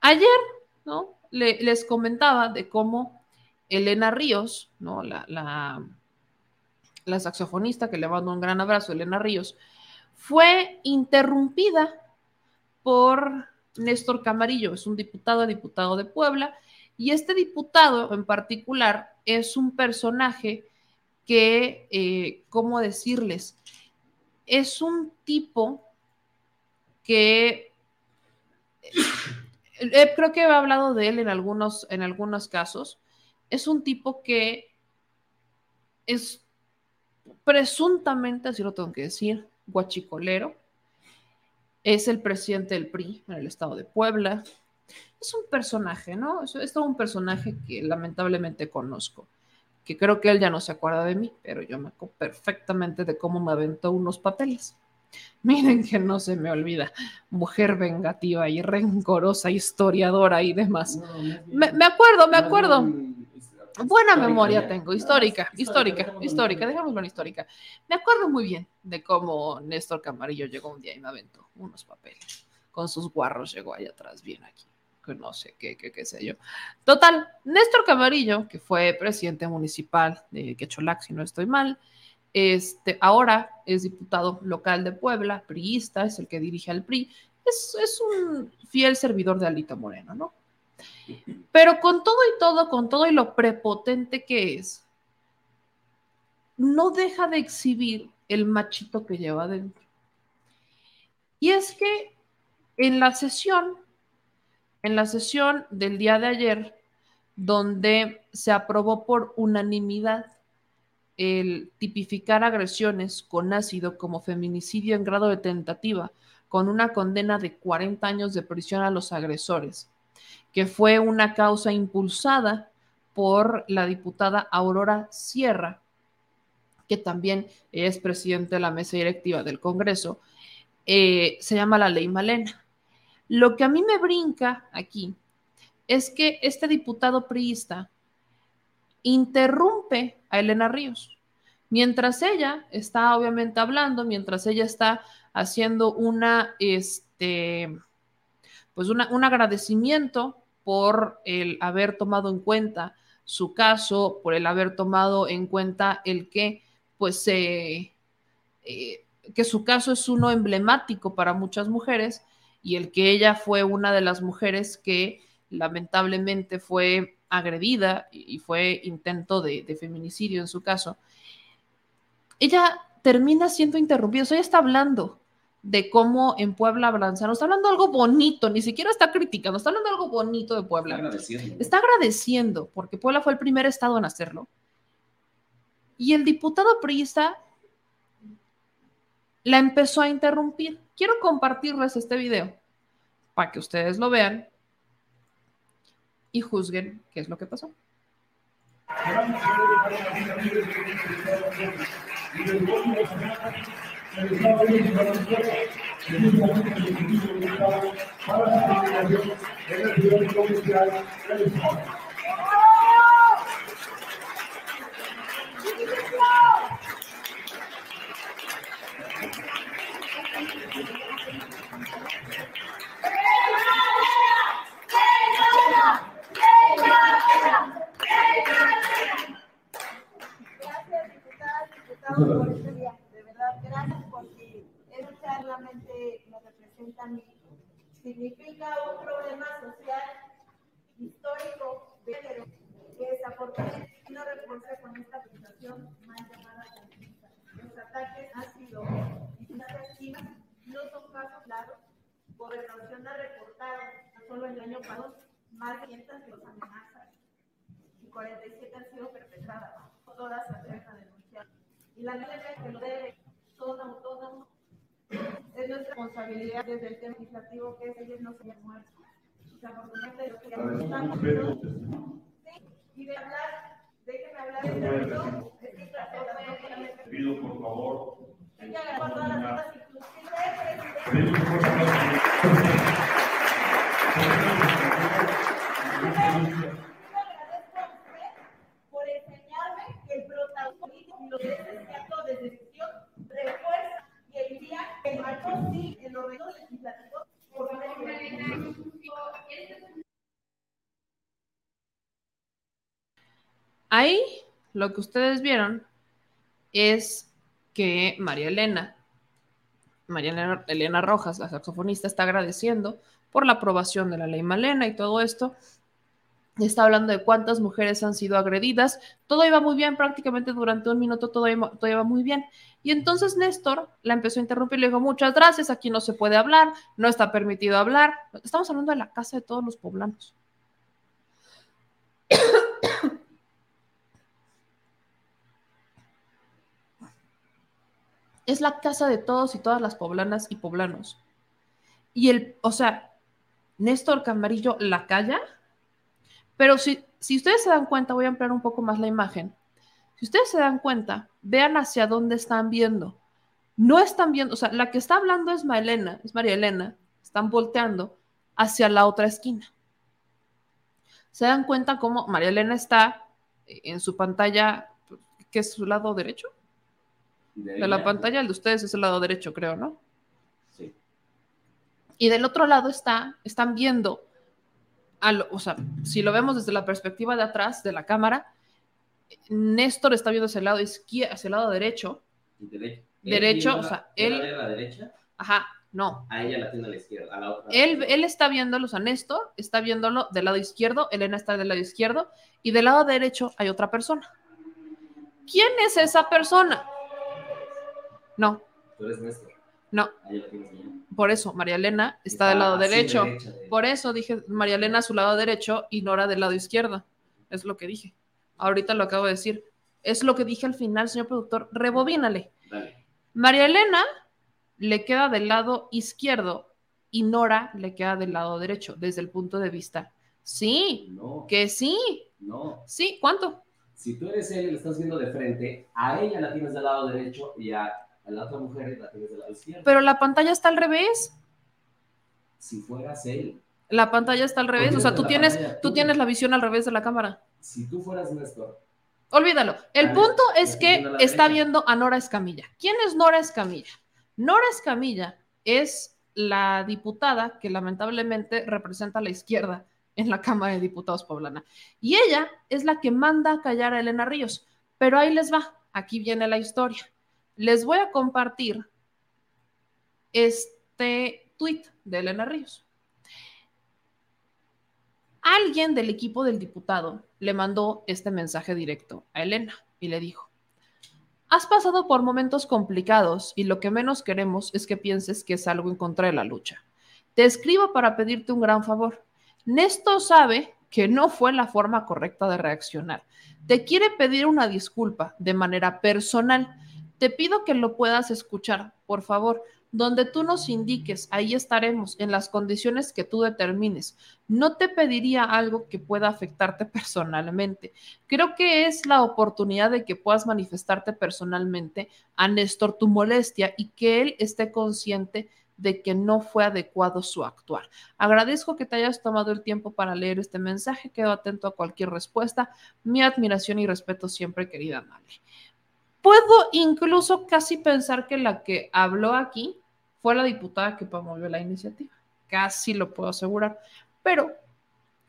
Speaker 1: Ayer, ¿no? les comentaba de cómo Elena Ríos, ¿no? La, la, saxofonista, que le mando un gran abrazo, Elena Ríos, fue interrumpida por Néstor Camarillo, es un diputado, diputado de Puebla, y este diputado en particular es un personaje que, eh, ¿cómo decirles? Es un tipo que eh, creo que he hablado de él en algunos, en algunos casos. Es un tipo que es presuntamente, así lo tengo que decir, guachicolero. Es el presidente del PRI en el estado de Puebla. Es un personaje, ¿no? Es, todo un personaje que lamentablemente conozco, que creo que él ya no se acuerda de mí, pero yo me acuerdo perfectamente de cómo me aventó unos papeles. <laughs> Miren que no se me olvida, mujer vengativa y rencorosa, historiadora y demás. Me, acuerdo, me acuerdo. Buena memoria tengo, histórica, histórica, histórica, dejamos una histórica. Me acuerdo muy bien de cómo Néstor Camarillo llegó un día y me aventó unos papeles. Con sus guarros llegó allá atrás, bien aquí, que no sé qué, qué, qué sé yo. Total, Néstor Camarillo, que fue presidente municipal de Quecholac, si no estoy mal, este, ahora es diputado local de Puebla, priista, es el que dirige al PRI. Es, es un fiel servidor de Alito Moreno, ¿no? Pero con todo y todo, con todo y lo prepotente que es, no deja de exhibir el machito que lleva dentro. Y es que en la sesión, en la sesión del día de ayer, donde se aprobó por unanimidad el tipificar agresiones con ácido como feminicidio en grado de tentativa, con una condena de 40 años de prisión a los agresores, que fue una causa impulsada por la diputada Aurora Sierra, que también es presidente de la mesa directiva del Congreso, eh, se llama la ley Malena. Lo que a mí me brinca aquí es que este diputado priista interrumpe a Elena Ríos. Mientras ella está obviamente hablando, mientras ella está haciendo una, este, pues un agradecimiento por el haber tomado en cuenta su caso, por el haber tomado en cuenta el que, pues, eh, que su caso es uno emblemático para muchas mujeres y el que ella fue una de las mujeres que lamentablemente fue agredida y fue intento de, feminicidio en su caso, ella termina siendo interrumpida. O sea, ella está hablando de cómo en Puebla avanzaron. Está hablando algo bonito, ni siquiera está criticando, está hablando algo bonito de Puebla. Está agradeciendo. Está agradeciendo, porque Puebla fue el primer estado en hacerlo. Y el diputado priista la empezó a interrumpir. Quiero compartirles este video para que ustedes lo vean y juzguen qué es lo que pasó.
Speaker 14: por este día. De verdad, gracias porque esa charla me representa a mí. Significa un problema más de 500 los amenazan y 47 han sido perpetradas. Todas se atreven a denunciar. Y la ley que lo debe todo, todo. Es nuestra responsabilidad desde el tema legislativo que ellos no se hayan muerto. Desafortunadamente, que y de hablar, déjenme hablar de esto.
Speaker 9: Pido por favor.
Speaker 14: Las
Speaker 1: Ahí lo que ustedes vieron es que María Elena, María Elena, Rojas, la saxofonista, está agradeciendo por la aprobación de la ley Malena y todo esto. Está hablando de cuántas mujeres han sido agredidas. Todo iba muy bien, prácticamente durante un minuto todo iba, todo iba muy bien. Y entonces Néstor la empezó a interrumpir y le dijo, muchas gracias, aquí no se puede hablar, no está permitido hablar. Estamos hablando de la casa de todos los poblanos. Es la casa de todos y todas las poblanas y poblanos. Y el, o sea, Néstor Camarillo la calla, pero si, si ustedes se dan cuenta, voy a ampliar un poco más la imagen. Si ustedes se dan cuenta, vean hacia dónde están viendo. No están viendo, o sea, la que está hablando es Maelena, es María Elena, están volteando hacia la otra esquina. Se dan cuenta cómo María Elena está en su pantalla, que es su lado derecho, de, la pantalla, el de ustedes es el lado derecho, creo, ¿no? Sí. Y del otro lado está, están viendo, o sea, si lo vemos desde la perspectiva de atrás de la cámara, Néstor está viendo hacia el lado izquierdo, hacia el lado derecho.
Speaker 13: Derecho.
Speaker 1: Derecho, o sea, él.
Speaker 13: a la derecha?
Speaker 1: Ajá, no.
Speaker 13: A ella la tiene a la izquierda, a la otra.
Speaker 1: Él, él está viéndolo, o sea, Néstor está viéndolo del lado izquierdo, Elena está del lado izquierdo, y del lado derecho hay otra persona. ¿Quién es esa persona? No.
Speaker 13: Tú eres Néstor.
Speaker 1: No. Por eso, María Elena está, del lado derecho. Por eso dije María Elena a su lado derecho y Nora del lado izquierdo. Es lo que dije. Ahorita lo acabo de decir. Es lo que dije al final, señor productor. Rebobínale. María Elena le queda del lado izquierdo y Nora le queda del lado derecho, desde el punto de vista. Sí, que sí.
Speaker 13: No.
Speaker 1: Sí, ¿cuánto?
Speaker 13: Si tú eres él y le estás viendo de frente, a ella la tienes del lado derecho y a a la otra mujer la tienes del lado izquierdo.
Speaker 1: Pero la pantalla está al revés.
Speaker 13: Si fueras él.
Speaker 1: La pantalla está al revés. O sea, tú tienes, tú tienes la visión al revés de la cámara.
Speaker 13: Si tú fueras Néstor.
Speaker 1: Olvídalo. El punto es que está viendo a Nora Escamilla. ¿Quién es Nora Escamilla? Nora Escamilla es la diputada que lamentablemente representa a la izquierda en la Cámara de Diputados poblana. Y ella es la que manda a callar a Elena Ríos. Pero ahí les va. Aquí viene la historia les voy a compartir este tweet de Elena Ríos. Alguien del equipo del diputado le mandó este mensaje directo a Elena y le dijo, has pasado por momentos complicados y lo que menos queremos es que pienses que es algo en contra de la lucha. Te escribo para pedirte un gran favor. Néstor sabe que no fue la forma correcta de reaccionar. Te quiere pedir una disculpa de manera personal te pido que lo puedas escuchar, por favor. Donde tú nos indiques, ahí estaremos, en las condiciones que tú determines. No te pediría algo que pueda afectarte <laughs> personalmente. Creo que es la oportunidad de que puedas manifestarte personalmente a Néstor tu molestia y que él esté consciente de que no fue adecuado su actuar. Agradezco que te hayas tomado el tiempo para leer este mensaje. Quedo atento a cualquier respuesta. Mi admiración y respeto siempre, querida Male. Puedo incluso casi pensar que la que habló aquí fue la diputada que promovió la iniciativa. Casi lo puedo asegurar. Pero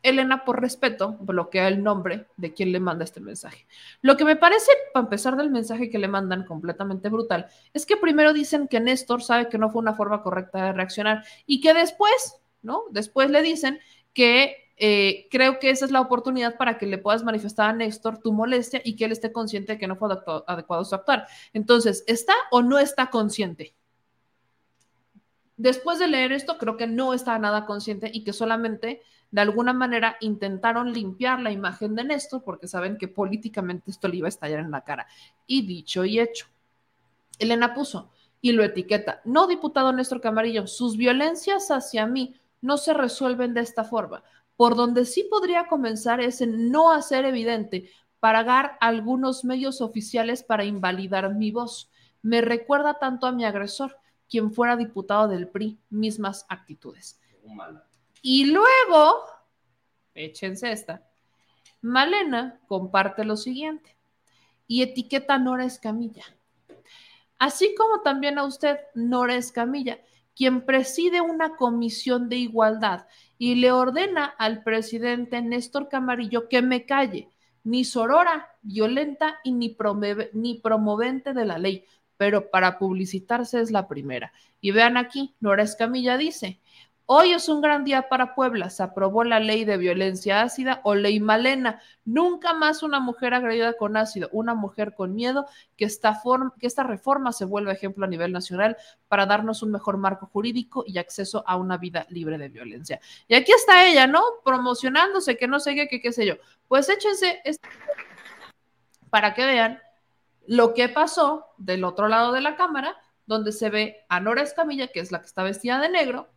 Speaker 1: Elena, por respeto, bloquea el nombre de quien le manda este mensaje. Lo que me parece, para empezar del mensaje que le mandan completamente brutal, es que primero dicen que Néstor sabe que no fue una forma correcta de reaccionar y que después, ¿no? Después le dicen que eh, creo que esa es la oportunidad para que le puedas manifestar a Néstor tu molestia y que él esté consciente de que no fue adecuado su actuar. Entonces, ¿está o no está consciente? Después de leer esto, creo que no está nada consciente y que solamente de alguna manera intentaron limpiar la imagen de Néstor porque saben que políticamente esto le iba a estallar en la cara. Y dicho y hecho, Elena puso y lo etiqueta, no diputado Néstor Camarillo, sus violencias hacia mí no se resuelven de esta forma. Por donde sí podría comenzar es en no hacer evidente pagar algunos medios oficiales para invalidar mi voz. Me recuerda tanto a mi agresor, quien fuera diputado del PRI, mismas actitudes. Y luego, échense esta, Malena comparte lo siguiente y etiqueta Nora Escamilla. Así como también a usted, Nora Escamilla, quien preside una comisión de igualdad y le ordena al presidente Néstor Camarillo que me calle, ni sorora, violenta y ni, ni promovente de la ley, pero para publicitarse es la primera. Y vean aquí, Nora Escamilla dice, Hoy es un gran día para Puebla. Se aprobó la ley de violencia ácida o ley Malena. Nunca más una mujer agredida con ácido, una mujer con miedo, que esta, que reforma se vuelva ejemplo a nivel nacional para darnos un mejor marco jurídico y acceso a una vida libre de violencia. Y aquí está ella, ¿no? Promocionándose, que no sé qué, qué sé yo. Pues échense para que vean lo que pasó del otro lado de la cámara, donde se ve a Nora Escamilla, que es la que está vestida de negro,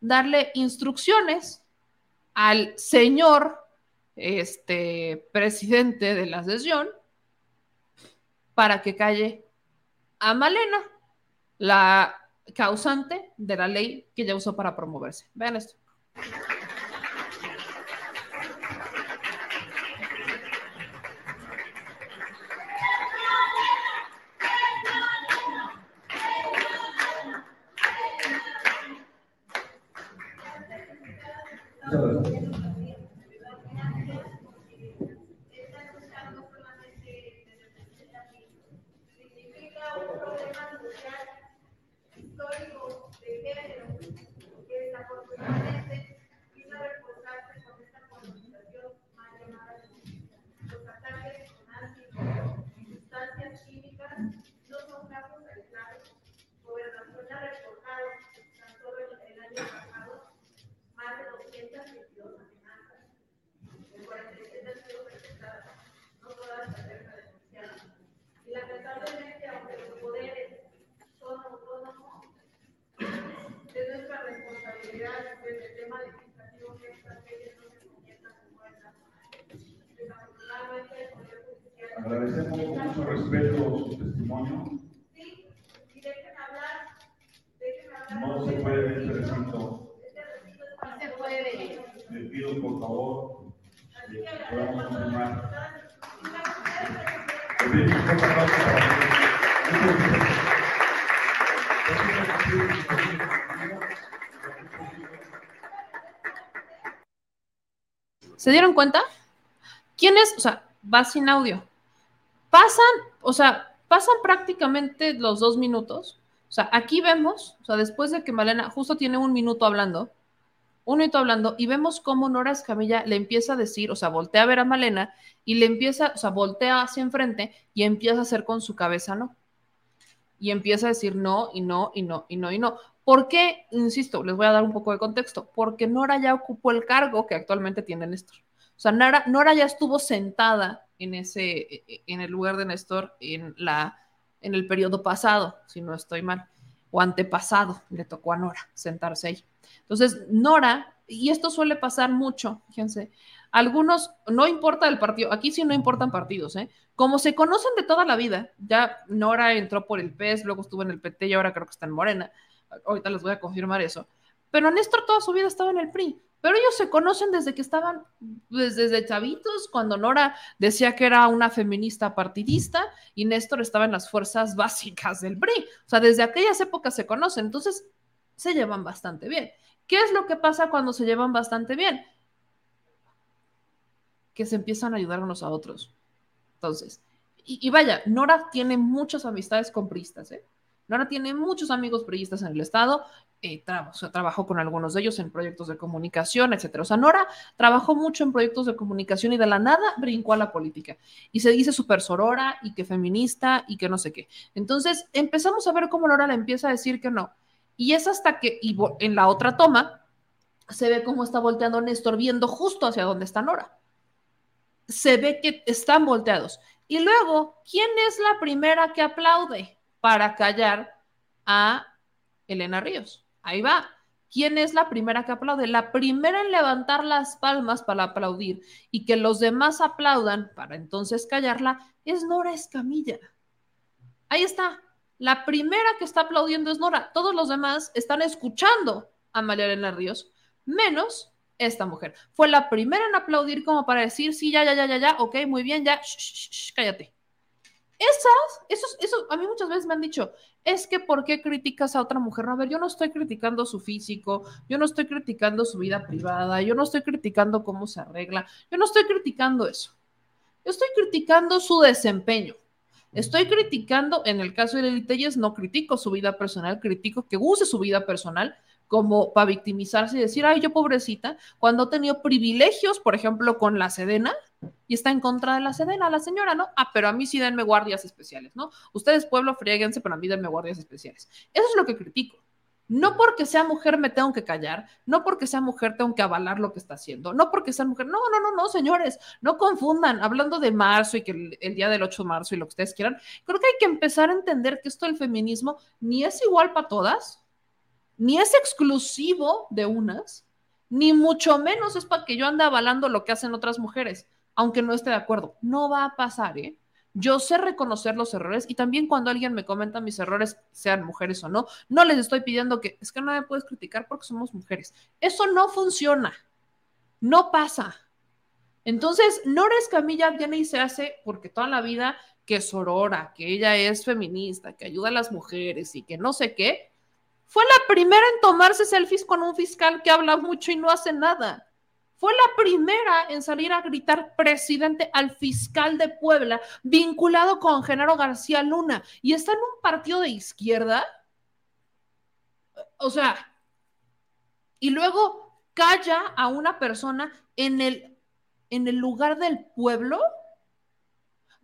Speaker 1: darle instrucciones al señor este, presidente de la sesión para que calle a Malena, la causante de la ley que ya usó para promoverse. Vean esto.
Speaker 9: ¿Se
Speaker 1: dieron cuenta? ¿Quién es? O sea, va sin audio. Pasan, o sea, pasan prácticamente los dos minutos. O sea, aquí vemos, o sea, después de que Malena justo tiene un minuto hablando, un minuto hablando, y vemos cómo Nora Escamilla le empieza a decir, o sea, voltea a ver a Malena y le empieza, o sea, voltea hacia enfrente y empieza a hacer con su cabeza no. Y empieza a decir no, y no, y no, y no, y no. ¿Por qué? Insisto, les voy a dar un poco de contexto. Porque Nora ya ocupó el cargo que actualmente tiene Néstor. O sea, Nora, Nora ya estuvo sentada en ese, e, e, en el lugar de Néstor en la, en el periodo pasado, si no estoy mal, o antepasado, le tocó a Nora sentarse ahí. Entonces, Nora, y esto suele pasar mucho, fíjense, algunos, no importa el partido, aquí sí no importan partidos, ¿eh? Como se conocen de toda la vida, ya Nora entró por el PES, luego estuvo en el PT y ahora creo que está en Morena, ahorita les voy a confirmar eso, pero Néstor toda su vida estaba en el PRI. Pero ellos se conocen desde que estaban, desde, desde chavitos, cuando Nora decía que era una feminista partidista y Néstor estaba en las fuerzas básicas del PRI. O sea, desde aquellas épocas se conocen, entonces se llevan bastante bien. ¿Qué es lo que pasa cuando se llevan bastante bien? Que se empiezan a ayudar unos a otros. Entonces, y, vaya, Nora tiene muchas amistades con pristas, ¿eh? Nora tiene muchos amigos periodistas en el Estado, eh, trabajó con algunos de ellos en proyectos de comunicación, etcétera. O sea, Nora trabajó mucho en proyectos de comunicación y de la nada brincó a la política. Y se dice súper sorora y que feminista y que no sé qué. Entonces empezamos a ver cómo Nora le empieza a decir que no. Y es hasta que, en la otra toma, se ve cómo está volteando Néstor, viendo justo hacia donde está Nora. Se ve que están volteados. Y luego, ¿quién es la primera que aplaude para callar a Elena Ríos? Ahí va. ¿Quién es la primera que aplaude? La primera en levantar las palmas para aplaudir y que los demás aplaudan para entonces callarla es Nora Escamilla. Ahí está. La primera que está aplaudiendo es Nora. Todos los demás están escuchando a María Elena Ríos, menos esta mujer. Fue la primera en aplaudir como para decir, sí, ya, ya, ya, ya, ya, ok, muy bien, ya, cállate. Esas, esos, esos, a mí muchas veces me han dicho, es que ¿por qué criticas a otra mujer? No, a ver, yo no estoy criticando su físico, yo no estoy criticando su vida privada, yo no estoy criticando cómo se arregla, yo no estoy criticando eso. Yo estoy criticando su desempeño. Estoy criticando, en el caso de Lili Telles, no critico su vida personal, critico que use su vida personal como para victimizarse y decir, ay, yo pobrecita, cuando ha tenido privilegios, por ejemplo, con la Sedena, y está en contra de la Sedena, la señora, ¿no? Ah, pero a mí sí denme guardias especiales, ¿no? Ustedes, pueblo, frieguense, pero a mí denme guardias especiales. Eso es lo que critico. No porque sea mujer me tengo que callar, no porque sea mujer tengo que avalar lo que está haciendo, no porque sea mujer, no, no, no, no, señores, no confundan, hablando de marzo y que el, el, día del 8 de marzo y lo que ustedes quieran, creo que hay que empezar a entender que esto del feminismo ni es igual para todas, ni es exclusivo de unas, ni mucho menos es para que yo ande avalando lo que hacen otras mujeres, aunque no esté de acuerdo. No va a pasar, ¿eh? Yo sé reconocer los errores y también cuando alguien me comenta mis errores, sean mujeres o no, no les estoy pidiendo que es que no me puedes criticar porque somos mujeres. Eso no funciona. No pasa. Entonces, Nora Escamilla viene y se hace porque toda la vida que es sorora, que ella es feminista, que ayuda a las mujeres y que no sé qué, fue la primera en tomarse selfies con un fiscal que habla mucho y no hace nada. Fue la primera en salir a gritar presidente al fiscal de Puebla, vinculado con Genaro García Luna, y está en un partido de izquierda. O sea, y luego calla a una persona en el, en el lugar del pueblo,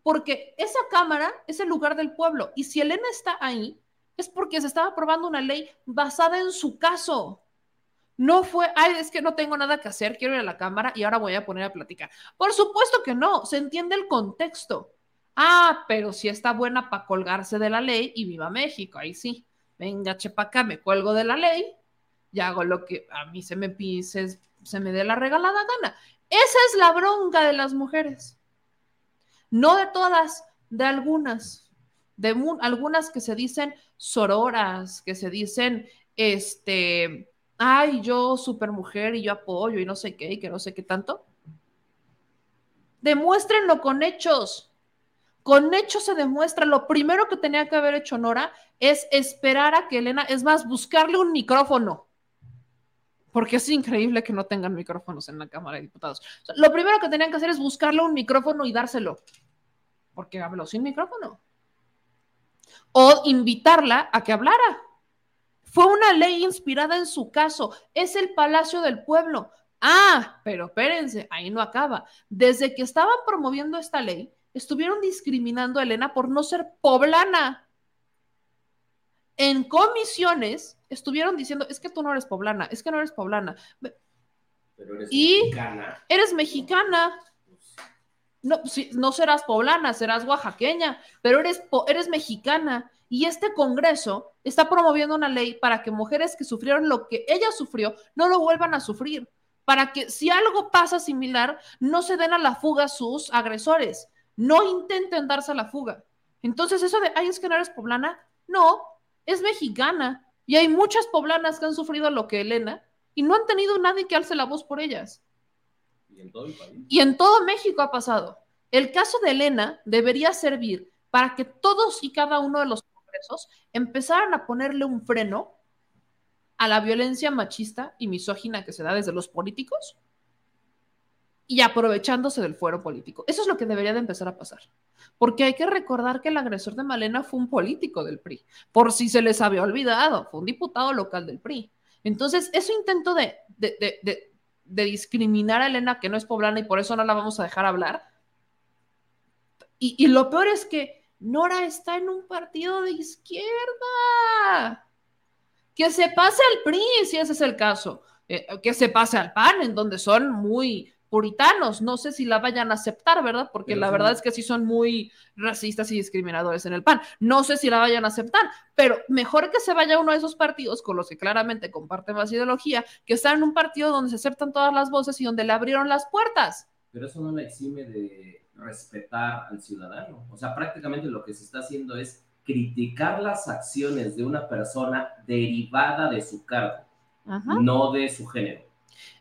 Speaker 1: porque esa cámara es el lugar del pueblo, y si Elena está ahí, es porque se estaba aprobando una ley basada en su caso. No fue, ay, es que no tengo nada que hacer, quiero ir a la cámara y ahora voy a poner a platicar. Por supuesto que no, se entiende el contexto. Ah, pero si está buena para colgarse de la ley y viva México, ahí sí. Venga, chepa acá, me cuelgo de la ley y hago lo que a mí se me pise, se me dé la regalada gana. Esa es la bronca de las mujeres. No de todas, de algunas. De algunas que se dicen sororas, que se dicen, este, ay, yo super mujer y yo apoyo y no sé qué y que no sé qué tanto. Demuéstrenlo con hechos. Con hechos se demuestra. Lo primero que tenía que haber hecho Nora es esperar a que Elena, es más, buscarle un micrófono. Porque es increíble que no tengan micrófonos en la Cámara de Diputados. Lo primero que tenían que hacer es buscarle un micrófono y dárselo. Porque habló sin micrófono. O invitarla a que hablara. Fue una ley inspirada en su caso. Es el Palacio del Pueblo. Ah, pero espérense, ahí no acaba. Desde que estaban promoviendo esta ley, estuvieron discriminando a Elena por no ser poblana. En comisiones estuvieron diciendo, es que tú no eres poblana, es que no eres poblana.
Speaker 13: Pero eres
Speaker 1: y
Speaker 13: mexicana.
Speaker 1: eres mexicana. No, si, no serás poblana, serás oaxaqueña, pero eres, eres mexicana. Y este Congreso está promoviendo una ley para que mujeres que sufrieron lo que ella sufrió no lo vuelvan a sufrir, para que si algo pasa similar, no se den a la fuga sus agresores, no intenten darse a la fuga. Entonces eso de, ay, es que no eres poblana, no, es mexicana. Y hay muchas poblanas que han sufrido lo que Elena y no han tenido nadie que alce la voz por ellas.
Speaker 13: Y en todo
Speaker 1: México ha pasado. El caso de Elena debería servir para que todos y cada uno de los congresos empezaran a ponerle un freno a la violencia machista y misógina que se da desde los políticos y aprovechándose del fuero político. Eso es lo que debería de empezar a pasar. Porque hay que recordar que el agresor de Malena fue un político del PRI, por si se les había olvidado, fue un diputado local del PRI. Entonces, ese intento de, de discriminar a Elena, que no es poblana y por eso no la vamos a dejar hablar. Y, y, lo peor es que Nora está en un partido de izquierda. Que se pase al PRI si ese es el caso. eh, que se pase al PAN, en donde son muy puritanos. No sé si la vayan a aceptar, ¿verdad? Porque
Speaker 13: Pero
Speaker 1: la verdad es que sí son muy racistas y discriminadores en el PAN. No sé si la vayan a aceptar, pero mejor que se vaya uno de esos partidos con los que claramente comparten más ideología, que estar en un partido donde se aceptan todas las voces y donde le abrieron las puertas.
Speaker 13: Pero eso no le exime de respetar al ciudadano. O sea, prácticamente lo que se está haciendo es criticar las acciones de una persona derivada de su cargo,
Speaker 1: Ajá.
Speaker 13: no de su género.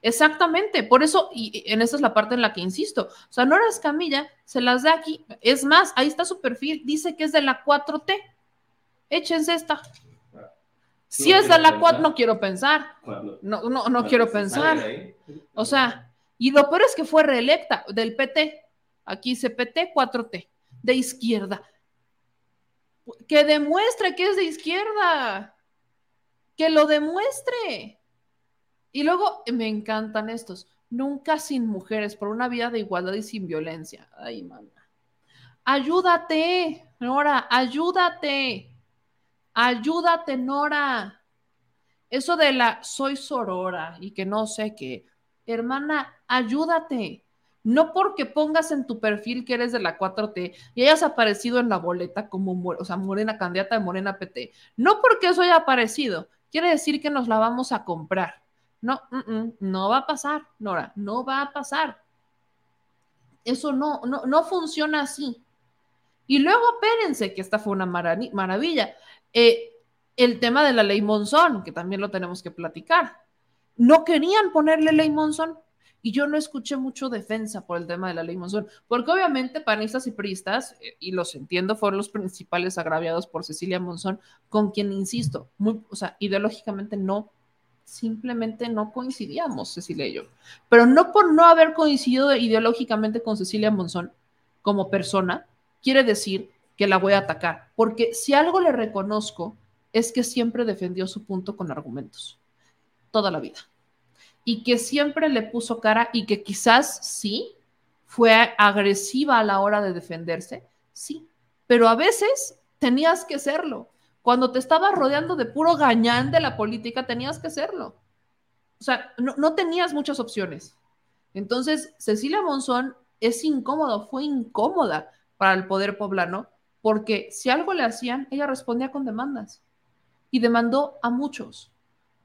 Speaker 1: Exactamente, por eso, y en esa es la parte en la que insisto, o sea, Nora Escamilla se las da aquí, es más, ahí está su perfil, dice que es de la 4T, échense esta. Si
Speaker 13: No
Speaker 1: es de la
Speaker 13: pensar.
Speaker 1: 4, no quiero pensar, no, no, no
Speaker 13: cuando
Speaker 1: quiero pensar, o sea, y lo peor es que fue reelecta del PT, aquí dice PT 4T, de izquierda, que demuestre que es de izquierda, que lo demuestre. Y luego me encantan estos. Nunca sin mujeres, por una vida de igualdad y sin violencia. Ay, mana. Ayúdate, Nora, ayúdate. Ayúdate, Nora. Eso de la soy sorora y que no sé qué. Hermana, ayúdate. No porque pongas en tu perfil que eres de la 4T y hayas aparecido en la boleta como, mo- o sea, Morena, candidata de Morena PT. No porque eso haya aparecido. Quiere decir que nos la vamos a comprar. No, no va a pasar, Nora, no va a pasar. Eso no, no, no funciona así. Y luego, espérense, que esta fue una maravilla. Eh, el tema de la ley Monzón, que también lo tenemos que platicar. No querían ponerle ley Monzón. Y yo no escuché mucho defensa por el tema de la ley Monzón, porque obviamente panistas y priistas, eh, y los entiendo, fueron los principales agraviados por Cecilia Monzón, con quien, insisto, o sea, ideológicamente no, simplemente no coincidíamos, Cecilia y yo. Pero no por no haber coincidido ideológicamente con Cecilia Monzón como persona, quiere decir que la voy a atacar, porque si algo le reconozco es que siempre defendió su punto con argumentos, toda la vida y que siempre le puso cara y que quizás sí fue agresiva a la hora de defenderse, sí, pero a veces tenías que serlo. Cuando te estabas rodeando de puro gañán de la política, tenías que serlo. O sea, no, no tenías muchas opciones. Entonces, Cecilia Monzón es incómoda, fue incómoda para el poder poblano, porque si algo le hacían, ella respondía con demandas y demandó a muchos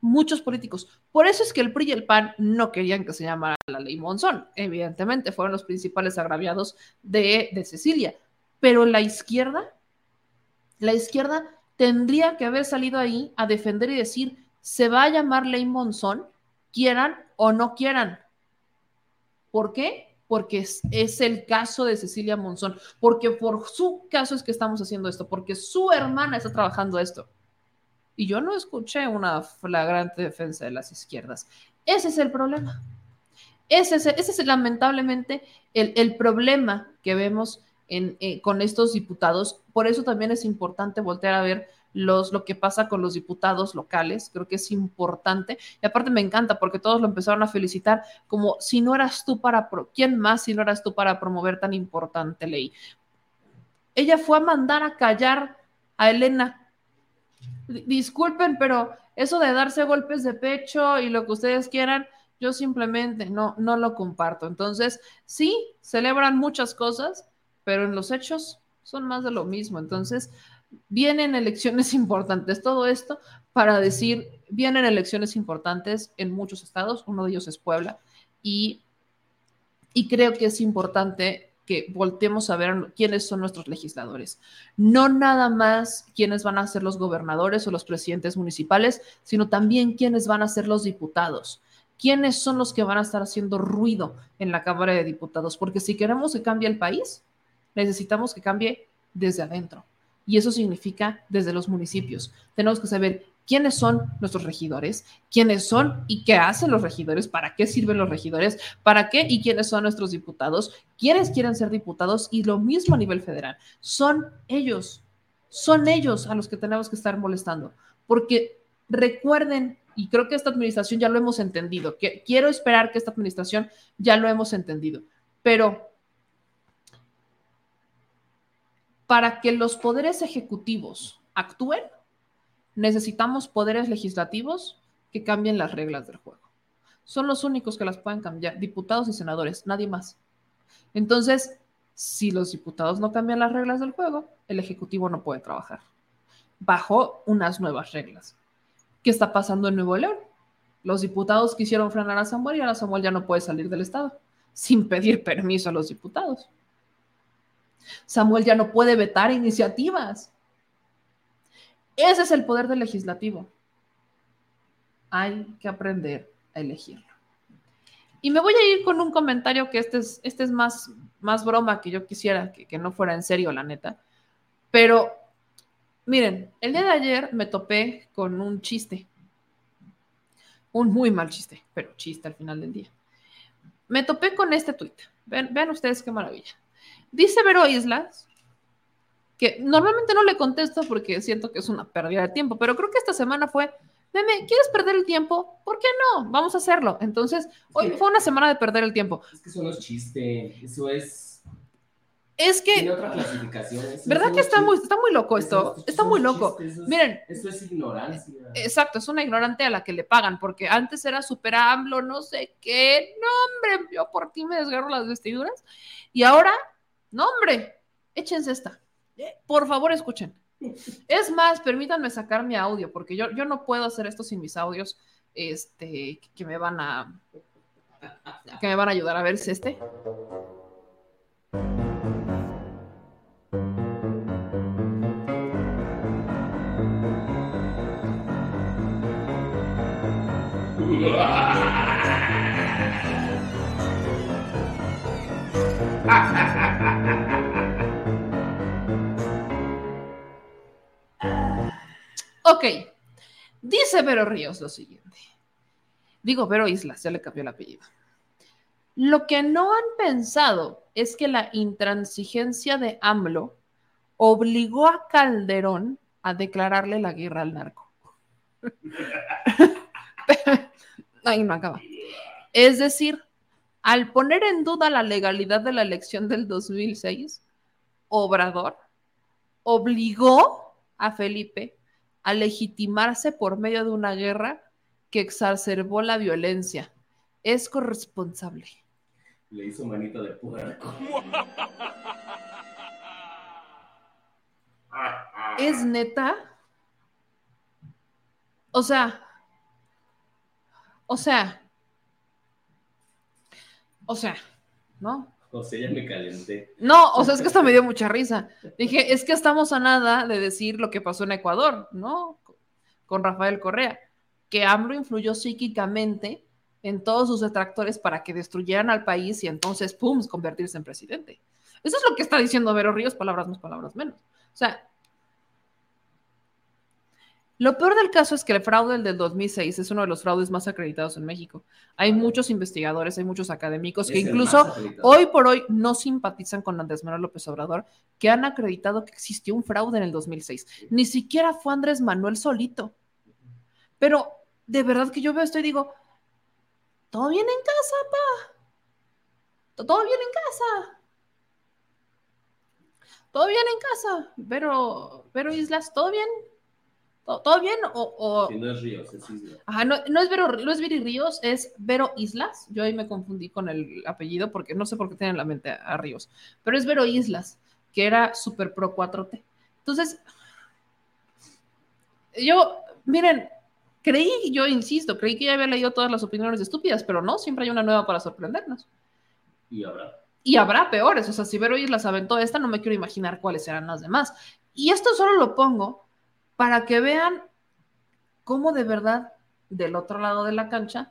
Speaker 1: muchos políticos. Por eso es que el PRI y el PAN no querían que se llamara la ley Monzón. Evidentemente, fueron los principales agraviados de, de Cecilia. Pero la izquierda, la izquierda tendría que haber salido ahí a defender y decir, se va a llamar ley Monzón, quieran o no quieran. ¿Por qué? Porque es, el caso de Cecilia Monzón, porque por su caso es que estamos haciendo esto, porque su hermana está trabajando esto. Y yo no escuché una flagrante defensa de las izquierdas. Ese es el problema. Ese es, ese es lamentablemente el problema que vemos en, eh, con estos diputados. Por eso también es importante voltear a ver los, lo que pasa con los diputados locales. Creo que es importante. Y aparte me encanta porque todos lo empezaron a felicitar como si no eras tú para... Pro ¿Quién más si no eras tú para promover tan importante ley? Ella fue a mandar a callar a Elena disculpen, pero eso de darse golpes de pecho y lo que ustedes quieran, yo simplemente no, no lo comparto. Entonces, sí, celebran muchas cosas, pero en los hechos son más de lo mismo. Entonces, vienen elecciones <laughs> importantes. Todo esto para decir, vienen elecciones importantes en muchos estados, uno de ellos es Puebla, y, y creo que es importante que volteemos a ver quiénes son nuestros legisladores. No nada más quiénes van a ser los gobernadores o los presidentes municipales, sino también quiénes van a ser los diputados. ¿Quiénes son los que van a estar haciendo ruido en la Cámara de Diputados? Porque si queremos que cambie el país, necesitamos que cambie desde adentro. Y eso significa desde los municipios. Tenemos que saber quiénes son nuestros regidores, quiénes son y qué hacen los regidores, para qué sirven los regidores, para qué y quiénes son nuestros diputados, quiénes quieren ser diputados y lo mismo a nivel federal. Son ellos, son ellos a los que tenemos que estar molestando, porque recuerden, y creo que esta administración ya lo hemos entendido, que quiero esperar que esta administración ya lo hemos entendido, pero para que los poderes ejecutivos actúen, necesitamos poderes legislativos que cambien las reglas del juego. son los únicos que las pueden cambiar, diputados y senadores, nadie más. Entonces, si los diputados no cambian las reglas del juego, el Ejecutivo no puede trabajar bajo unas nuevas reglas. ¿Qué está pasando en Nuevo León? Los diputados quisieron frenar a Samuel y ahora Samuel ya no puede salir del Estado sin pedir permiso a los diputados. Samuel ya no puede vetar iniciativas. Ese es el poder del legislativo. Hay que aprender a elegirlo. Y me voy a ir con un comentario que este es, este es más, más broma que yo quisiera, que, no fuera en serio, la neta. Pero miren, el día de ayer me topé con un chiste. Un muy mal chiste, pero chiste al final del día. Me topé con este tuit. Vean, ustedes qué maravilla. Dice Vero Islas, que normalmente no le contesto porque siento que es una pérdida de tiempo, pero creo que esta semana fue, Meme, ¿quieres perder el tiempo? ¿Por qué no? Vamos a hacerlo. Entonces, hoy fue una semana de perder el tiempo.
Speaker 13: Es que eso no es chiste, eso es
Speaker 1: es que.
Speaker 13: Tiene otra clasificación.
Speaker 1: ¿Verdad que está muy, está muy loco esto? está muy loco. Miren.
Speaker 13: Esto es ignorancia.
Speaker 1: Exacto, es una ignorante a la que le pagan, porque antes era super AMLO, no sé qué. No, hombre, yo por ti me desgarro las vestiduras. Y ahora, no, hombre, échense esta. Por favor, escuchen. Es más, permítanme sacar mi audio, porque yo, yo no puedo hacer esto sin mis audios este, que me van a. que me van a ayudar a ver si este. <laughs> ok, dice Vero Ríos lo siguiente. Digo, Vero Islas, ya le cambió el apellido. Lo que no han pensado es que la intransigencia de AMLO obligó a Calderón a declararle la guerra al narco. <laughs> Ahí no acaba. Es decir, al poner en duda la legalidad de la elección del 2006, Obrador obligó a Felipe a legitimarse por medio de una guerra que exacerbó la violencia. Es corresponsable.
Speaker 13: Le hizo manito de puerco. <laughs>
Speaker 1: ¿Es neta? O sea, o sea, o sea, ¿no?
Speaker 13: O sea, ya me calenté.
Speaker 1: No, o sea, es que esto me dio mucha risa. Dije, es que estamos a nada de decir lo que pasó en Ecuador, ¿no? Con Rafael Correa, que AMLO influyó psíquicamente en todos sus detractores para que destruyeran al país y entonces, ¡pum!, convertirse en presidente. Eso es lo que está diciendo Vero Ríos, palabras más, palabras menos. O sea, lo peor del caso es que el fraude del 2006 es uno de los fraudes más acreditados en México. Hay muchos investigadores, hay muchos académicos que incluso hoy por hoy no simpatizan con Andrés Manuel López Obrador, que han acreditado que existió un fraude en el 2006. Ni siquiera fue Andrés Manuel solito. Pero de verdad que yo veo esto y digo, todo bien en casa, pa. Todo bien en casa. Todo bien en casa. Pero, pero Islas, ¿todo bien? ¿Todo bien? O,
Speaker 13: no es Ríos, es Islas.
Speaker 1: Ajá, no, es Vero, no es Ríos, es Vero Islas. Yo ahí me confundí con el apellido porque no sé por qué tienen en la mente a, Ríos. Pero es Vero Islas, que era super pro 4T. Entonces, yo, miren, creí, yo insisto, creí que ya había leído todas las opiniones estúpidas, pero no, siempre hay una nueva para sorprendernos.
Speaker 13: Y habrá.
Speaker 1: Y habrá peores, o sea, si Vero Islas aventó esta, no me quiero imaginar cuáles serán las demás. Y esto solo lo pongo para que vean cómo de verdad del otro lado de la cancha,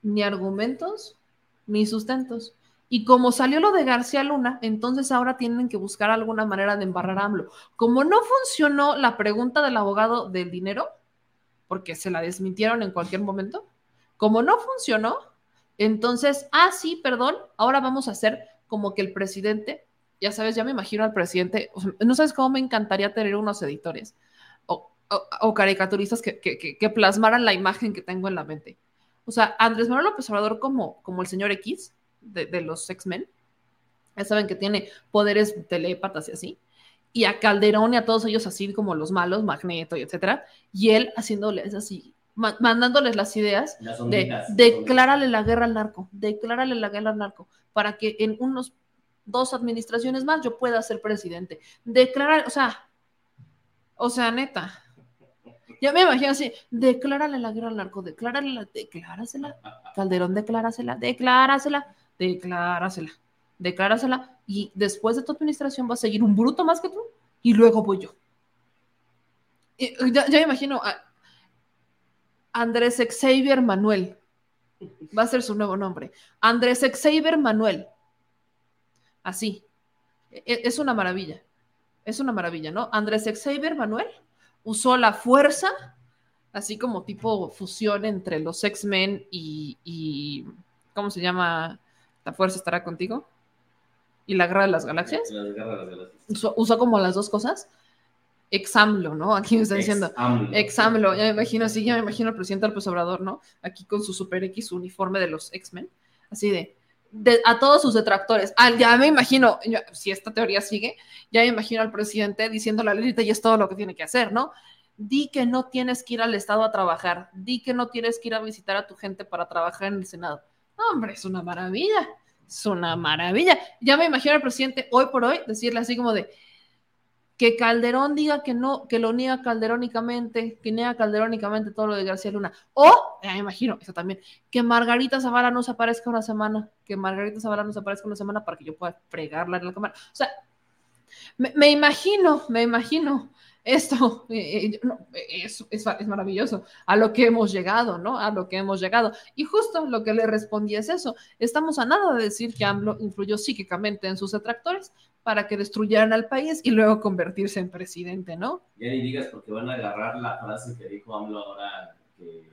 Speaker 1: ni argumentos ni sustentos. Y como salió lo de García Luna, entonces ahora tienen que buscar alguna manera de embarrar a AMLO. Como no funcionó la pregunta del abogado del dinero, porque se la desmintieron en cualquier momento, como no funcionó, entonces, ah, sí, perdón, ahora vamos a hacer como que el presidente, ya sabes, ya me imagino al presidente, no sabes cómo me encantaría tener unos editores o, caricaturistas que, plasmaran la imagen que tengo en la mente. O sea, Andrés Manuel López Obrador como, como el señor X de, los X-Men, ya saben que tiene poderes telépatas y así, y a Calderón y a todos ellos así como los malos, Magneto y etcétera, y él haciéndoles así ma- mandándoles las ideas
Speaker 13: Las
Speaker 1: de declárale la guerra al narco, declárale la guerra al narco, para que en unos dos administraciones más yo pueda ser presidente. Declarar, o sea, o sea, neta. Ya me imagino así, declárale la guerra al narco, declárale la, declárasela. Calderón, declárasela, declárasela, declárasela, declárasela. Y después de tu administración va a seguir un bruto más que tú y luego voy yo. Ya, me imagino Andrés Xavier Manuel. Va a ser su nuevo nombre. Andrés Xavier Manuel. Así. E- Es una maravilla. Es una maravilla, ¿no? Andrés Xavier Manuel usó la fuerza, así como tipo fusión entre los X-Men y, y- ¿Cómo se llama? ¿La fuerza estará contigo? ¿Y la guerra de las galaxias?
Speaker 13: Las garras de las-
Speaker 1: Usó, usó como las dos cosas. Examlo, ¿no? Aquí me está diciendo.
Speaker 13: Ex-AMLO.
Speaker 1: Examlo, ya me imagino así, ya me imagino al presidente López Obrador, ¿no? Aquí con su Super X, uniforme de los X-Men, así de, de- a todos sus detractores. Ah, ya me imagino, si esta teoría sigue, ya me imagino al presidente diciendo la lista y es todo lo que tiene que hacer, ¿no? Di que no tienes que ir al Estado a trabajar, di que no tienes que ir a visitar a tu gente para trabajar en el Senado. Hombre, es una maravilla, es una maravilla. Ya me imagino al presidente hoy por hoy decirle así como de, que Calderón diga que no, que lo niega calderónicamente, que niega calderónicamente todo lo de García Luna. O, ya me imagino, eso también, que Margarita Zavala no se aparezca una semana, que Margarita Zavala no se aparezca una semana para que yo pueda fregarla en la cámara. O sea, me, me imagino, me imagino esto, eh, eh, no, eh, es, es, es maravilloso, a lo que hemos llegado, ¿no? A lo que hemos llegado. Y justo lo que le respondí es eso, estamos a nada de decir que AMLO influyó psíquicamente en sus detractores para que destruyeran al país y luego convertirse en presidente, ¿no?
Speaker 13: Ya ni digas porque van a agarrar la frase que dijo AMLO ahora que,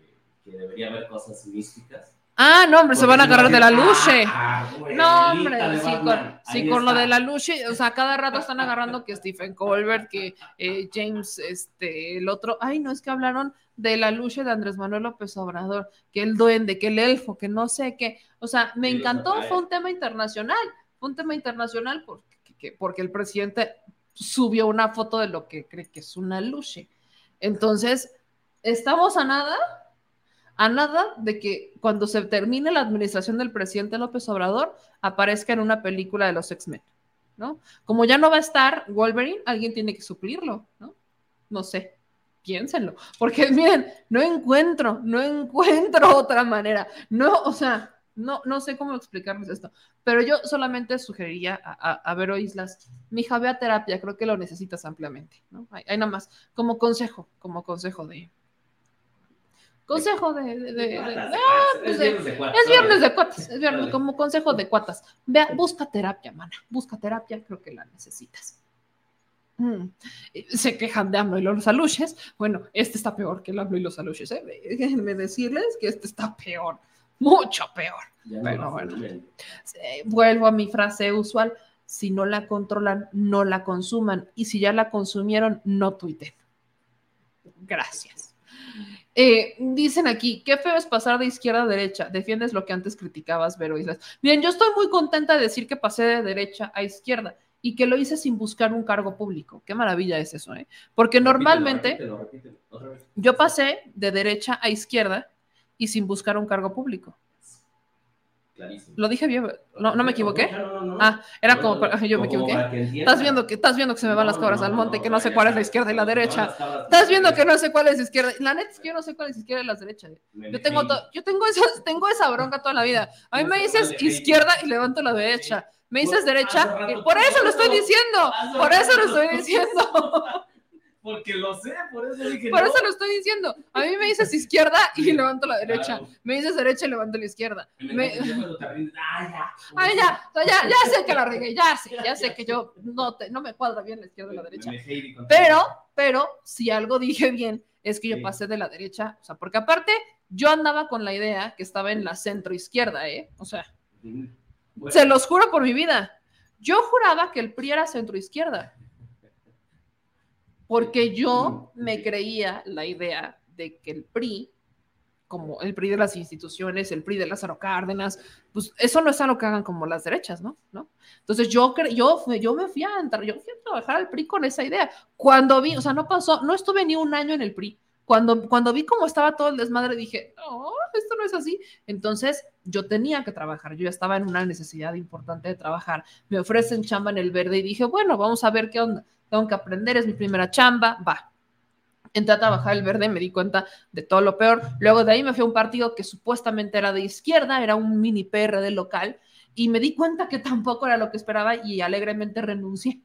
Speaker 13: que debería haber cosas místicas.
Speaker 1: Ah, no, hombre, se van a agarrar de la
Speaker 13: decir,
Speaker 1: luche.
Speaker 13: ah, güey,
Speaker 1: no, hombre, sí, con, sí,
Speaker 13: ahí
Speaker 1: con lo de la luche, o sea, cada rato están agarrando que Stephen Colbert, que eh, James, este, el otro, ay, no, es que hablaron de la luche de Andrés Manuel López Obrador, que el duende, que el elfo, que no sé qué, o sea, me encantó, fue un tema internacional, fue un tema internacional porque, que- porque el presidente subió una foto de lo que cree que es una luche. Entonces, estamos a nada a nada de que cuando se termine la administración del presidente López Obrador aparezca en una película de los X-Men, ¿no? Como ya no va a estar Wolverine, alguien tiene que suplirlo, ¿no? No sé, piénsenlo, porque <laughs> miren, no encuentro, no encuentro otra manera, no, o sea, no, no sé cómo explicarles esto, pero yo solamente sugeriría a, a, a Vero Islas, mi hija, ve a terapia, creo que lo necesitas ampliamente, ¿no? Hay, hay nada más, como consejo, como consejo de, Consejo de. ah, pues
Speaker 13: Es viernes de cuatas,
Speaker 1: es viernes
Speaker 13: órale.
Speaker 1: de cuatas. Es viernes,
Speaker 13: Órale.
Speaker 1: como consejo de cuatas. Vea, busca terapia, mana. Busca terapia, creo que la necesitas. Mm. Se quejan de AMLO y los aluches. Bueno, este está peor que el AMLO y los aluches. ¿eh? Déjenme decirles que este está peor. Mucho peor.
Speaker 13: Ya
Speaker 1: Pero bueno. Eh, vuelvo a mi frase usual. Si no la controlan, no la consuman. Y si ya la consumieron, no tuiten. Gracias. Eh, dicen aquí, qué feo es pasar de izquierda a derecha. Defiendes lo que antes criticabas, Vero Islas. Bien, yo estoy muy contenta de decir que pasé de derecha a izquierda y que lo hice sin buscar un cargo público. Qué maravilla es eso, ¿eh? Porque normalmente
Speaker 13: Repítelo, repítelo,
Speaker 1: yo pasé de derecha a izquierda y sin buscar un cargo público.
Speaker 13: Clarísimo.
Speaker 1: Lo dije bien, ¿no, no me equivoqué?
Speaker 13: No, no, no.
Speaker 1: Ah, era como, yo me equivoqué. Estás viendo que estás viendo que se me van las cabras al monte, que no sé cuál es la izquierda y la derecha. Estás viendo
Speaker 13: la
Speaker 1: que no sé cuál es izquierda. La neta es que yo no sé cuál es izquierda y la derecha. Yo tengo, yo tengo esa, tengo esa bronca toda la vida. A mí me dices izquierda y levanto la derecha. Me dices derecha y por eso lo estoy diciendo. Por eso lo estoy diciendo.
Speaker 13: Porque lo sé, por eso dije
Speaker 1: Por
Speaker 13: no.
Speaker 1: eso lo estoy diciendo. A mí me dices izquierda y levanto la derecha. Me dices derecha y levanto la izquierda. Me-
Speaker 13: te rindes, ah, ya.
Speaker 1: Ay, ya, ya, ya sé que la regué, ya sé, <laughs> ya sé que yo no, te, no me cuadra bien la izquierda y la derecha. Pero, pero, si algo dije bien, es que yo pasé de la derecha, o sea, porque aparte yo andaba con la idea que estaba en la centro izquierda, ¿eh? O sea,
Speaker 13: Bueno,
Speaker 1: se los juro por mi vida. Yo juraba que el PRI era centro izquierda. Porque yo me creía la idea de que el PRI, como el PRI de las instituciones, el PRI de Lázaro Cárdenas, pues eso no es algo que hagan como las derechas, ¿no? ¿No? Entonces yo, yo, yo me fui a entrar, yo fui a trabajar al PRI con esa idea. Cuando vi, o sea, no pasó, no estuve ni un año en el PRI. Cuando, cuando vi cómo estaba todo el desmadre, dije, no, esto no es así. Entonces, yo tenía que trabajar, yo ya estaba en una necesidad importante de trabajar. Me ofrecen chamba en el verde y dije, bueno, vamos a ver qué onda. Tengo que aprender, es mi primera chamba, va. Entré a trabajar el verde, me di cuenta de todo lo peor. Luego de ahí me fui a un partido que supuestamente era de izquierda, era un mini PRD local, y me di cuenta que tampoco era lo que esperaba y alegremente renuncié.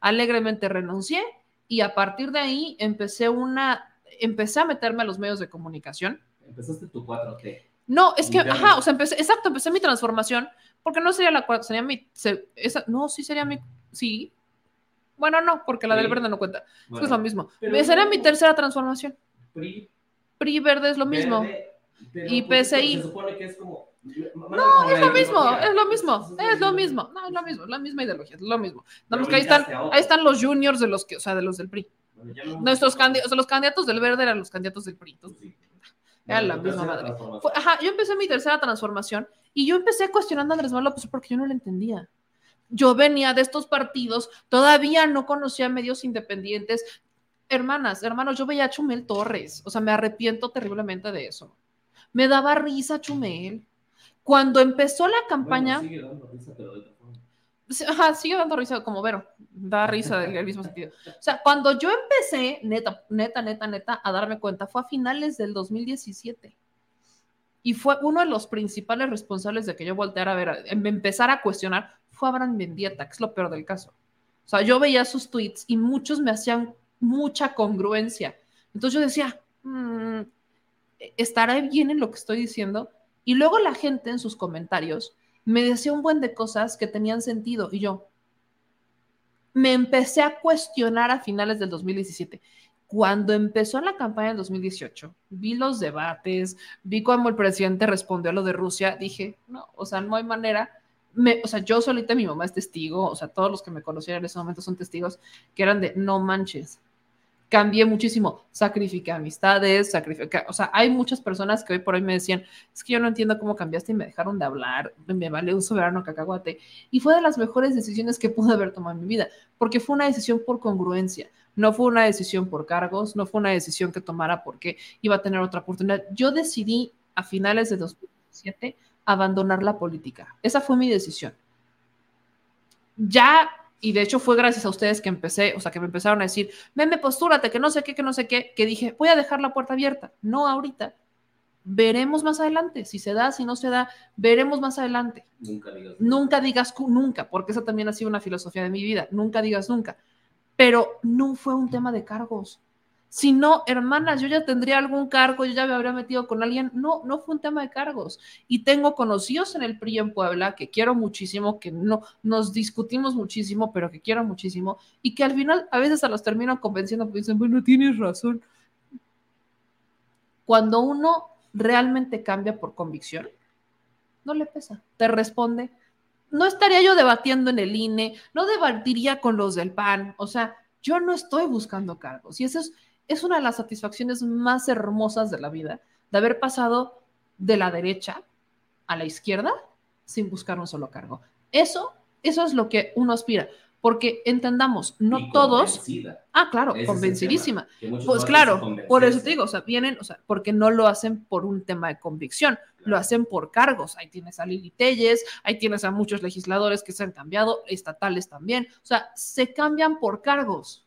Speaker 1: Alegremente renuncié y a partir de ahí empecé una empecé a meterme a los medios de comunicación.
Speaker 13: Empezaste tu 4T.
Speaker 1: No, es que, ajá, o sea, empecé, exacto, empecé mi transformación, porque no sería la cuarta, sería mi, se- esa, no, sí sería mi, sí. Bueno, no, porque la del verde no cuenta, es que es lo mismo. sería
Speaker 13: no-
Speaker 1: mi tercera transformación.
Speaker 13: PRI,
Speaker 1: PRI verde es lo mismo.
Speaker 13: Verde,
Speaker 1: y PSI.
Speaker 13: Se supone que es como.
Speaker 1: No, es lo mismo, es lo mismo, es lo mismo, no, es lo mismo, es la misma ideología, es lo mismo. Nada que ahí están, ahí están los juniors de los que, o sea, de los del PRI. Nuestros candidatos, o sea, los candidatos del verde eran los candidatos del PRI. entonces, Era la misma madre. Fue- ajá, yo empecé mi tercera transformación y yo empecé cuestionando a Andrés Manuel López porque yo no lo entendía. Yo venía de estos partidos, todavía no conocía medios independientes. Hermanas, hermanos, yo veía a Chumel Torres, o sea, me arrepiento terriblemente de eso. Me daba risa Chumel. Cuando empezó la campaña,
Speaker 13: Bueno, sigue dando risa, pero
Speaker 1: Ajá, sigue dando risa como Vero, da risa en el mismo sentido. O sea, cuando yo empecé, neta, neta, neta, neta, a darme cuenta, fue a finales del 2017. Y fue uno de los principales responsables de que yo volteara a ver, a- em- empezar a cuestionar, fue Abraham Mendieta, que es lo peor del caso. O sea, yo veía sus tweets y muchos me hacían mucha congruencia. Entonces yo decía, "Mm, ¿estará bien en lo que estoy diciendo? Y luego la gente en sus comentarios me decía un buen de cosas que tenían sentido y yo me empecé a cuestionar a finales del 2017. Cuando empezó la campaña del 2018, vi los debates, vi cómo el presidente respondió a lo de Rusia, dije, no, o sea, no hay manera. Me, o sea, yo solita, mi mamá es testigo, o sea, todos los que me conocieron en ese momento son testigos, que eran de, no manches, cambié muchísimo, sacrifiqué amistades, sacrifiqué, o sea, hay muchas personas que hoy por hoy me decían, es que yo no entiendo cómo cambiaste y me dejaron de hablar, me vale un soberano cacahuate, y fue de las mejores decisiones que pude haber tomado en mi vida, porque fue una decisión por congruencia, no fue una decisión por cargos, no fue una decisión que tomara porque iba a tener otra oportunidad. Yo decidí a finales de 2017 abandonar la política, esa fue mi decisión. Ya y de hecho fue gracias a ustedes que empecé, o sea, que me empezaron a decir, meme, postúrate, que no sé qué, que no sé qué, que dije, voy a dejar la puerta abierta. No ahorita. Veremos más adelante. Si se da, si no se da, veremos más adelante.
Speaker 13: Nunca digas.
Speaker 1: Nunca digas nunca, porque esa también ha sido una filosofía de mi vida. Nunca digas nunca. Pero no fue un tema de cargos. Si no, hermanas, yo ya tendría algún cargo, yo ya me habría metido con alguien. No, no fue un tema de cargos. Y tengo conocidos en el PRI en Puebla que quiero muchísimo, que no nos discutimos muchísimo, pero que quiero muchísimo, y que al final a veces a los termino convenciendo porque dicen, bueno, tienes razón. Cuando uno realmente cambia por convicción, no le pesa, te responde. No estaría yo debatiendo en el INE, no debatiría con los del PAN, o sea, yo no estoy buscando cargos. Y eso es, es una de las satisfacciones más hermosas de la vida, de haber pasado de la derecha a la izquierda sin buscar un solo cargo. Eso, eso es lo que uno aspira, porque entendamos, no
Speaker 13: Y
Speaker 1: todos. Ah, claro,
Speaker 13: Ese
Speaker 1: convencidísima.
Speaker 13: tema,
Speaker 1: Pues
Speaker 13: no
Speaker 1: claro, por eso te digo, o sea, vienen, o sea, porque no lo hacen por un tema de convicción, lo hacen por cargos. Ahí tienes a Lili Telles, ahí tienes a muchos legisladores que se han cambiado, estatales también. O sea, se cambian por cargos,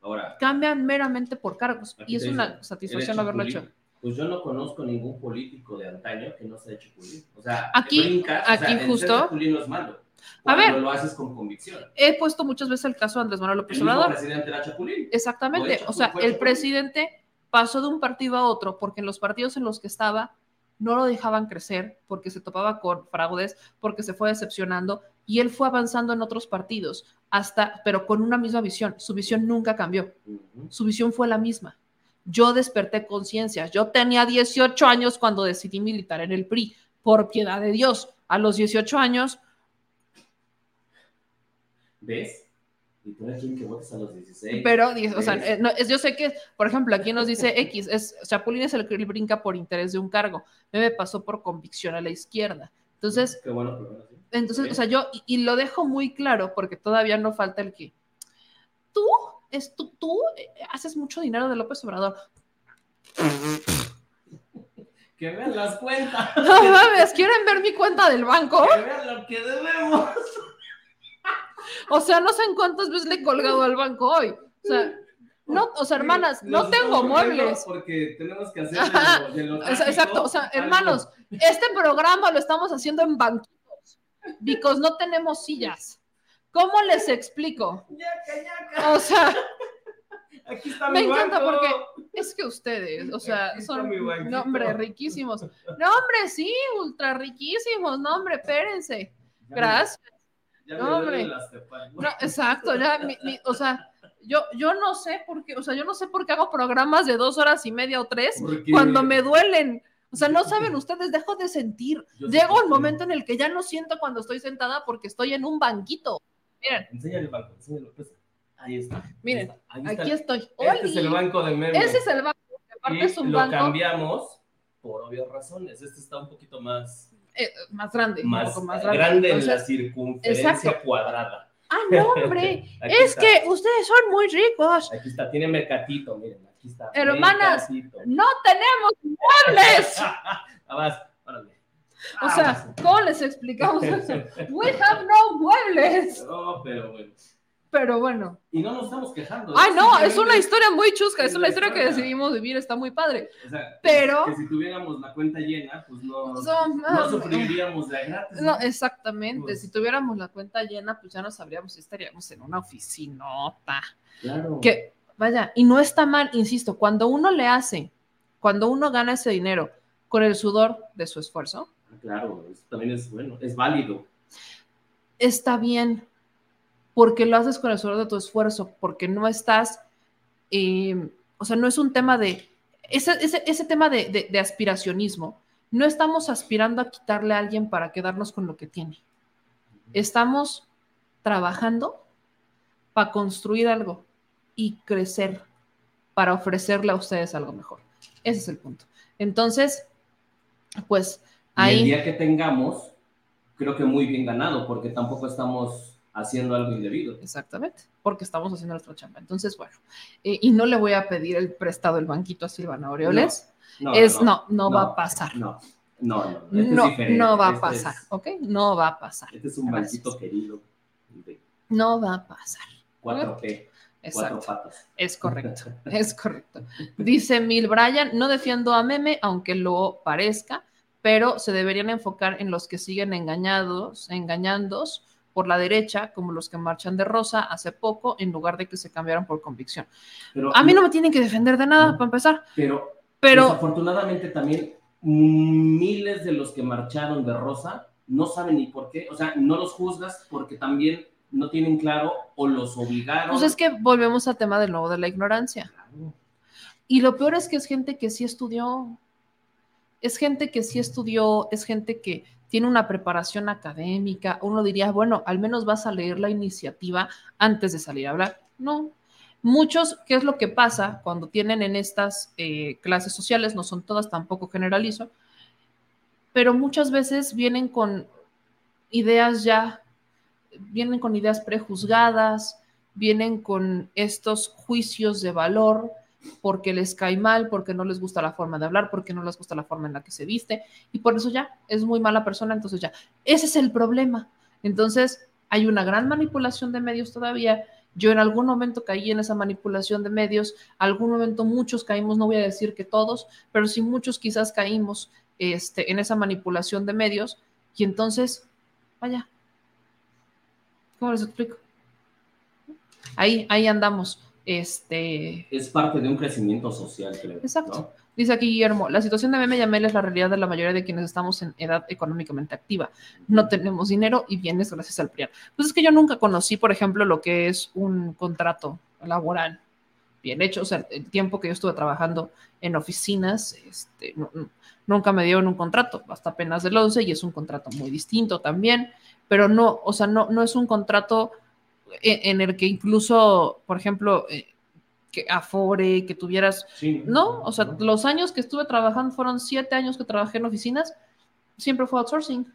Speaker 13: Ahora,
Speaker 1: cambian meramente por cargos.
Speaker 13: aquí
Speaker 1: Y es una satisfacción
Speaker 13: ¿eres
Speaker 1: haberlo hecho.
Speaker 13: Pues yo no conozco ningún político de antaño que no sea chapulín. O sea,
Speaker 1: Aquí-
Speaker 13: brincas, o sea,
Speaker 1: aquí
Speaker 13: el ser
Speaker 1: justo-
Speaker 13: no es malo.
Speaker 1: A ver.
Speaker 13: lo haces con convicción.
Speaker 1: He puesto muchas veces el caso de Andrés Manuel López
Speaker 13: El
Speaker 1: Obrador.
Speaker 13: presidente era chapulín.
Speaker 1: Exactamente. O sea, el
Speaker 13: chapulín.
Speaker 1: presidente pasó de un partido a otro porque en los partidos en los que estaba no lo dejaban crecer, porque se topaba con fraudes, porque se fue decepcionando y él fue avanzando en otros partidos, hasta, pero con una misma visión. Su visión nunca cambió. Su visión fue la misma. Yo desperté conciencia. Yo tenía 18 años cuando decidí militar en el PRI, por piedad de Dios. A los 18 años
Speaker 13: ¿Ves? Y tú eres quien que votas a los 16.
Speaker 1: Pero, o sea, eh, no, es, yo sé que, por ejemplo, aquí nos dice <laughs> X, es, Chapulín es el que brinca por interés de un cargo. Me pasó por convicción a la izquierda. Entonces,
Speaker 13: Qué bueno, pero sí.
Speaker 1: entonces, o sea, yo, y, y lo dejo muy claro porque todavía no falta el que tú es tú, tú eh, haces mucho dinero de López Obrador.
Speaker 13: Que vean las cuentas. <laughs>
Speaker 1: No mames, ¿quieren ver mi cuenta del banco?
Speaker 13: Que vean lo que debemos.
Speaker 1: O sea, no sé en cuántas veces le he colgado al banco hoy. O sea, no, o sea, hermanas, no tengo muebles.
Speaker 13: Porque tenemos que hacer de lo, de
Speaker 1: Exacto, o sea, hermanos, este programa lo estamos haciendo en banquitos, because no tenemos sillas. ¿Cómo les explico? O sea,
Speaker 13: Aquí está
Speaker 1: me
Speaker 13: mi
Speaker 1: encanta
Speaker 13: banco.
Speaker 1: porque es que ustedes, o sea, son, no, hombre, riquísimos. No, hombre, sí, ultra riquísimos, no, hombre, espérense.
Speaker 13: Ya me-
Speaker 1: Gracias.
Speaker 13: Ya me
Speaker 1: No,
Speaker 13: duelen
Speaker 1: hombre.
Speaker 13: las tepas.
Speaker 1: No, exacto, ya, mi- mi- o sea, yo, yo no sé por qué, o sea, yo no sé por qué hago programas de dos horas y media o tres cuando me duelen. O sea, no saben ustedes, dejo de sentir.
Speaker 13: Te
Speaker 1: el momento en el que ya no siento cuando estoy sentada porque estoy en un banquito. Miren,
Speaker 13: Enséñale el banco, enséñalo. pues. Ahí está.
Speaker 1: miren,
Speaker 13: Ahí está.
Speaker 1: aquí estoy.
Speaker 13: Este es el banco de Meme.
Speaker 1: Ese es el banco, aparte es un
Speaker 13: lo
Speaker 1: banco
Speaker 13: cambiamos por obvias razones. Este está un poquito más,
Speaker 1: eh, más grande,
Speaker 13: más,
Speaker 1: un poco más
Speaker 13: grande,
Speaker 1: grande.
Speaker 13: en la circunferencia
Speaker 1: exacto.
Speaker 13: cuadrada.
Speaker 1: Ah, no, hombre, <laughs> es
Speaker 13: está.
Speaker 1: que ustedes son muy ricos.
Speaker 13: Aquí está, tiene mercatito, miren, está.
Speaker 1: Hermanas, no tenemos muebles. <laughs>
Speaker 13: Ah, vas, órale.
Speaker 1: O sea, ¿cómo les explicamos eso? We have no muebles. <laughs>
Speaker 13: No, pero bueno.
Speaker 1: Pero bueno.
Speaker 13: Y no nos estamos quejando.
Speaker 1: Ay, no, es una historia muy chusca, es
Speaker 13: es
Speaker 1: una
Speaker 13: la
Speaker 1: historia que decidimos vivir, está muy padre.
Speaker 13: O sea,
Speaker 1: Pero-
Speaker 13: Que si tuviéramos la cuenta llena, pues no,
Speaker 1: So,
Speaker 13: no
Speaker 1: ah,
Speaker 13: sufriríamos de a gratis.
Speaker 1: No, exactamente.
Speaker 13: Pues-
Speaker 1: si tuviéramos la cuenta llena, pues ya no sabríamos si estaríamos en una oficinota.
Speaker 13: Claro.
Speaker 1: Que, vaya, y no está mal, insisto, cuando uno le hace, cuando uno gana ese dinero con el sudor de su esfuerzo,
Speaker 13: Claro, eso también es bueno, es válido.
Speaker 1: está bien, porque lo haces con el sudor de tu esfuerzo, porque no estás, eh, o sea, no es un tema de, ese, ese, ese tema de, de- de aspiracionismo, no estamos aspirando a quitarle a alguien para quedarnos con lo que tiene. Estamos trabajando para construir algo y crecer para ofrecerle a ustedes algo mejor. Ese es el punto. Entonces, pues
Speaker 13: Y el
Speaker 1: ahí...
Speaker 13: día que tengamos, creo que muy bien ganado, porque tampoco estamos haciendo algo indebido.
Speaker 1: Exactamente, porque estamos haciendo nuestra chamba. Entonces, bueno, eh, y no le voy a pedir el prestado el banquito a Silvana Aureoles.
Speaker 13: No, no,
Speaker 1: es,
Speaker 13: no,
Speaker 1: no, no, va a pasar.
Speaker 13: No, no, no. este
Speaker 1: No,
Speaker 13: diferente,
Speaker 1: no va a
Speaker 13: este
Speaker 1: pasar,
Speaker 13: es-
Speaker 1: ¿ok? No va a pasar.
Speaker 13: Este es un
Speaker 1: Gracias.
Speaker 13: banquito querido
Speaker 1: No va a pasar.
Speaker 13: 4P, cuatro
Speaker 1: Exacto.
Speaker 13: patas.
Speaker 1: Es correcto, <laughs> es correcto. Dice Mil Bryan, no defiendo a Meme, aunque lo parezca, pero se deberían enfocar en los que siguen engañados, engañándos por la derecha, como los que marchan de rosa hace poco, en lugar de que se cambiaran por convicción.
Speaker 13: Pero-
Speaker 1: a mí no me tienen que defender de nada, para empezar.
Speaker 13: Pero,
Speaker 1: Pero-
Speaker 13: desafortunadamente también miles de los que marcharon de rosa no saben ni por qué, o sea, no los juzgas porque también no tienen claro o los obligaron.
Speaker 1: Pues es que volvemos al tema del nuevo de la ignorancia. Y lo peor es que es gente que sí estudió, es gente que sí estudió, es gente que tiene una preparación académica. Uno diría, bueno, al menos vas a leer la iniciativa antes de salir a hablar. No. Muchos, ¿qué es lo que pasa cuando tienen en estas eh, clases sociales? No son todas, tampoco generalizo, pero muchas veces vienen con ideas ya vienen con ideas prejuzgadas, vienen con estos juicios de valor porque les cae mal, porque no les gusta la forma de hablar, porque no les gusta la forma en la que se viste, y por eso ya es muy mala persona, entonces ya, ese es el problema. Entonces, hay una gran manipulación de medios todavía. Yo en algún momento caí en esa manipulación de medios, algún momento muchos caímos, no voy a decir que todos, pero sí muchos quizás caímos este, en esa manipulación de medios, y entonces, vaya, ¿Cómo les explico? Ahí, ahí andamos. Este,
Speaker 13: Es parte de un crecimiento social, creo.
Speaker 1: Exacto. Dice aquí Guillermo, la situación de Meme y Amel es la realidad de la mayoría de quienes estamos en edad económicamente activa. No tenemos dinero y bienes gracias al PRIAN. Pues es que yo nunca conocí, por ejemplo, lo que es un contrato laboral bien hecho. O sea, el tiempo que yo estuve trabajando en oficinas, este, no- nunca me dieron un contrato, hasta apenas del 11 y es un contrato muy distinto también, pero no, o sea, no, no es un contrato en, en el que incluso, por ejemplo, eh, que afore, que tuvieras, no, o sea, los años que estuve trabajando fueron siete años que trabajé en oficinas, siempre fue outsourcing.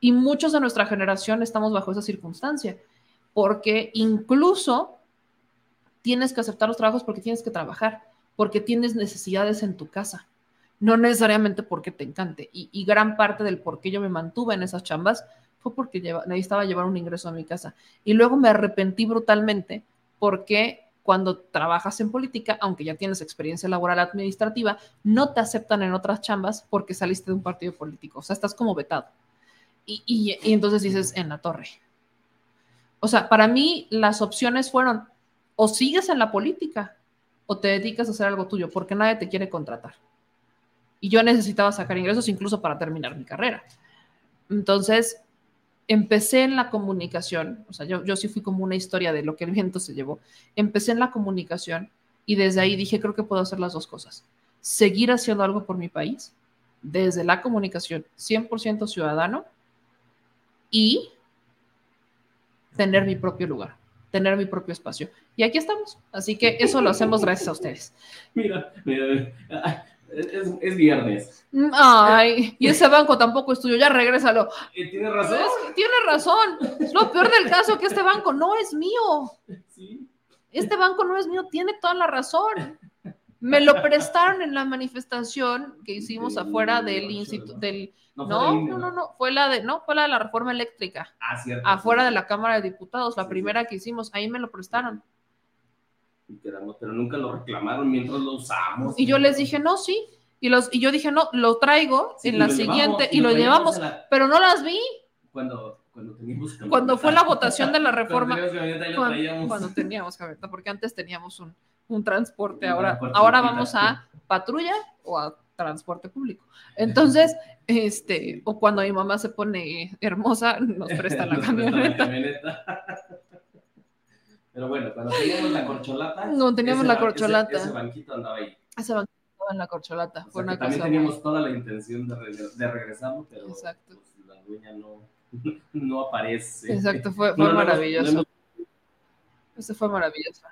Speaker 1: Y muchos de nuestra generación estamos bajo esa circunstancia, porque incluso tienes que aceptar los trabajos porque tienes que trabajar, porque tienes necesidades en tu casa, no necesariamente porque te encante. Y, y gran parte del por qué yo me mantuve en esas chambas fue porque lleva, necesitaba llevar un ingreso a mi casa. Y luego me arrepentí brutalmente porque cuando trabajas en política, aunque ya tienes experiencia laboral administrativa, no te aceptan en otras chambas porque saliste de un partido político. O sea, estás como vetado. Y, y, y entonces dices, en la torre. O sea, para mí las opciones fueron o sigues en la política o te dedicas a hacer algo tuyo porque nadie te quiere contratar. Y yo necesitaba sacar ingresos incluso para terminar mi carrera. Entonces, empecé en la comunicación, o sea, yo, yo sí fui como una historia de lo que el viento se llevó. Empecé en la comunicación y desde ahí dije, creo que puedo hacer las dos cosas. Seguir haciendo algo por mi país, desde la comunicación 100% ciudadano y tener mi propio lugar, tener mi propio espacio. Y aquí estamos. Así que eso lo hacemos gracias a ustedes. <laughs>
Speaker 13: Mira, mira, es, es viernes.
Speaker 1: Ay, y ese banco tampoco es tuyo, ya regrésalo.
Speaker 13: Eh, ¿Tiene razón?
Speaker 1: Es- tiene razón. Es lo peor del caso que este banco no es mío. Este banco no es mío, tiene toda la razón. Me lo <laughs> prestaron en la manifestación que hicimos afuera del instituto del
Speaker 13: No
Speaker 1: no,
Speaker 13: fue
Speaker 1: no,
Speaker 13: INE,
Speaker 1: no,
Speaker 13: ¿no?
Speaker 1: no, fue la de no, fue la de la reforma eléctrica.
Speaker 13: Ah, cierto.
Speaker 1: Afuera de la Cámara de Diputados, la primera que hicimos, ahí me lo prestaron.
Speaker 13: Y quedamos, Pero nunca lo reclamaron mientras lo usamos.
Speaker 1: Y yo les dije, no, sí. Y, los, y yo dije, no, lo traigo
Speaker 13: Sí,
Speaker 1: en la siguiente
Speaker 13: llevamos,
Speaker 1: y lo llevamos,
Speaker 13: la-
Speaker 1: pero no las vi.
Speaker 13: Cuando, cuando teníamos camioneta.
Speaker 1: Cuando fue la votación de la
Speaker 13: Cuando
Speaker 1: reforma.
Speaker 13: teníamos camioneta,
Speaker 1: cuando,
Speaker 13: traíamos.
Speaker 1: cuando teníamos camioneta, porque antes teníamos un, un transporte,
Speaker 13: Un
Speaker 1: ahora,
Speaker 13: transporte
Speaker 1: ahora vamos a patrulla o a transporte público. Entonces, este, o cuando mi mamá se pone hermosa, nos presta la <laughs>
Speaker 13: Nos presta la
Speaker 1: camioneta.
Speaker 13: Pero bueno, cuando teníamos la corcholata.
Speaker 1: No, teníamos la corcholata.
Speaker 13: Ese, ese banquito andaba ahí.
Speaker 1: Ese banco estaba en la corcholata.
Speaker 13: O
Speaker 1: Fue una
Speaker 13: también
Speaker 1: cosa
Speaker 13: teníamos
Speaker 1: muy-
Speaker 13: toda la intención de, regre- de regresarlo, pero pues, la dueña no, <laughs> no aparece.
Speaker 1: Exacto, fue, fue
Speaker 13: no
Speaker 1: maravilloso.
Speaker 13: no
Speaker 1: Ese fue maravilloso.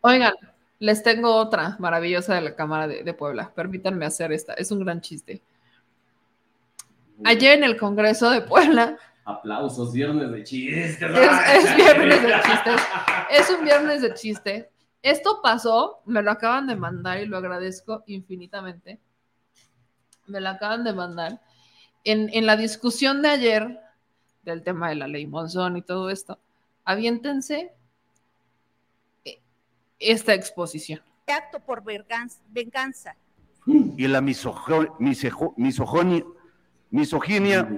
Speaker 1: Oigan, les tengo otra maravillosa de la Cámara de, de Puebla. Permítanme hacer esta. Es un gran chiste. Ayer en el Congreso de Puebla,
Speaker 13: Aplausos, viernes de chistes.
Speaker 1: es, es viernes de chistes. Es un viernes de chistes. Esto pasó, me lo acaban de mandar y lo agradezco infinitamente. Me lo acaban de mandar. En, en la discusión de ayer del tema de la ley Monzón y todo esto, aviéntense eh, esta exposición.
Speaker 15: acto por venganza.
Speaker 16: y la misogonia, misoginia,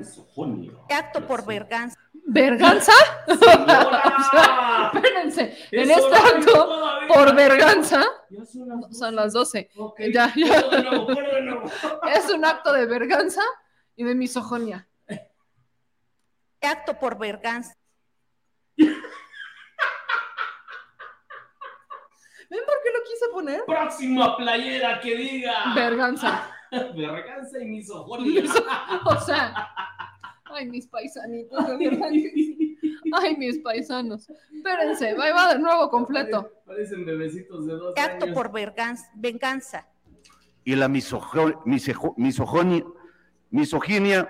Speaker 15: Acto por verganza.
Speaker 1: ¿Verganza? <laughs> Espérense, en
Speaker 15: Es
Speaker 1: este acto, por verganza, son las 12. Ya, ya. <laughs> Es un acto de verganza y de misoginia.
Speaker 15: Acto por verganza.
Speaker 1: ¿Ven por qué lo quise poner?
Speaker 13: Próxima playera que diga.
Speaker 1: Verganza. <laughs>
Speaker 13: Verganza y misoginia. <laughs>
Speaker 1: O sea, ay, mis paisanitos, de verdad que sí. <laughs> Ay, mis paisanos. Espérense, va, va de nuevo completo.
Speaker 13: Parecen bebecitos de dos
Speaker 15: Acto
Speaker 13: años.
Speaker 15: por verganza. venganza.
Speaker 16: y la misojo- misejo- misogonia, misoginia,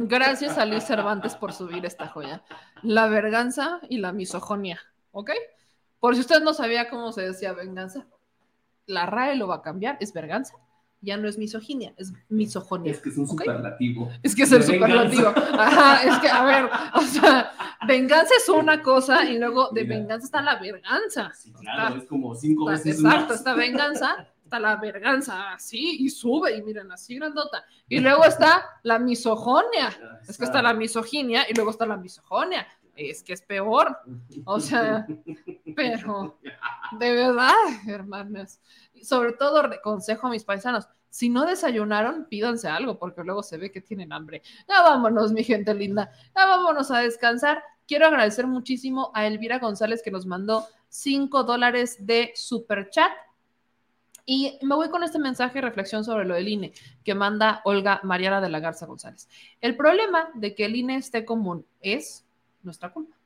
Speaker 1: Gracias a Luis Cervantes por subir esta joya. La verganza y la misoginia, ¿ok? Por si usted no sabía cómo se decía venganza, la RAE lo va a cambiar, es verganza, ya no es misoginia, es misoginia.
Speaker 13: Es que es un superlativo.
Speaker 1: Es que es el superlativo. Ajá, es que, a ver, o sea, venganza es una cosa y luego de venganza está la verganza.
Speaker 13: Claro, es como cinco
Speaker 1: Está-
Speaker 13: veces
Speaker 1: exacto,
Speaker 13: más.
Speaker 1: está venganza, está la verganza, así, y sube, y miren, así grandota. Y <laughs> luego está la misogonia, es que está la misoginia y luego está la misogonia. Es que es peor. O sea, <laughs> pero de verdad, hermanas. Sobre todo, consejo a mis paisanos, si no desayunaron, pídanse algo, porque luego se ve que tienen hambre. Ya vámonos, mi gente linda. Ya vámonos a descansar. Quiero agradecer muchísimo a Elvira González que nos mandó 5 dólares de super chat. Y me voy con este mensaje de reflexión sobre lo del INE que manda Olga Mariana de la Garza González. El problema de que el INE esté común es nuestra culpa.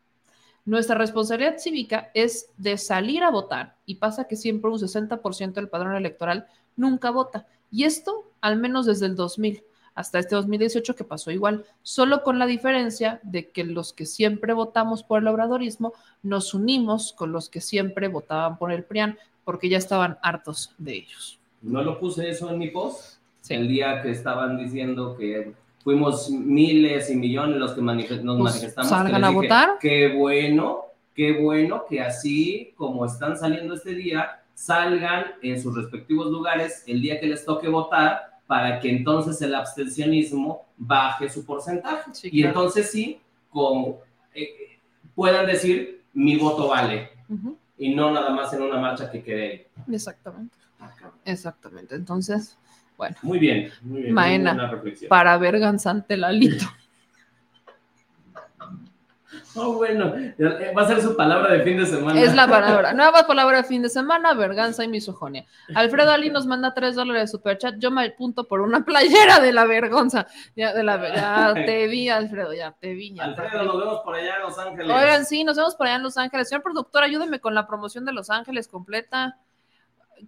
Speaker 1: Nuestra responsabilidad cívica es de salir a votar y pasa que siempre un 60% del padrón electoral nunca vota. Y esto al menos desde el 2000. hasta este 2018 que pasó igual, solo con la diferencia de que los que siempre votamos por el obradorismo nos unimos con los que siempre votaban por el PRIAN porque ya estaban hartos de ellos.
Speaker 13: ¿No lo puse eso en mi post? El día que estaban diciendo que fuimos miles y millones los que manifest- nos
Speaker 1: Pues,
Speaker 13: manifestamos.
Speaker 1: salgan
Speaker 13: que
Speaker 1: a
Speaker 13: dije,
Speaker 1: votar.
Speaker 13: Qué bueno, qué bueno que así como están saliendo este día, salgan en sus respectivos lugares el día que les toque votar para que entonces el abstencionismo baje su porcentaje. y
Speaker 1: claro.
Speaker 13: entonces sí, con, eh, puedan decir, mi voto vale. Y no nada más en una marcha que quede.
Speaker 1: Exactamente. Exactamente. Entonces, bueno.
Speaker 13: Muy bien, muy bien.
Speaker 1: Maena,
Speaker 13: muy reflexión.
Speaker 1: para verganzante Lalito. <laughs>
Speaker 13: Oh, bueno, va a ser su palabra de fin de semana.
Speaker 1: Es la palabra. <laughs> Nueva palabra de fin de semana, verganza y misoginia. Alfredo Ali nos manda tres dólares de superchat. Yo me apunto por una playera de la vergonza. Ya, de la, ya <laughs> te vi, Alfredo, ya te vi. ya
Speaker 13: Alfredo, nos vemos por allá en Los Ángeles.
Speaker 1: Oigan, sí, nos vemos por allá en Los Ángeles. Señor productor, ayúdeme con la promoción de Los Ángeles completa.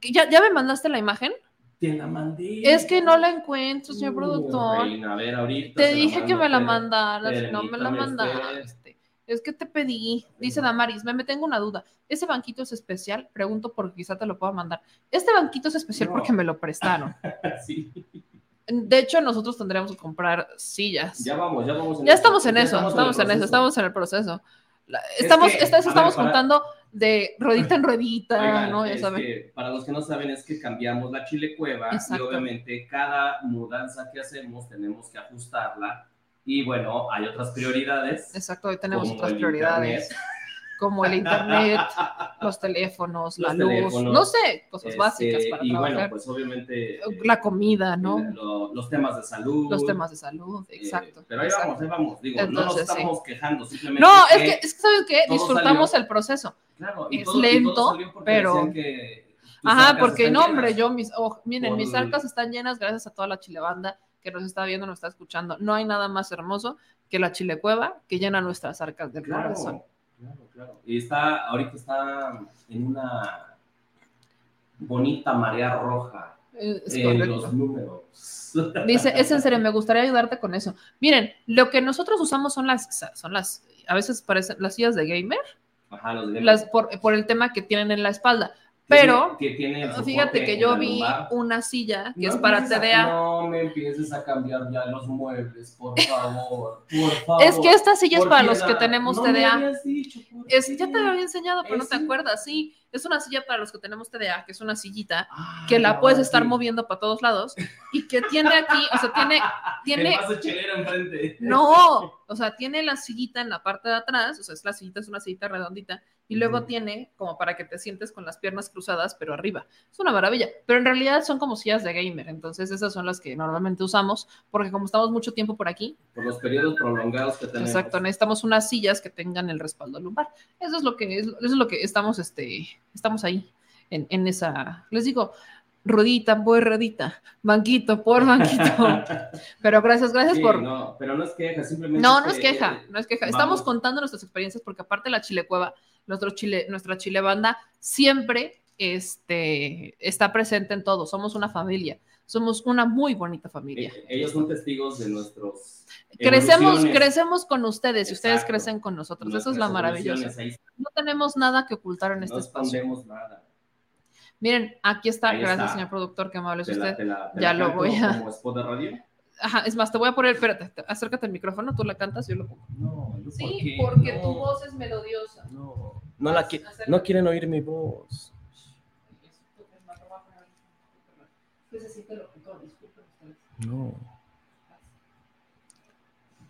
Speaker 1: ¿Ya, ya me mandaste la imagen?
Speaker 13: Te la mandé.
Speaker 1: Es que no la encuentro, señor
Speaker 13: Uh,
Speaker 1: productor.
Speaker 13: reina, a ver, ahorita
Speaker 1: Te dije que me la mandaras, no me la mandaste. Es que te pedí, dice Damaris, me, me tengo una duda. ¿Ese banquito es especial? Pregunto porque quizá te lo pueda mandar. Este banquito es especial
Speaker 13: No.
Speaker 1: porque me lo prestaron. <laughs>
Speaker 13: Sí.
Speaker 1: De hecho, nosotros tendríamos que comprar sillas.
Speaker 13: Ya vamos, ya vamos.
Speaker 1: Ya estamos en
Speaker 13: ya
Speaker 1: eso, estamos en
Speaker 13: el
Speaker 1: eso,
Speaker 13: proceso.
Speaker 1: estamos en el proceso.
Speaker 13: Es
Speaker 1: Estamos,
Speaker 13: que,
Speaker 1: estamos
Speaker 13: ver, para-
Speaker 1: juntando de ruedita en ruedita,
Speaker 13: Oigan,
Speaker 1: ¿no? Ya saben.
Speaker 13: que para los que no saben es que cambiamos la chile cueva y obviamente cada mudanza que hacemos tenemos que ajustarla y bueno, hay otras prioridades.
Speaker 1: Exacto, hoy tenemos otras prioridades.
Speaker 13: internet. <laughs>
Speaker 1: Como el internet, <laughs> los teléfonos, la luz,
Speaker 13: teléfonos,
Speaker 1: no sé, cosas
Speaker 13: este,
Speaker 1: básicas para
Speaker 13: y
Speaker 1: trabajar.
Speaker 13: bueno, pues obviamente eh,
Speaker 1: la comida, ¿no?
Speaker 13: lo- los temas de salud.
Speaker 1: Los temas de salud,
Speaker 13: eh,
Speaker 1: exacto.
Speaker 13: pero ahí
Speaker 1: exacto.
Speaker 13: vamos, ahí vamos. Digo, no nos
Speaker 1: sí.
Speaker 13: estamos quejando, simplemente.
Speaker 1: No, es que, es que ¿sabes qué? Disfrutamos
Speaker 13: salió-
Speaker 1: el proceso.
Speaker 13: Claro, y
Speaker 1: es
Speaker 13: todo- y todo
Speaker 1: lento,
Speaker 13: salió
Speaker 1: pero...
Speaker 13: que
Speaker 1: Ajá, porque no, hombre,
Speaker 13: llenas.
Speaker 1: yo, mis, oh, miren,
Speaker 13: Por-
Speaker 1: mis arcas están llenas gracias a toda la chilebanda que nos está viendo, nos está escuchando. No hay nada más hermoso que la chilecueva que llena nuestras arcas del
Speaker 13: Claro,
Speaker 1: corazón.
Speaker 13: Claro. Y está, ahorita está en una bonita marea roja
Speaker 1: Es
Speaker 13: en
Speaker 1: correcto.
Speaker 13: los números. <laughs>
Speaker 1: Dice, es en serio, me gustaría ayudarte con eso. Miren, lo que nosotros usamos son las, son las, a veces parecen las sillas de gamer,
Speaker 13: Ajá, los de
Speaker 1: las, por, por el tema que tienen en la espalda. Pero
Speaker 13: que tiene
Speaker 1: fíjate que yo vi
Speaker 13: lumbar.
Speaker 1: una silla que
Speaker 13: No
Speaker 1: es para
Speaker 13: a-
Speaker 1: TDA.
Speaker 13: no me empieces a cambiar ya los muebles, por <laughs> favor. Por favor.
Speaker 1: Es que esta silla es
Speaker 13: ¿Por
Speaker 1: para los que tenemos
Speaker 13: No me
Speaker 1: TDA.
Speaker 13: habías dicho, ¿por
Speaker 1: Es, ya te había enseñado, pero no te acuerdas. Sí, es una silla para los que tenemos TDA, que es una sillita
Speaker 13: Ah,
Speaker 1: que la puedes estar moviendo para todos lados y que tiene aquí, o sea, tiene, <laughs> tiene,
Speaker 13: enfrente.
Speaker 1: no, o sea, tiene la sillita en la parte de atrás, o sea, es la sillita, es una sillita redondita, y luego tiene como para que te sientes con las piernas cruzadas, pero arriba. Es una maravilla, pero en realidad son como sillas de gamer, entonces esas son las que normalmente usamos, porque como estamos mucho tiempo por aquí,
Speaker 13: Por los periodos prolongados que tenemos.
Speaker 1: exacto, necesitamos unas sillas que tengan el respaldo lumbar. Eso es lo que, es, eso es lo que estamos, este, estamos ahí, en, en esa, les digo, rodita por rodita, banquito por banquito. <laughs> Pero gracias, gracias
Speaker 13: Sí,
Speaker 1: por,
Speaker 13: No, pero no es queja, simplemente.
Speaker 1: no, no es
Speaker 13: que,
Speaker 1: queja,
Speaker 13: eh,
Speaker 1: no es queja.
Speaker 13: vamos.
Speaker 1: Estamos contando nuestras experiencias porque aparte la Chile Cueva, nuestro chile, nuestra Chile Banda siempre este, está presente en todo. Somos una familia. Somos una muy bonita familia.
Speaker 13: Eh, Ellos son testigos de nuestros.
Speaker 1: Crecemos, crecemos con ustedes y ustedes crecen con nosotros. Eso es la maravillosa. No tenemos nada que ocultar en este
Speaker 13: no
Speaker 1: espacio.
Speaker 13: escondemos nada.
Speaker 1: Miren, aquí está.
Speaker 13: Ahí
Speaker 1: Gracias,
Speaker 13: está.
Speaker 1: señor productor, que amable es
Speaker 13: la-
Speaker 1: usted.
Speaker 13: te la- te
Speaker 1: ya lo voy a.
Speaker 13: Como spot de radio.
Speaker 1: Ajá, es más, te voy a poner. Espérate, te- acércate al micrófono, tú la cantas y yo lo pongo.
Speaker 13: No, ¿yo
Speaker 1: Sí,
Speaker 13: por qué?
Speaker 1: porque
Speaker 13: No.
Speaker 1: tu voz es melodiosa.
Speaker 13: No, no, la qui- no quieren oír mi voz. No.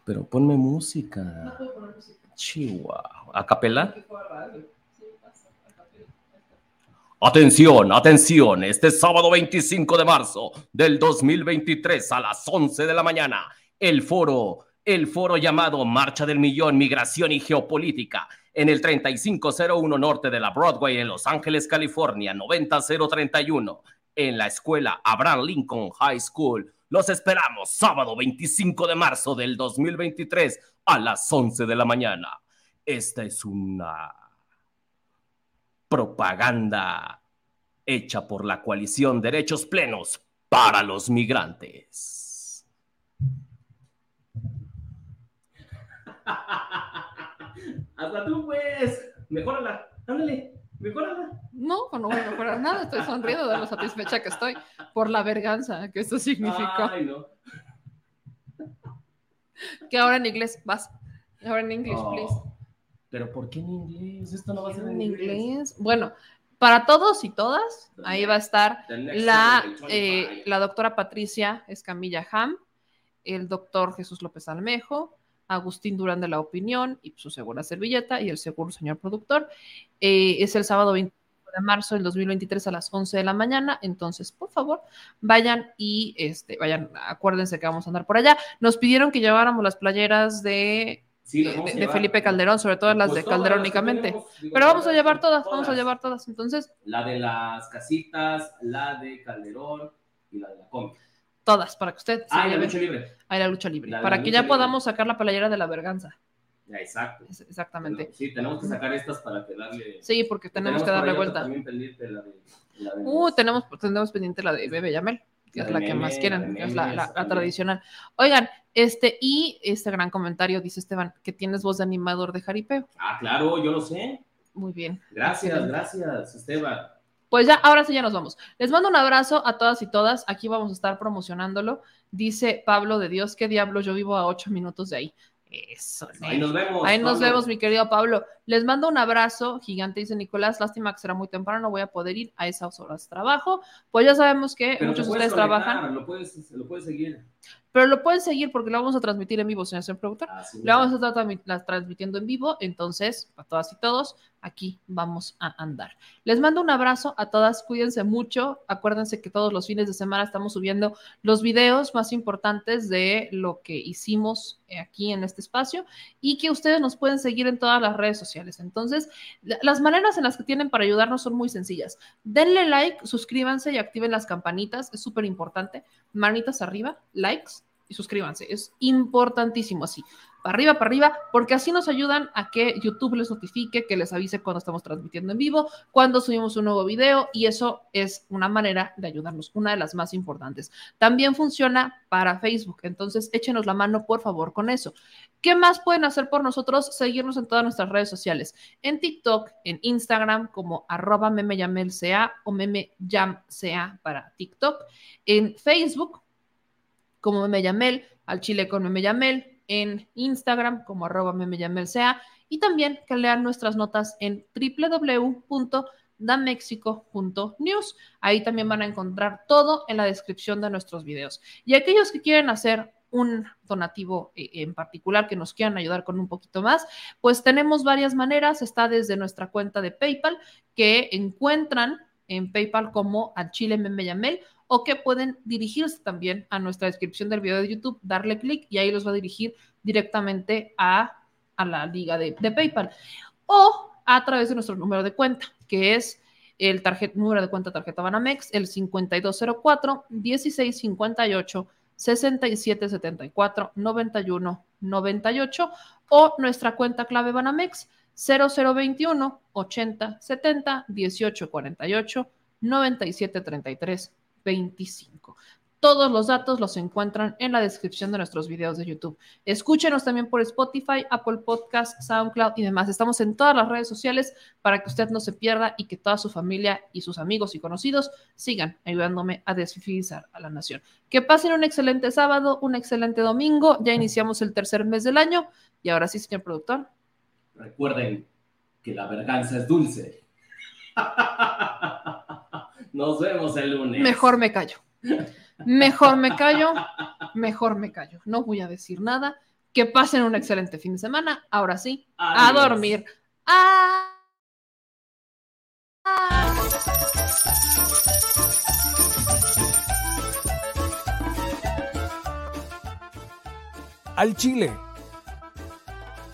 Speaker 13: Pero ponme música. Chihuahua. ¿A capela?
Speaker 17: Atención, atención, este sábado 25 de marzo del 2023 a las 11 de la mañana, el foro, el foro llamado Marcha del Millón, Migración y Geopolítica, en el 3501 norte de la Broadway en Los Ángeles, California, 90031, en la escuela Abraham Lincoln High School. Los esperamos sábado 25 de marzo del 2023 a las 11 de la mañana. Esta es una propaganda hecha por la coalición Derechos Plenos para los Migrantes. <laughs>
Speaker 13: Hasta tú, pues. Mejórala. Ándale. Mejórala.
Speaker 1: No, pues no voy a mejorar nada. Estoy sonriendo de lo satisfecha que estoy por la verganza que esto significó.
Speaker 13: Ay.
Speaker 1: Que ahora en inglés, vas. Ahora en inglés,
Speaker 13: oh.
Speaker 1: please.
Speaker 13: Pero ¿por qué en inglés? Esto no va a ser
Speaker 1: En inglés. Bueno, para todos y todas, ahí va a estar la, eh, la doctora Patricia Escamilla Ham, el doctor Jesús López Almejo, Agustín Durán de la Opinión y su segura servilleta y el seguro señor productor. Eh, es el sábado 25 de marzo del 2023 a las 11 de la mañana, entonces por favor vayan y este, vayan, acuérdense que vamos a andar por allá. Nos pidieron que lleváramos las playeras de,
Speaker 13: Sí,
Speaker 1: de-. Felipe Calderón, sobre todo las
Speaker 13: Pues
Speaker 1: de Calderón únicamente.
Speaker 13: tenemos, digo,
Speaker 1: Pero vamos a llevar todas, vamos a llevar todas. Entonces,
Speaker 13: La de las casitas, la de Calderón y la de la cómic.
Speaker 1: todas, para que usted
Speaker 13: Ah, y la lucha libre.
Speaker 1: Ah, la lucha libre.
Speaker 13: La
Speaker 1: para que ya
Speaker 13: libre.
Speaker 1: podamos sacar la playera de la verganza.
Speaker 13: Ya, exacto.
Speaker 1: Exactamente.
Speaker 13: Sí, tenemos que sacar estas para que darle.
Speaker 1: Sí, porque tenemos que darle vuelta.
Speaker 13: También pendiente la de. La de
Speaker 1: Uh, tenemos, tenemos pendiente la de Bebe Yamel, que es la que más que es la, tradicional. Oigan, este, y este gran comentario, dice Esteban, que tienes voz de animador de jaripeo.
Speaker 13: Ah, claro, yo lo sé.
Speaker 1: Muy bien.
Speaker 13: Gracias,
Speaker 1: Excelente.
Speaker 13: gracias, Esteban.
Speaker 1: Pues ya, ahora sí ya nos vamos. Les mando un abrazo a todas y todas. Aquí vamos a estar promocionándolo. Dice Pablo de Dios, qué diablo, yo vivo a ocho minutos de ahí. Eso.
Speaker 13: Ahí nos vemos.
Speaker 1: Ahí nos vemos, mi querido Pablo. Les mando un abrazo gigante, dice Nicolás. Lástima que será muy temprano, no voy a poder ir a esas horas de trabajo. Pues ya sabemos que
Speaker 13: Pero
Speaker 1: muchos de ustedes
Speaker 13: conectar,
Speaker 1: trabajan,
Speaker 13: Lo puedes, lo puedes seguir.
Speaker 1: pero lo pueden seguir porque lo vamos a transmitir en vivo, señor productor.
Speaker 13: sí,
Speaker 1: lo vamos a estar transmitiendo en vivo, entonces, a todas y todos, aquí vamos a andar. Les mando un abrazo a todas, cuídense mucho. Acuérdense que todos los fines de semana estamos subiendo los videos más importantes de lo que hicimos eh, aquí en este espacio y que ustedes nos pueden seguir en todas las redes sociales. Entonces, la- las maneras en las que tienen para ayudarnos son muy sencillas. Denle like, suscríbanse y activen las campanitas, es súper importante. Manitas arriba, likes y suscríbanse, es importantísimo así. Para arriba, para arriba, porque así nos ayudan a que YouTube les notifique, que les avise cuando estamos transmitiendo en vivo, cuando subimos un nuevo video, y eso es una manera de ayudarnos, una de las más importantes. También funciona para Facebook, entonces échenos la mano, por favor, con eso. ¿Qué más pueden hacer por nosotros? Seguirnos en todas nuestras redes sociales, en TikTok, en Instagram, como arroba memeyamelca o memeyamca para TikTok, en Facebook, como memeyamel, al chile con memeyamel, en Instagram como arroba y también que lean nuestras notas en www.damexico.news. Ahí también van a encontrar todo en la descripción de nuestros videos. Y aquellos que quieren hacer un donativo eh, en particular que nos quieran ayudar con un poquito más, pues tenemos varias maneras. Está desde nuestra cuenta de PayPal que encuentran en PayPal como al Chile Memeyamel o que pueden dirigirse también a nuestra descripción del video de YouTube, darle clic y ahí los va a dirigir directamente a, a la liga de, PayPal. O a través de nuestro número de cuenta, que es el número de cuenta tarjeta Banamex, el 5204 1658 6774 91 98 o nuestra cuenta clave Banamex 0021 80 70 18 48 97 33 25. Todos los datos los encuentran en la descripción de nuestros videos de YouTube. Escúchenos también por Spotify, Apple Podcast, SoundCloud y demás. Estamos en todas las redes sociales para que usted no se pierda y que toda su familia y sus amigos y conocidos sigan ayudándome a desfilizar a la nación. Que pasen un excelente sábado, un excelente domingo. Ya iniciamos el tercer mes del año y ahora sí, señor productor.
Speaker 13: Recuerden que la verganza es dulce. <laughs> Nos vemos el lunes.
Speaker 1: Mejor me callo. Mejor me callo. Mejor me callo. No voy a decir nada. Que pasen un excelente fin de semana. Ahora sí, a dormir. Ah.
Speaker 18: al Chile.